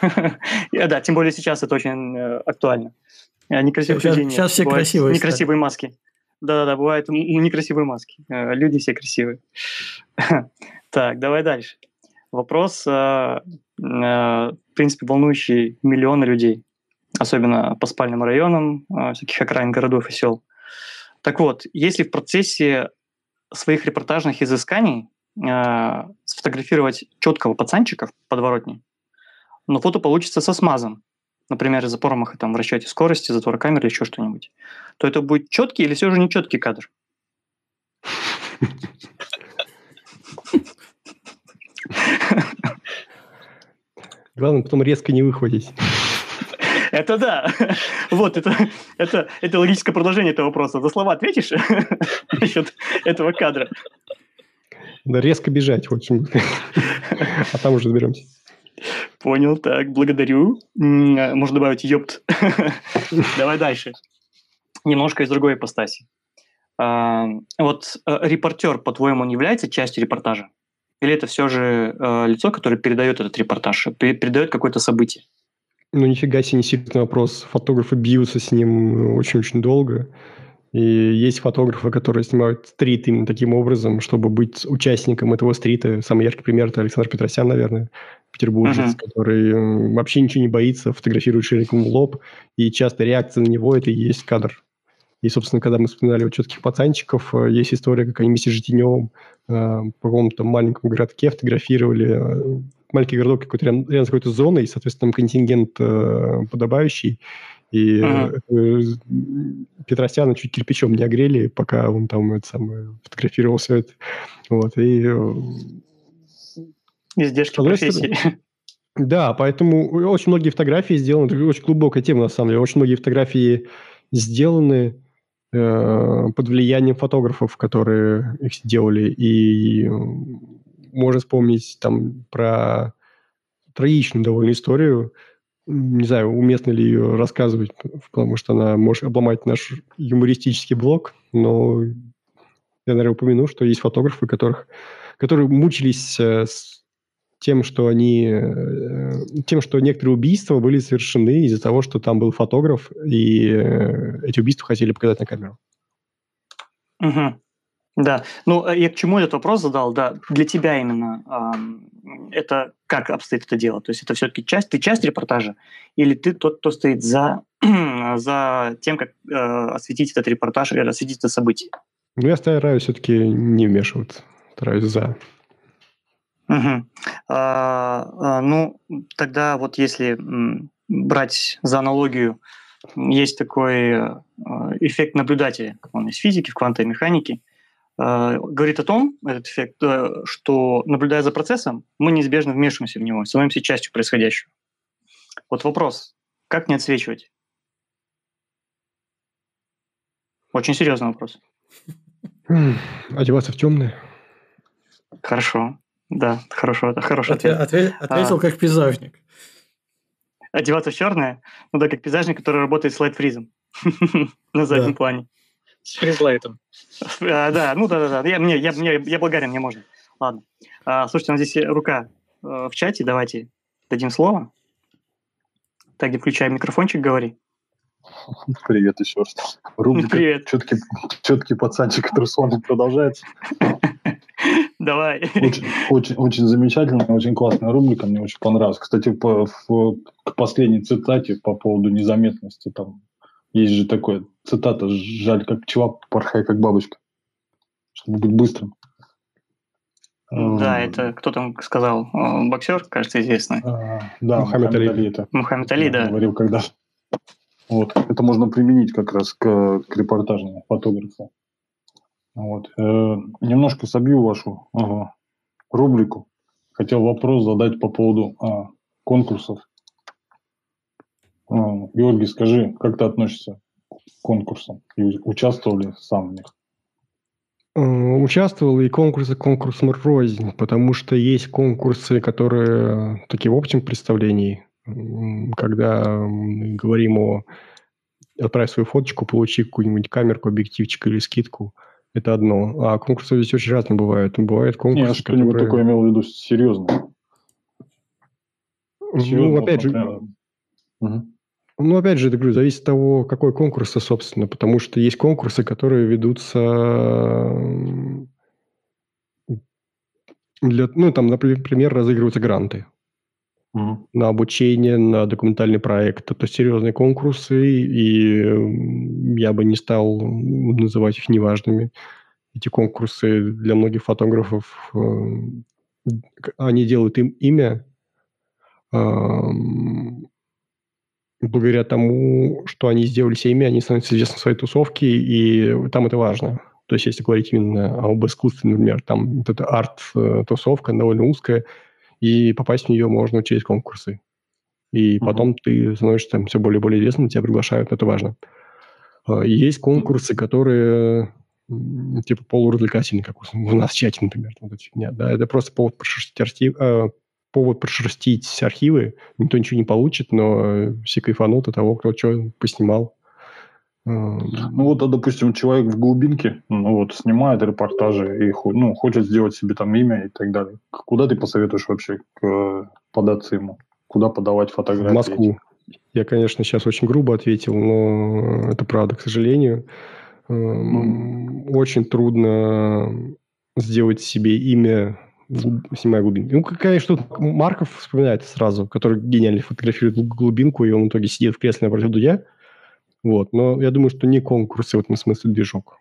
Да, тем более сейчас это очень э, актуально. Э, некрасивых сейчас, людей Сейчас все красивые. Некрасивые маски. Да-да-да, бывают некрасивые маски. Э, люди все красивые. Так, давай дальше. Вопрос, в принципе, волнующий миллионы людей. особенно по спальным районам всяких окраин городов и сел. Так вот, если в процессе своих репортажных изысканий сфотографировать четкого пацанчика в подворотне, но фото получится со смазом, например, из-за промаха там, в расчете скорости, затвора камеры или еще что-нибудь, то это будет четкий или все же нечеткий кадр? Главное потом резко не выхватить. Это да. Вот, это, это, это логическое продолжение этого вопроса. За слова ответишь насчет этого кадра? Да, резко бежать, в общем. А там уже разберемся. Понял, так, благодарю. Можно добавить ёпт. Давай дальше. Немножко из другой ипостаси. А, вот э, репортер, по-твоему, не является частью репортажа? Или это все же э, лицо, которое передает этот репортаж, передает какое-то событие? Ну, нифига себе не серьезный вопрос. Фотографы бьются с ним очень-очень долго. И есть фотографы, которые снимают стрит именно таким образом, чтобы быть участником этого стрита. Самый яркий пример – это Александр Петросян, наверное, петербуржец, uh-huh. который вообще ничего не боится, фотографирует шириком в лоб, и часто реакция на него – это и есть кадр. И, собственно, когда мы вспоминали вот четких пацанчиков, э, есть история, как они вместе с Житиневым э, по какому-то маленькому городке фотографировали э, маленький городок какой-то рядом, рядом с какой-то зоной, и, соответственно, там контингент э, подобающий. И uh-huh. э, Петросяна чуть кирпичом не огрели, пока он там это самое, фотографировал все это. Вот, и... Издержки профессии. Да, поэтому очень многие фотографии сделаны, это очень глубокая тема, на самом деле, очень многие фотографии сделаны Э, под влиянием фотографов, которые их сделали. И можно вспомнить там про трагичную довольно историю. Не знаю, уместно ли ее рассказывать, потому что она может обломать наш юмористический блог, но я, наверное, упомяну, что есть фотографы, которых, которые мучились э, с тем, что они, э, тем, что некоторые убийства были совершены из-за того, что там был фотограф, и э, эти убийства хотели показать на камеру. Угу. Да, ну э, я к чему этот вопрос задал, да, для тебя именно э, это как обстоит это дело? То есть это все-таки часть, ты часть репортажа, или ты тот, кто стоит за, за тем, как э, осветить этот репортаж или осветить это событие? Ну, я стараюсь все-таки не вмешиваться, стараюсь за. Угу. А, а, ну, тогда вот если брать за аналогию, есть такой а, эффект наблюдателя, он из физики, в квантовой механике, говорит о том, этот эффект, э, что наблюдая за процессом, мы неизбежно вмешиваемся в него, становимся частью происходящего. Вот вопрос, как не отсвечивать? Очень серьезный вопрос. Одеваться в темное. Хорошо. Да, хорошо, это хороший ответ. ответ ответил а, как пейзажник. Одеваться в черное? Ну да, как пейзажник, который работает с лайтфризом на заднем плане. С фризлайтом. А, да, ну да-да-да. Я, мне, я, мне, я благодарен, мне можно. Ладно. А, слушайте, у нас здесь рука э, в чате. Давайте дадим слово. Так, где включаем микрофончик, говори. Привет еще раз. Рубрика Привет. Четкий, четкий пацанчик Трусона продолжается. Давай. Очень, очень, очень замечательная, очень классная рубрика, мне очень понравилась. Кстати, по, в, к последней цитате по поводу незаметности, там есть же такое, цитата, жаль, как пчела, порхай, как бабочка, чтобы быть быстрым. Да, это кто там сказал? Боксер, кажется, известный. А, да, Мухаммед Али. Али это. Мухаммед Али, да. Говорил когда Вот. Это можно применить как раз к, к репортажному фотографу. Вот. Э, немножко собью вашу ага, рубрику. Хотел вопрос задать по поводу а, конкурсов. А, Георгий, скажи, как ты относишься к конкурсам? И участвовал ли сам в них? Э, участвовал и конкурсы конкурсом рознь, потому что есть конкурсы, которые такие в общем представлении, когда мы говорим о отправь свою фоточку, получи какую-нибудь камерку, объективчик или скидку – это одно. А конкурсы здесь очень разные бывают. Бывают конкурсы, Нет, что-нибудь которые... такое имел в виду серьезно. ну, опять же... Угу. Ну, опять же, я говорю, зависит от того, какой конкурс, собственно, потому что есть конкурсы, которые ведутся для, ну, там, например, разыгрываются гранты. угу. на обучение, на документальный проект. Это серьезные конкурсы, и я бы не стал называть их неважными. Эти конкурсы для многих фотографов, э, они делают им имя, благодаря тому, что они сделали имя, они становятся известны в своей тусовке, и там это важно. То есть, если говорить именно об искусстве, например, там вот эта арт-тусовка довольно узкая, и попасть в нее можно через конкурсы. И mm-hmm. потом ты становишься там все более и более известным, тебя приглашают, это важно. А, есть конкурсы, которые типа полуразвлекательные, как у нас в чате, например. Вот эта фигня, да, это просто повод прошерстить, архив, э, повод прошерстить архивы. Никто ничего не получит, но все кайфанут от того, кто что поснимал. Ну вот, а, допустим, человек в глубинке, ну вот, снимает репортажи и ну, хочет сделать себе там имя и так далее. Куда ты посоветуешь вообще э, податься ему? Куда подавать фотографии? В Москву. Я, конечно, сейчас очень грубо ответил, но это правда, к сожалению. Mm. Очень трудно сделать себе имя, снимая глубинку. Ну, конечно, Марков вспоминает сразу, который гениально фотографирует глубинку, и он в итоге сидит в кресле напротив Дудя. Вот. Но я думаю, что не конкурсы в этом смысле движок.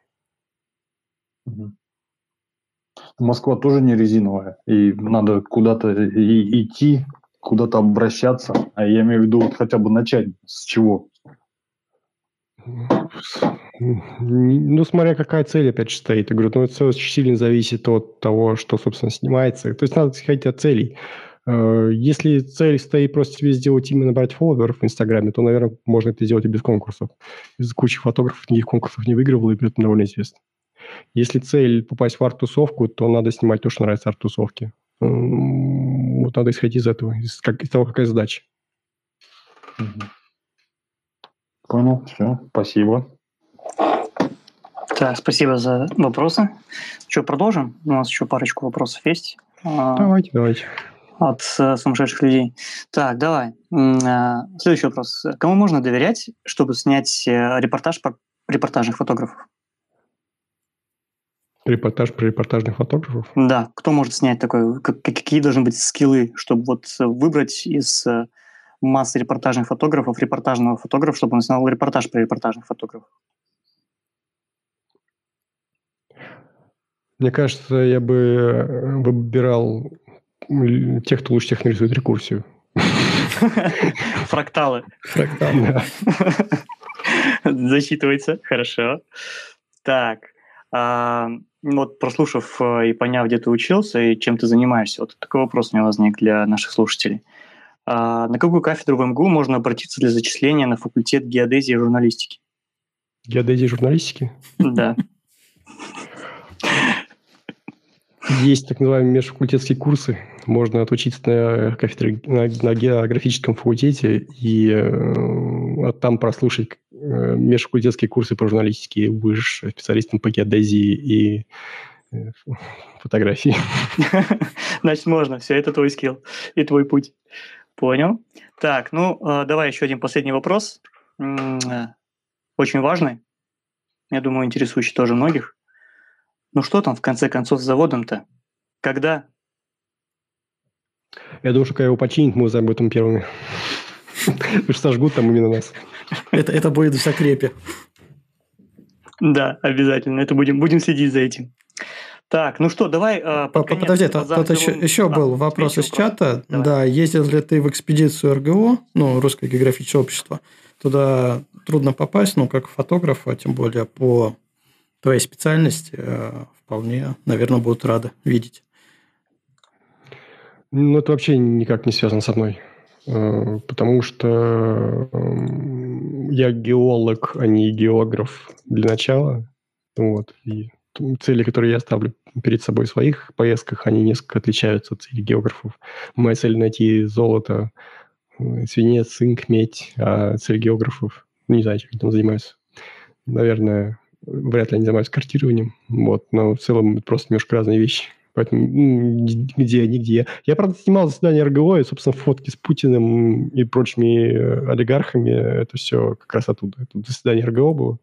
Москва тоже не резиновая, и надо куда-то и идти, куда-то обращаться. А я имею в виду вот хотя бы начать с чего? Ну, смотря какая цель, опять же, стоит. Я говорю, ну, это очень сильно зависит от того, что, собственно, снимается. То есть надо исходить от целей. Э, если цель стоит просто себе сделать именно набрать фолловеров в Инстаграме, то, наверное, можно это сделать и без конкурсов. Из кучи фотографов никаких конкурсов не выигрывал, и при этом довольно известно. Если цель попасть в арт-тусовку, то надо снимать то, что нравится арт-тусовке. Вот надо исходить из этого, из, как, из того, какая задача. Понял, все, спасибо. Так, спасибо за вопросы. Что, продолжим? У нас еще парочку вопросов есть. А, давайте, давайте от э, сумасшедших людей. Так, давай. Э, следующий вопрос. Кому можно доверять, чтобы снять э, репортаж про репортажных фотографов? Репортаж про репортажных фотографов? Да. Кто может снять такой? Какие должны быть скиллы, чтобы вот выбрать из массы репортажных фотографов репортажного фотографа, чтобы он снял репортаж про репортажных фотографов? Мне кажется, я бы выбирал тех, кто лучше всех нарисует рекурсию. Фракталы. Фракталы. Засчитывается, хорошо. Так, а, вот прослушав э, и поняв, где ты учился и чем ты занимаешься, вот такой вопрос у меня возник для наших слушателей. А, на какую кафедру в МГУ можно обратиться для зачисления на факультет геодезии и журналистики? Геодезии и журналистики? Да. Есть так называемые межфакультетские курсы. Можно отучиться на кафедре на, на географическом факультете и э, там прослушать э, межфакультетские курсы по журналистике. Будешь специалистом по геодезии и э, фотографии. Значит, можно. Все, это твой скилл и твой путь. Понял. Так, ну, э, давай еще один последний вопрос. Э, очень важный. Я думаю, интересующий тоже многих. Ну что там в конце концов с заводом-то? Когда? Я думаю, что когда его починить, мы узнаем об этом первыми. Потому что сожгут там именно нас. Это, это будет в закрепе. Да, обязательно. Это будем, будем следить за этим. Так, ну что, давай э, под конец, Подожди, тут, тут еще, еще а, был вопрос из чата. Давай. Да, ездил ли ты в экспедицию РГО, ну, Русское географическое общество, туда трудно попасть, ну, как фотограф, а тем более по твоей специальности, э, вполне, наверное, будут рады видеть. Ну, это вообще никак не связано со мной. Э, потому что я геолог, а не географ для начала. Вот. И цели, которые я ставлю перед собой в своих поездках, они несколько отличаются от целей географов. Моя цель найти золото, э, свинец, цинк, медь, а цель географов, ну, не знаю, чем они там занимаются. Наверное, вряд ли они занимаются картированием, вот, но в целом это просто немножко разные вещи. Поэтому ну, где, нигде. Я, правда, снимал заседание РГО, и, собственно, фотки с Путиным и прочими э, олигархами, это все как раз оттуда. Это заседание РГО было.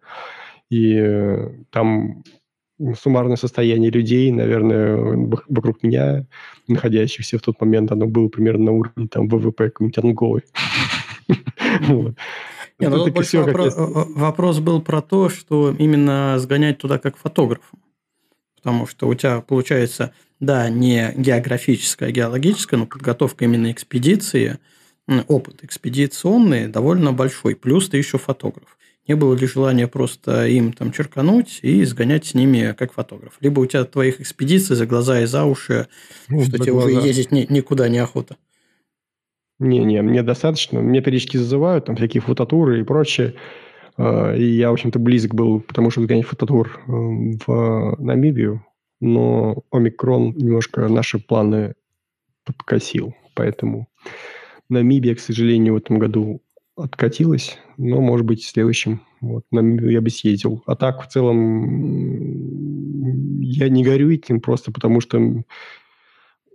И э, там суммарное состояние людей, наверное, вокруг меня, находящихся в тот момент, оно было примерно на уровне там ВВП какой-нибудь Анголы. Не, ну, больше вопрос, э, э, вопрос был про то, что именно сгонять туда как фотографу. Потому что у тебя получается, да, не географическая, а геологическая, но подготовка именно экспедиции, опыт экспедиционный довольно большой. Плюс ты еще фотограф. Не было ли желания просто им там черкануть и сгонять с ними как фотограф? Либо у тебя твоих экспедиций за глаза и за уши, ну, что тебе глаза. уже ездить ни, никуда не охота. Не-не, мне достаточно. Меня периодически зазывают, там всякие фототуры и прочее. А, и я, в общем-то, близок был, потому что сгонять фототур э, в Намибию, но омикрон немножко наши планы подкосил. Поэтому Намибия, к сожалению, в этом году откатилась, но, может быть, в следующем. Вот, Намибию я бы съездил. А так, в целом, я не горю этим просто потому, что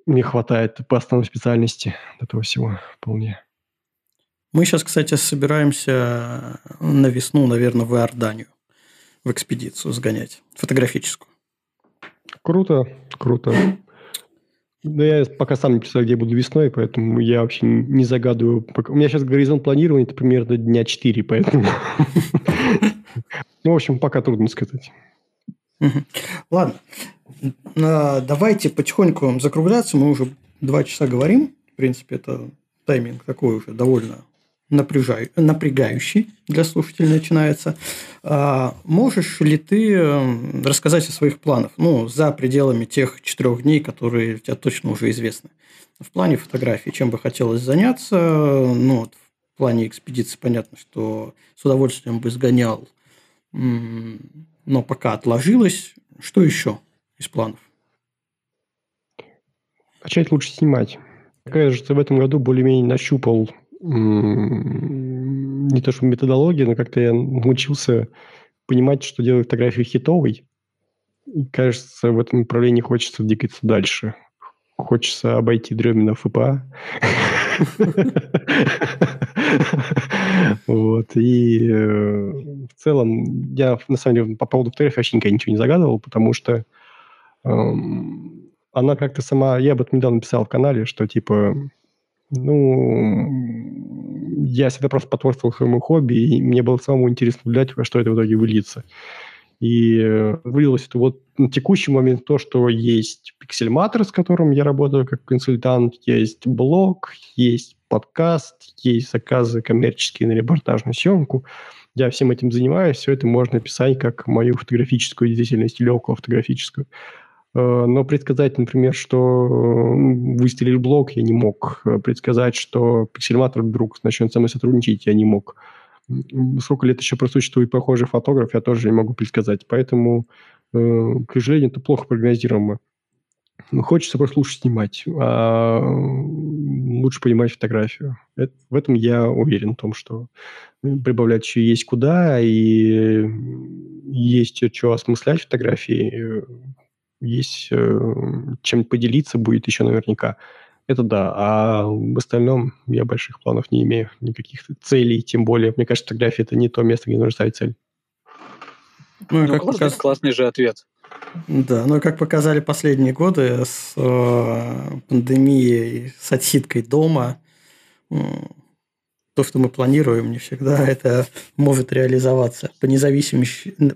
не хватает по основной специальности этого всего вполне. Мы сейчас, кстати, собираемся на весну, наверное, в Иорданию в экспедицию сгонять, фотографическую. Круто, круто. Да я пока сам не представляю, где я буду весной, поэтому я вообще не загадываю. У меня сейчас горизонт планирования это примерно дня 4, поэтому... Ну, в общем, пока трудно сказать. Ладно. А, давайте потихоньку закругляться. Мы уже два часа говорим. В принципе, это тайминг такой уже довольно напрягающий для слушателей начинается. А можешь ли ты рассказать о своих планах, ну, за пределами тех четырех дней, которые у тебя точно уже известны? В плане фотографии, чем бы хотелось заняться, ну, в плане экспедиции понятно, что с удовольствием бы сгонял, но пока отложилось. Что еще из планов? Начать лучше снимать. Кажется, в этом году более-менее нащупал не то что методология, но как-то я научился понимать, что делать фотографию хитовой. И, кажется, в этом направлении хочется двигаться дальше. Хочется обойти Дремина ФПА. Вот. И э, в целом я, на самом деле, по поводу фотографии вообще ничего не загадывал, потому что эм, она как-то сама... Я об этом недавно писал в канале, что типа ну, я всегда просто потворствовал своему хобби, и мне было самому интересно наблюдать, во что это в итоге выльется. И э, вылилось это вот на текущий момент то, что есть Pixelmator, с которым я работаю как консультант, есть блог, есть подкаст, есть заказы коммерческие на репортажную съемку. Я всем этим занимаюсь, все это можно описать как мою фотографическую деятельность или фотографическую. Э, но предсказать, например, что выстрелит блок, я не мог. Э, предсказать, что пиксельматор вдруг начнет со мной сотрудничать, я не мог. Сколько лет еще просуществует похожий фотограф, я тоже не могу предсказать. Поэтому, э, к сожалению, это плохо прогнозируемо. Хочется просто лучше снимать, а лучше понимать фотографию. Это, в этом я уверен, в том, что прибавлять еще есть куда, и есть что осмыслять фотографии, есть э, чем поделиться будет еще наверняка. Это да. А в остальном я больших планов не имею, никаких целей, тем более, мне кажется, фотография – это не то место, где нужно ставить цель. Ну, ну как показ... классный же ответ. Да, ну как показали последние годы с э, пандемией, с отсидкой дома, э, то, что мы планируем, не всегда это может реализоваться по, независимым,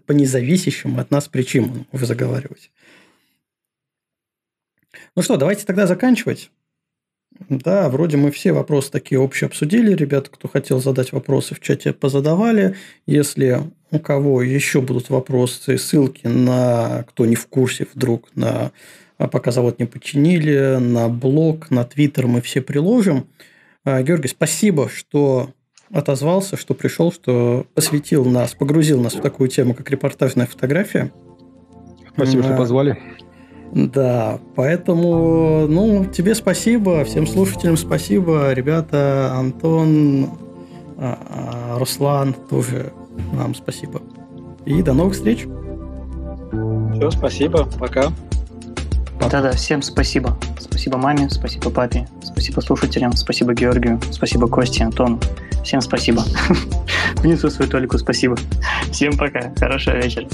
по независящим от нас причинам, вы заговариваете. Ну что, давайте тогда заканчивать. Да, вроде мы все вопросы такие общие обсудили. Ребята, кто хотел задать вопросы в чате, позадавали. Если у кого еще будут вопросы, ссылки на, кто не в курсе вдруг, на а пока завод не починили, на блог, на твиттер мы все приложим. А, Георгий, спасибо, что отозвался, что пришел, что посвятил нас, погрузил нас в такую тему, как репортажная фотография. Спасибо, что позвали. Да, поэтому, ну, тебе спасибо, всем слушателям спасибо, ребята, Антон, а, а, Руслан, тоже вам спасибо. И до новых встреч. Все, спасибо, пока. Да-да, всем спасибо. Спасибо маме, спасибо папе, спасибо слушателям, спасибо Георгию, спасибо Косте, Антону. Всем спасибо. Внесу свою толику спасибо. Всем пока. Хорошего вечера.